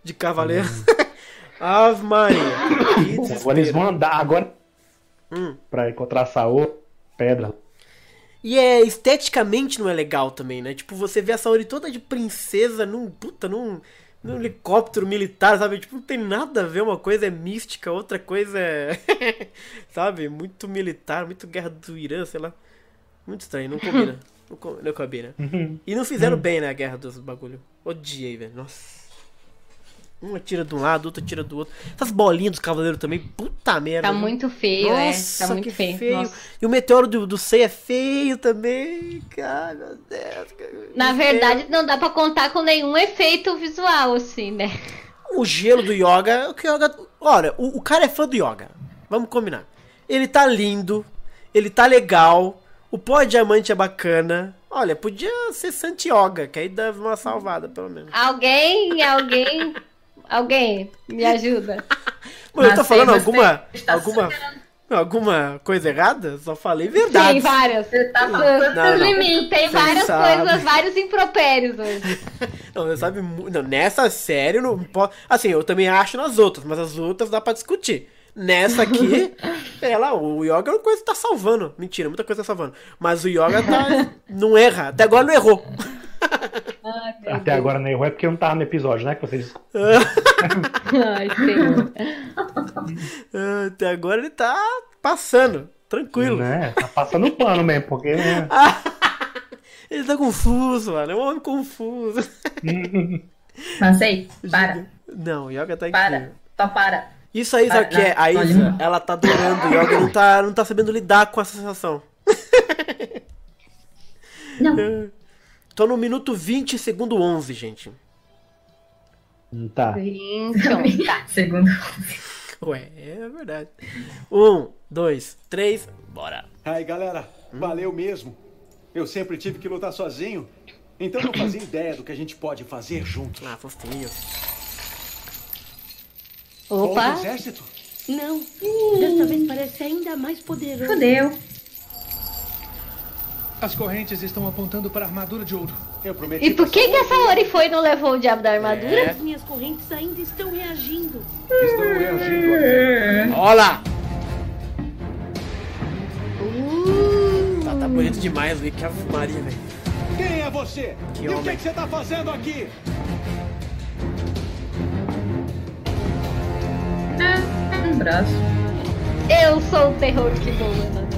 de cavaleiro. Ave Maria. Que Agora eles vão andar agora Hum. pra encontrar Saô, pedra. E é esteticamente não é legal também, né? Tipo, você vê a Saori toda de princesa num puta, num, num helicóptero militar, sabe? Tipo, não tem nada a ver, uma coisa é mística, outra coisa é. sabe? Muito militar, muito guerra do Irã, sei lá. Muito estranho, não combina. Não combina. E não fizeram bem, né, a guerra dos bagulho. Odiei, velho. Nossa. Um atira de um lado, outro atira do outro. Essas bolinhas dos cavaleiros também, puta merda. Tá muito feio, Nossa, é. Tá muito que feio. Nossa. E o meteoro do, do Sei é feio também. Cara, meu Deus. Na verdade, não dá pra contar com nenhum efeito visual, assim, né? O gelo do Yoga. O que o Yoga. Olha, o, o cara é fã do Yoga. Vamos combinar. Ele tá lindo. Ele tá legal. O pó diamante é bacana. Olha, podia ser Santi Yoga, que aí dava uma salvada, pelo menos. Alguém, alguém, alguém, me ajuda. Mano, eu tô falando você alguma. está Alguma. Alguma coisa errada? Só falei verdade. Tem várias. Você tá falando Não, não. limite. Tem Você várias sabe. coisas, vários impropérios hoje. Não, você sabe não, Nessa série, não. Assim, eu também acho nas outras, mas as outras dá pra discutir. Nessa aqui, é lá, o Yoga é uma coisa que tá salvando. Mentira, muita coisa tá salvando. Mas o Yoga tá. não erra. Até agora não errou. Até agora não errou é porque eu não tava no episódio, né? Que vocês. Ai, Até agora ele tá passando. Tranquilo. Né? Tá passando pano mesmo, porque. né? Ele tá confuso, mano. É um homem confuso. Passei, para, Não, o Yoga tá para, incrível. só para. Isso aí, sabe o que é? A Isa, ela tá adorando o Yoga não tá, não tá sabendo lidar com essa sensação. Não. Tô no minuto 20, segundo 11, gente. Tá. Gente, tá. Segundo. Ué, é verdade. Um, dois, três, bora. Ai, galera, valeu mesmo. Eu sempre tive que lutar sozinho. Então não fazia ideia do que a gente pode fazer juntos. Ah, fofinho. Opa. Exército? Não, dessa vez parece ainda mais poderoso. Fudeu. As correntes estão apontando para a armadura de ouro. Eu prometi. E por que que essa Ori foi e não levou o diabo da armadura? As minhas correntes ainda estão reagindo. Estão reagindo. Olha lá! Tá, tá bonito demais, Luiz. Que Ave Maria, velho. Quem é você? Que e o que, homem. que você tá fazendo aqui? Um braço. Eu sou o terror que voa na noite.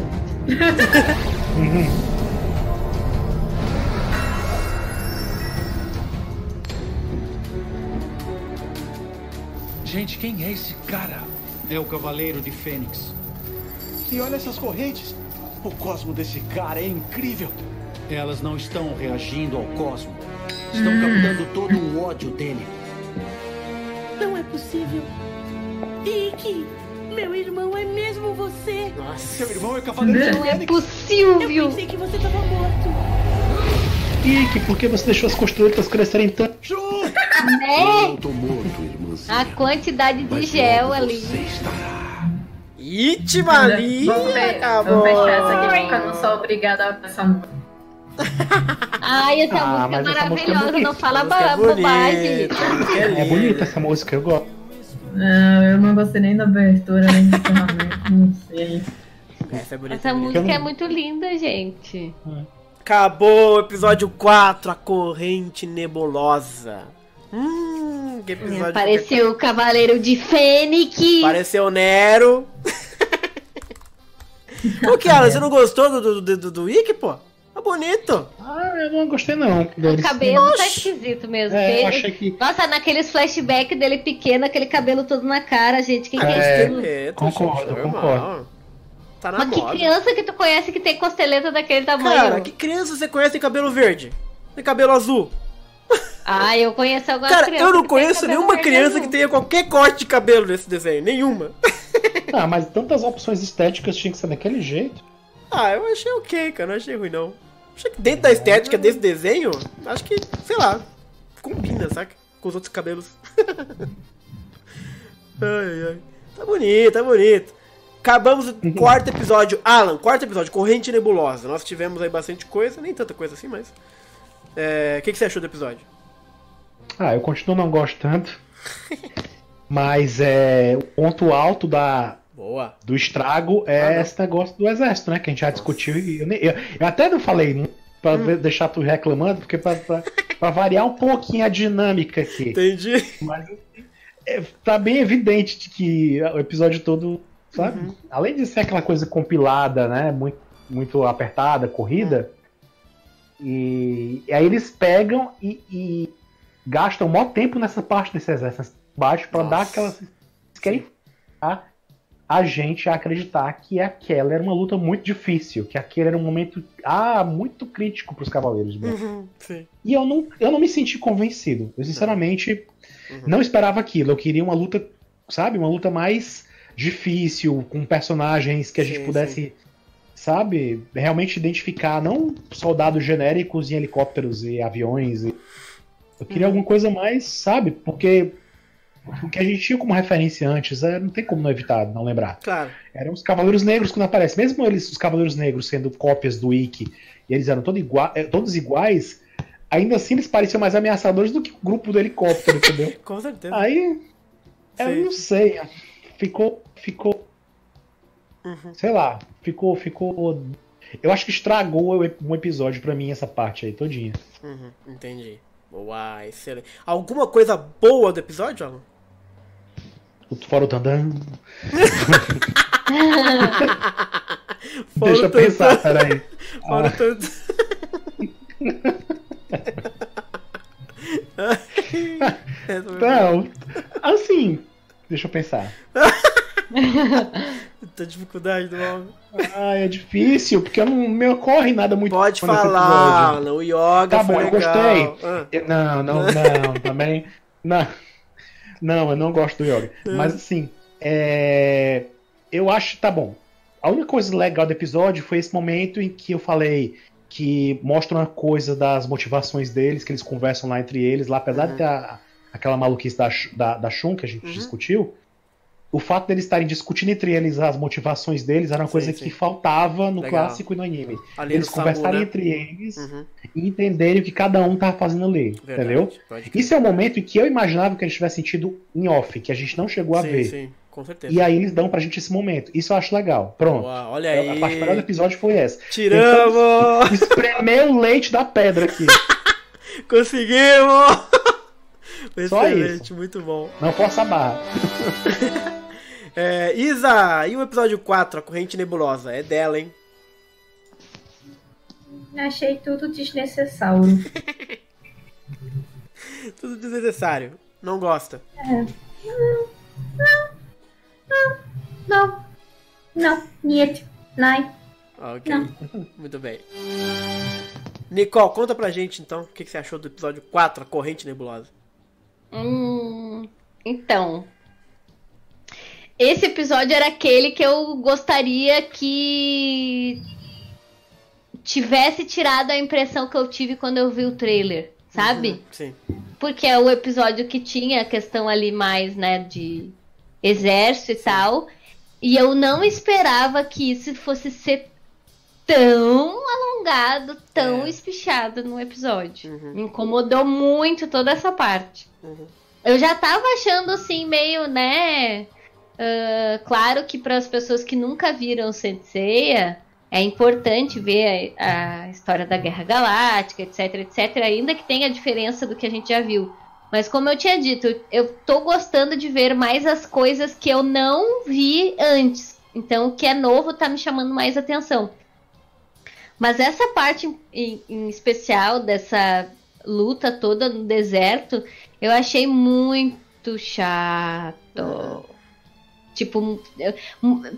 Gente, quem é esse cara? É o Cavaleiro de Fênix. E olha essas correntes. O cosmo desse cara é incrível. Elas não estão reagindo ao cosmo. Estão captando todo o ódio dele. Não é possível. Ike, meu irmão é mesmo você. Nossa, seu irmão é cavaleiro de Não é possível. Eu pensei que você tava morto. Ike, por que você deixou as costuretas crescerem tanto? Né? Eu tô morto, irmãzinha. A quantidade de gel ali. Maria! fe- Acabou! vou fechar essa aqui porque eu não sou obrigada a passar música. Ai, essa Ah, música é mas essa música é maravilhosa. Não fala é ba- bobagem. É bonita essa música, eu gosto. Não, eu não gostei nem da abertura, nem do encerramento, não sei. Essa é bonita. Essa bonita. música é muito linda, gente. Acabou o episódio 4, a corrente nebulosa. Hum, que episódio. Apareceu o Cavaleiro de Fênix. Apareceu o Nero. Ô, Kiara, você não gostou do, do, do, do, do Wiki, pô? Tá bonito. Ah, eu não gostei não. O cabelo tá esquisito mesmo. É, eu achei que- Nossa, naqueles flashbacks dele pequeno, aquele cabelo todo na cara, gente. Quem que é É, isso? Bonito, concordo, gente, concordo. Tá na Mas que moda. criança que tu conhece que tem costeleta daquele tamanho? Cara, que criança você conhece tem cabelo verde? Tem cabelo azul? Ah, eu conheço algumas Cara, crianças eu não que conheço nenhuma criança que tenha qualquer corte de cabelo nesse desenho. Nenhuma. Ah, mas tantas opções estéticas tinha que ser daquele jeito. Ah, eu achei ok, cara. Não achei ruim, não. Achei que dentro da estética desse desenho, acho que, sei lá, combina, saca? Com os outros cabelos. ai, ai. Tá bonito, tá bonito. Acabamos o quarto episódio. Alan, quarto episódio, Corrente Nebulosa. Nós tivemos aí bastante coisa, nem tanta coisa assim, mas. É, O que, que você achou do episódio? Ah, eu continuo não gosto tanto. Mas é o ponto alto da, Boa. do estrago é esse negócio do exército, né? Que a gente já discutiu. E eu, eu- eu até não falei muito pra Hum. deixar tu reclamando, porque pra variar um pouquinho a dinâmica aqui. Entendi. Mas é, tá bem evidente de que o episódio todo, sabe? Uhum. Além de ser aquela coisa compilada, né? Muito, muito apertada, corrida. E, e aí eles pegam e, e gastam o maior tempo nessa parte desse exército baixo pra dar aquela. Eles querem a, a gente a acreditar que aquela era uma luta muito difícil, que aquele era um momento ah, muito crítico pros cavaleiros. né? Uhum, sim. E eu não, eu não me senti convencido. Eu, sinceramente, não esperava aquilo. Eu queria uma luta, sabe? Uma luta mais difícil, com personagens que a gente Sim, pudesse, sabe? Realmente identificar, não soldados genéricos em helicópteros e aviões. e- Eu queria alguma coisa mais, sabe? Porque o que a gente tinha como referência antes, é, não tem como não evitar, não lembrar. Claro. Eram os Cavaleiros Negros quando aparecem. Mesmo eles, os Cavaleiros Negros sendo cópias do Ikki, e eles eram todo igua- eh, todos iguais, ainda assim eles pareciam mais ameaçadores do que o grupo do helicóptero, entendeu? Com certeza. Aí, eu Sim. não sei, ficou, ficou, Uhum. sei lá, ficou, ficou... Eu acho que estragou um episódio pra mim essa parte aí, todinha. Uhum, entendi. Boa, excelente. Alguma coisa boa do episódio, Alan? O- Fora o Tandan. Deixa eu pensar, peraí. Fora Ah. o Não, assim, deixa eu pensar. Muita dificuldade do homem. Ah, é difícil, porque eu não me ocorre nada muito Pode falar, o yoga Tá bom, eu legal. gostei. Ah. Eu- Não, não, não, também. Não, não, eu não gosto do yoga. É. Mas assim, é, eu acho que tá bom. A única coisa legal do episódio foi esse momento em que eu falei que mostra uma coisa das motivações deles, que eles conversam lá entre eles, lá, apesar Uhum. de ter a- aquela maluquice da, da, da Shun que a gente discutiu. O fato deles estarem discutindo entre eles as motivações deles era uma Sim, coisa sim. que faltava no Legal. clássico e no anime. Ali eles no Samu, conversarem né? entre eles Uhum. e entenderem o que cada um tava fazendo ali, Verdade, entendeu? Isso é o momento em que eu imaginava que eles tivessem sentido em off, que a gente não chegou a sim, ver. sim, com certeza. E aí eles dão pra gente esse momento. Isso eu acho legal. Pronto. Boa, olha A- aí. A parte melhor do episódio foi essa. Tiramos! Tentamos Espremer o leite da pedra aqui. Conseguimos! Só Excelente, muito bom. Não força a barra. É, Isa, e o episódio 4, a corrente nebulosa? É dela, hein? Achei tudo desnecessário. Tudo desnecessário. Não gosta. É. Não. Não. Niet. Nein. Ok. Muito bem. Nicole, conta pra gente então o que, que você achou do episódio 4, a corrente nebulosa. Hum, então. Esse episódio era aquele que eu gostaria que tivesse tirado a impressão que eu tive quando eu vi o trailer, sabe? Uhum, sim. Porque é o episódio que tinha a questão ali mais, né, de exército e tal. E eu não esperava que isso fosse ser tão alongado, tão É. espichado no episódio. Uhum. Me incomodou muito toda essa parte. Eu já tava achando assim, meio, né? Ah, claro que para as pessoas que nunca viram Senseiya, é importante ver a, a história da Guerra Galáctica, etc, etc, ainda que tenha diferença do que a gente já viu. Mas como eu tinha dito, eu- eu tô gostando de ver mais as coisas que eu não vi antes. Então, o que é novo tá me chamando mais atenção. Mas essa parte em, em especial dessa luta toda no deserto, eu achei muito chato. Tipo,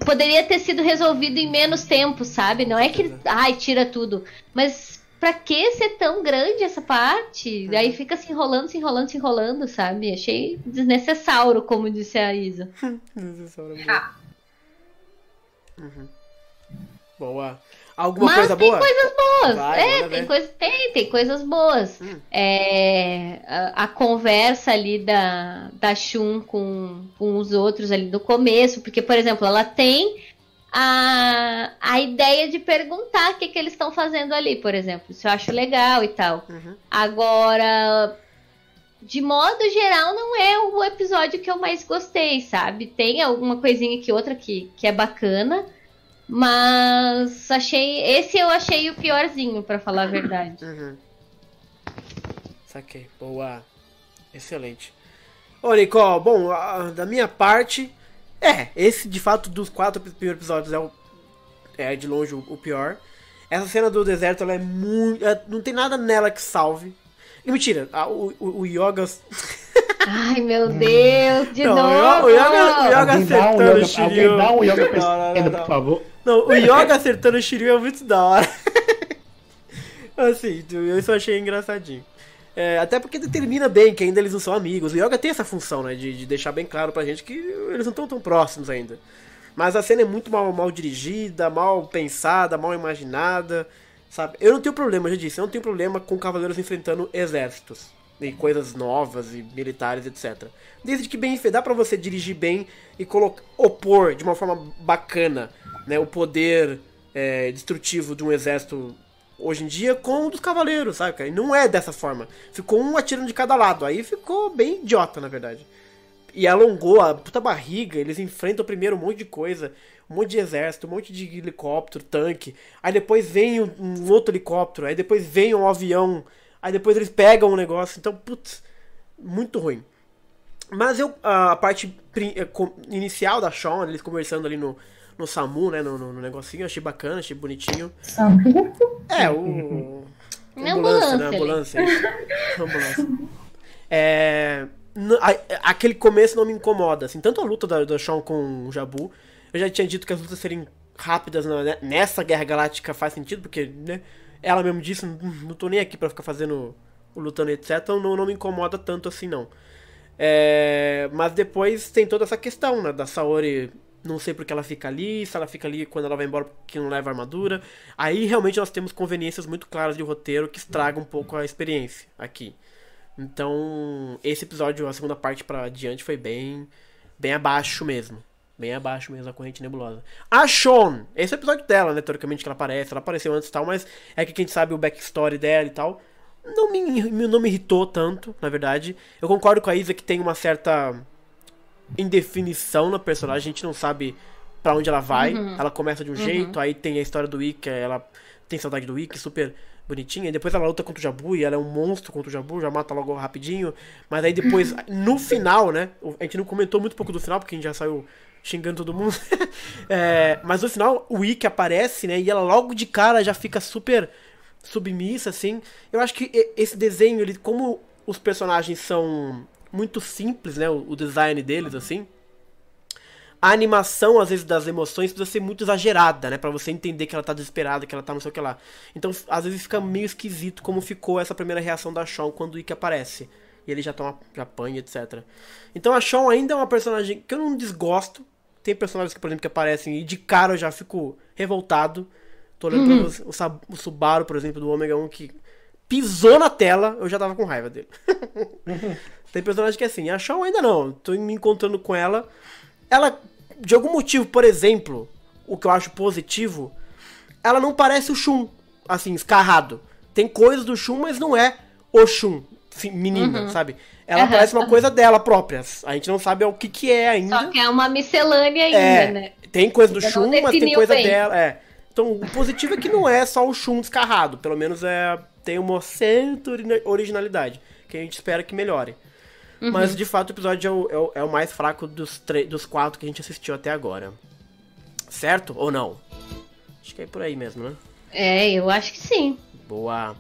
poderia ter sido resolvido em menos tempo, sabe? Não é que, ai, tira tudo. Mas pra que ser tão grande essa parte? Daí fica se enrolando, se enrolando, se enrolando, sabe? Achei desnecessário, como disse a Isa. Ah, Uhum. Boa. Alguma Mas coisa tem boa? coisas boas. Vai, é, tem, coisa, tem, tem coisas boas. É, a, a conversa ali da, da Shun com, com os outros ali no começo, porque, por exemplo, ela tem a, a ideia de perguntar o que, que eles estão fazendo ali, por exemplo. Isso eu acho legal e tal. Agora, de modo geral, não é o episódio que eu mais gostei, sabe? Tem alguma coisinha que outra que, que é bacana, mas achei. Esse eu achei o piorzinho, pra falar a verdade. Uhum. Saquei. Boa. Excelente. Ô, Nicole, bom, a- da minha parte, é, esse de fato dos quatro primeiros episódios é, o, é de longe o, o pior. Essa cena do deserto, ela é muito. é, não tem nada nela que salve. E mentira, a- o, o, o Yoga. Ai, meu Deus, de Não, o novo! Yoga, o Yoga, o Yoga Alguém dá um acertando yoga- o Shiryu. alguém dá um yoga pra Não, não, não, por favor. Não, o Yoga acertando o Shiryu é muito da hora. assim, eu só achei engraçadinho. É, até porque determina bem que ainda eles não são amigos. O Yoga tem essa função, né? De, de deixar bem claro pra gente que eles não estão tão próximos ainda. Mas a cena é muito mal, mal dirigida, mal pensada, mal imaginada. Sabe? Eu não tenho problema, eu já disse, eu não tenho problema com cavaleiros enfrentando exércitos. E coisas novas e militares, etc. Desde que bem dá pra você dirigir bem e opor de uma forma bacana né, o poder é, destrutivo de um exército hoje em dia com o dos cavaleiros, sabe? E não é dessa forma. Ficou um atirando de cada lado. Aí ficou bem idiota, na verdade. E alongou a puta barriga, eles enfrentam primeiro um monte de coisa, um monte de exército, um monte de helicóptero, tanque. Aí depois vem um, um outro helicóptero, aí depois vem um avião, aí depois eles pegam um negócio. Então, putz, muito ruim. Mas eu, a parte eh, inicial da Shawn, eles conversando ali no, no SAMU, né, no, no, no negocinho, achei bacana, achei bonitinho. É, o. Na ambulância, né? ambulância Ambulância. isso. Ambulância. É. a- Aquele começo não me incomoda, assim, tanto a luta da, da Shawn com o Jabu. Eu já tinha dito que as lutas serem rápidas na- né, nessa Guerra Galáctica faz sentido, porque, né? Ela mesmo disse, não, não tô nem aqui pra ficar fazendo o lutando, etc. Então não, não me incomoda tanto assim, não. É, mas depois tem toda essa questão, né? Da Saori. Não sei porque ela fica ali, se ela fica ali quando ela vai embora porque não leva armadura. Aí realmente nós temos conveniências muito claras de roteiro que estragam um pouco a experiência aqui. Então, esse episódio, a segunda parte pra adiante, foi bem. bem abaixo mesmo. Bem abaixo mesmo da corrente nebulosa. A Sean, esse é o episódio dela, né? Teoricamente que ela aparece. Ela apareceu antes e tal, mas é que quem sabe o backstory dela e tal. Não me, não me irritou tanto, na verdade. Eu concordo com a Isa que tem uma certa indefinição na personagem. A gente não sabe pra onde ela vai. Uhum. Ela começa de um Uhum. jeito, aí tem a história do Ikki, ela tem saudade do Ikki, super bonitinha. E depois ela luta contra o Jabu e ela é um monstro contra o Jabu, já mata logo rapidinho. Mas aí depois, no final, né? A gente não comentou muito pouco do final, porque a gente já saiu xingando todo mundo. É, mas no final, o Ikki aparece, né? E ela logo de cara já fica super submissa, assim. Eu acho que esse desenho, ele, como os personagens são muito simples, né? O, o design deles, assim. a animação, às vezes, das emoções precisa ser muito exagerada, né? Pra você entender que ela tá desesperada, que ela tá não sei o que lá. Então, às vezes fica meio esquisito como ficou essa primeira reação da Shawn quando o Ikki aparece. E ele já, toma, já apanha, etc. Então a Shawn ainda é uma personagem que eu não desgosto. Tem personagens que, por exemplo, que aparecem e de cara eu já fico revoltado. Tô olhando Uhum. pra você- o, o Subaru, por exemplo, do Omega 1, que pisou na tela, eu já tava com raiva dele. Tem personagem que é assim, a Shawn ainda não. Tô me encontrando com ela. Ela, de algum motivo, por exemplo, o que eu acho positivo, ela não parece o Shun, assim, escarrado. Tem coisas do Shun, mas não é o Shun, menina, Uhum. sabe? Ela Aham. parece uma coisa dela própria. A gente não sabe o que que é ainda. Só que é uma miscelânea ainda, É, né? Tem coisa do Shun, mas tem coisa bem. dela. É. Então, o positivo é que não é só o Shun descarrado. Pelo menos é tem uma certa ori- originalidade. Que a gente espera que melhore. Uhum. Mas, de fato, o episódio é o, é o- é o mais fraco dos, dos quatro que a gente assistiu até agora. Certo? Ou não? Acho que é por aí mesmo, né? É, eu acho que sim. Boa.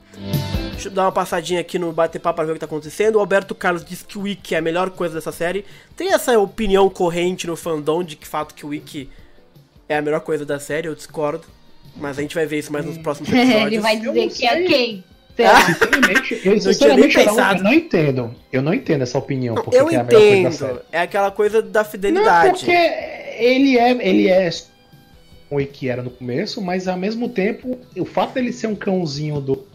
Deixa eu dar uma passadinha aqui no bate-papo pra ver o que tá acontecendo. O Alberto Carlos diz que o Wiki é a melhor coisa dessa série. Tem essa opinião corrente no fandom de que fato que o Wiki é a melhor coisa da série, eu discordo. Mas a gente vai ver isso mais nos próximos episódios. Ele vai dizer que é quem? Sinceramente, eu, Não sinceramente, eu não, eu não entendo. Eu não entendo essa opinião. porque Eu é a melhor coisa da série. entendo. É aquela coisa da Não, fidelidade. porque ele é, ele é o que era no começo, mas ao mesmo tempo, o fato dele ser um cãozinho do,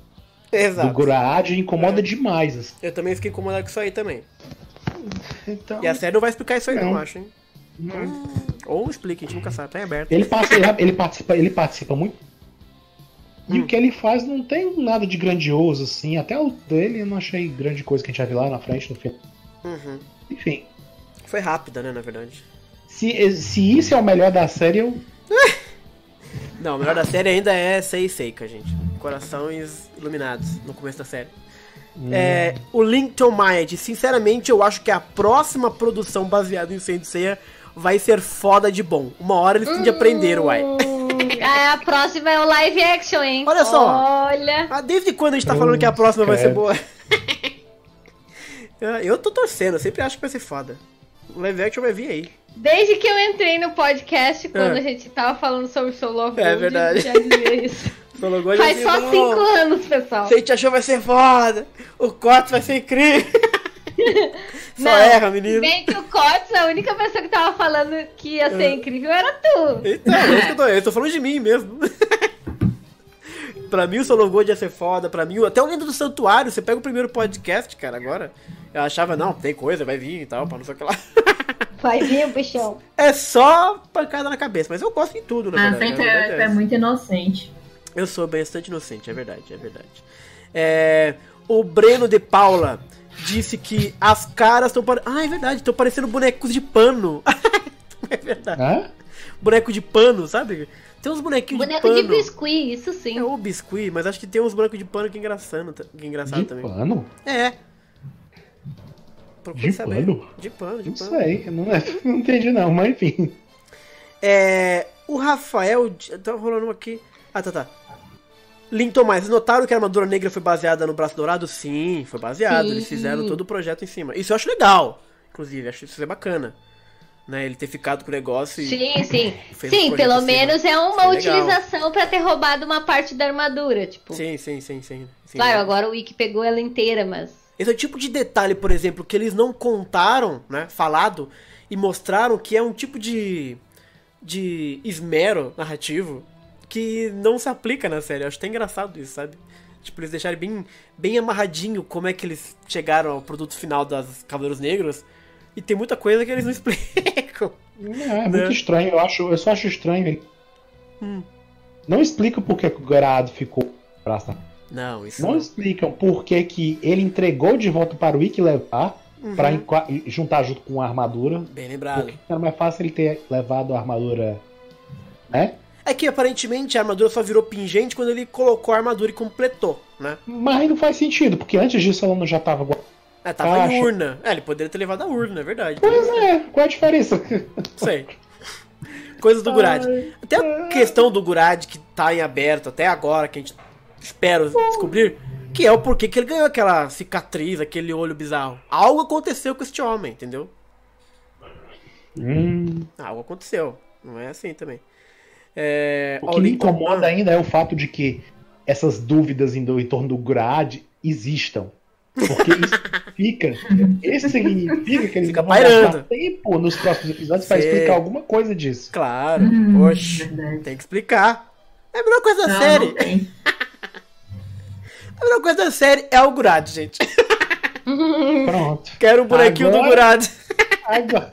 Exato. do Guraad incomoda demais. assim. Eu também fiquei incomodado com isso aí também. Então, E a série não vai explicar isso aí, não, Não. eu acho, hein? Hum, Ou explica, a gente nunca sabe, tá em aberto. ele, passa, ele, ele participa, ele participa muito. E Hum. o que ele faz não tem nada de grandioso, assim. Até o dele eu não achei grande coisa que a gente já viu lá na frente no filme. Uhum. Enfim. Foi rápida, né, na verdade. Se, se isso é o melhor da série, eu. Não, o melhor da série ainda é Sei Seika, gente. Corações iluminados no começo da série. Hum. É, o Lincoln Maia diz, sinceramente, eu acho que a próxima produção baseada em Saint Seiya vai ser foda de bom. Uma hora eles têm de aprender, uai. Ah, a próxima é o live action, hein? Olha só. Olha. Ah, desde quando a gente tá falando que a próxima vai ser boa? eu tô torcendo, eu sempre acho que vai ser foda. O live action vai vir aí. Desde que eu entrei no podcast, quando É. a gente tava falando sobre Soul of É Gold, verdade. já dizia isso. Solo Gold Faz só ser cinco bom. anos, pessoal. Se a gente achou vai ser foda, o corte vai ser incrível. Só Não, erra, menino. Bem que o Cotes, a única pessoa que tava falando que ia ser incrível era tu. Então, é isso que eu tô, eu tô falando de mim mesmo. pra mim o Solo Gold ia ser foda, pra mim, até o Lenda do Santuário, você pega o primeiro podcast, cara, agora. Eu achava, não, tem coisa, vai vir e tal, pra não sei o que lá. Vai vir o bichão. É só pancada na cabeça, mas eu gosto de tudo, na Ah, verdade. é, é é essa. muito inocente. Eu sou bastante inocente, é verdade, é verdade. É, o Breno de Paula disse que as caras estão parecendo. Ah, é verdade, estão parecendo bonecos de pano. é verdade. Hã? Boneco de pano, sabe? Tem uns bonequinhos Boneco de de pano. biscuit, isso sim. É o biscuit, mas acho que tem uns bonecos de pano que é engraçado, que é engraçado De também. pano? É. Procure De saber. pano? De pano, de Não pano. sei, não, não entendi não, mas enfim. É, o Rafael. Tá rolando uma aqui. Ah, tá, tá. Linton mais, notaram que a armadura negra foi baseada no braço dourado? Sim, foi baseado. Sim. Eles fizeram todo o projeto em cima. Isso eu acho legal, inclusive, acho isso é bacana. Né, ele ter ficado com o negócio e. Sim, sim. Sim, pelo cima. menos é uma utilização pra ter roubado uma parte da armadura, tipo. Sim, sim, sim, sim. sim Claro, agora o Wiki pegou ela inteira, mas. Esse é o tipo de detalhe, por exemplo, que eles não contaram, né, falado, e mostraram que é um tipo de, de esmero narrativo que não se aplica na série. Eu acho até engraçado isso, sabe? Tipo, eles deixarem bem, bem amarradinho como é que eles chegaram ao produto final das Cavaleiros Negros, e tem muita coisa que eles não explicam. É, é Né? muito estranho, eu, acho, eu só acho estranho. Hum. Não explica por que o Grado ficou na Não, isso Não explicam por que, que ele entregou de volta para o Ikki levar Uhum. pra enqua- juntar junto com a armadura. Bem lembrado. Porque era mais fácil ele ter levado a armadura. Né? É que aparentemente a armadura só virou pingente quando ele colocou a armadura e completou, né? Mas não faz sentido, porque antes disso ela não já tava. É, tava em urna. É, ele poderia ter levado a urna, é verdade. Pois é, qual é a diferença? Sei. Coisas do Gurad. Até a questão do Gurad que tá em aberto até agora, que a gente espera descobrir, que é o porquê que ele ganhou aquela cicatriz, aquele olho bizarro. Algo aconteceu com este homem, entendeu? Hum. Algo aconteceu. Não é assim também. É, O que me incomoda ainda é o fato de que essas dúvidas em, em torno do Grad existam. Porque isso significa, isso significa que eles Fica vão gastar tempo nos próximos episódios para explicar alguma coisa disso. Claro, Hum, oxe, tem que explicar. É a melhor coisa da Não, série. não tem. A melhor coisa da série é o Gurad, gente. Pronto. Quero o bonequinho do Agora- Gurad. Agora,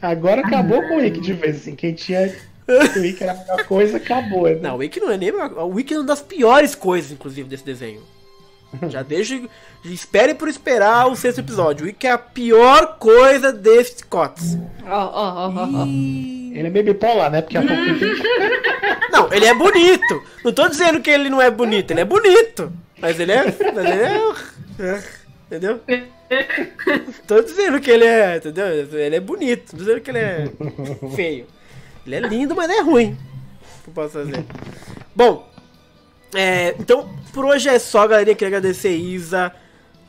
agora acabou com o Wiki de vez, assim. Quem tinha o Wiki era a melhor coisa, acabou. né? Não, o Wiki não é nem. O Wiki é uma das piores coisas, inclusive, desse desenho. Já deixa. Espere por esperar o sexto episódio. O Wiki é a pior coisa desse Cots. Ó, ó, ó. Ele é meio bipolar, né? Porque a pouco tem... Não, ele é bonito. Não tô dizendo que ele não é bonito, ele é bonito. Mas ele é. Mas ele é. é, Entendeu? Tô dizendo que ele é. Entendeu? Ele é bonito. Tô dizendo que ele é feio. Ele é lindo, mas é ruim. O que eu posso fazer? Bom, é, então por hoje é só, galerinha. Queria agradecer Isa,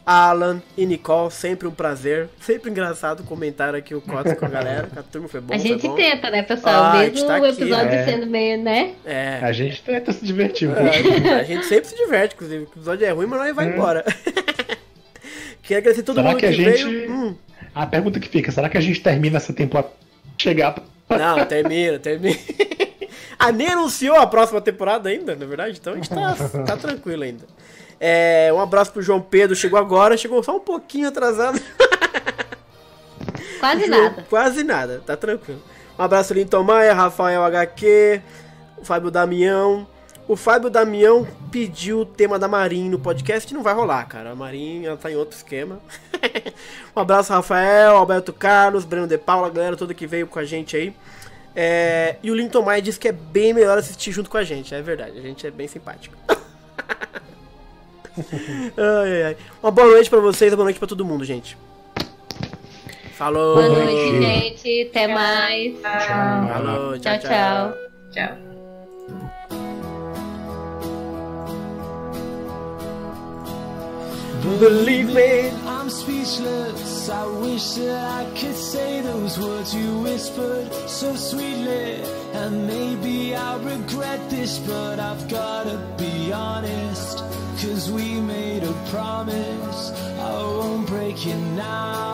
Alan e Nicole. Sempre um prazer. Sempre engraçado comentar aqui o Cotas com a galera. A turma foi bom. A foi gente bom. tenta, né, pessoal? Ah, Mesmo tá o aqui, episódio é. sendo meio, né? É. A gente tenta se divertir É, a gente sempre se diverte, inclusive. O episódio é ruim, mas nós vai embora. Queria agradecer todo Será mundo que que, a gente. veio. Hum, A pergunta que fica: será que a gente termina essa temporada? Chegar. Não, termina, termina. ah, nem anunciou a próxima temporada ainda, na verdade, então a gente tá, tá tranquilo ainda. É, um abraço pro João Pedro, chegou agora, chegou só um pouquinho atrasado. Quase João- nada. Quase nada, tá tranquilo. Um abraço Linton Maia, Rafael HQ, o Fábio Damião. O Fábio Damião pediu o tema da Marin no podcast, não vai rolar, cara. A Marin, ela tá em outro esquema. um abraço, Rafael, Alberto Carlos, Breno De Paula, a galera toda que veio com a gente aí. É, e o Linton Maia disse que é bem melhor assistir junto com a gente, é verdade, a gente é bem simpático. ai, ai, ai. Uma boa noite pra vocês, uma boa noite pra todo mundo, gente. Falou! Boa noite, gente. Até mais. Falou, tchau, Tchau, tchau. tchau. Believe me. I'm speechless. I wish that I could say those words you whispered so sweetly. And maybe I'll regret this, but I've gotta be honest. Cause we made a promise. I won't break it now.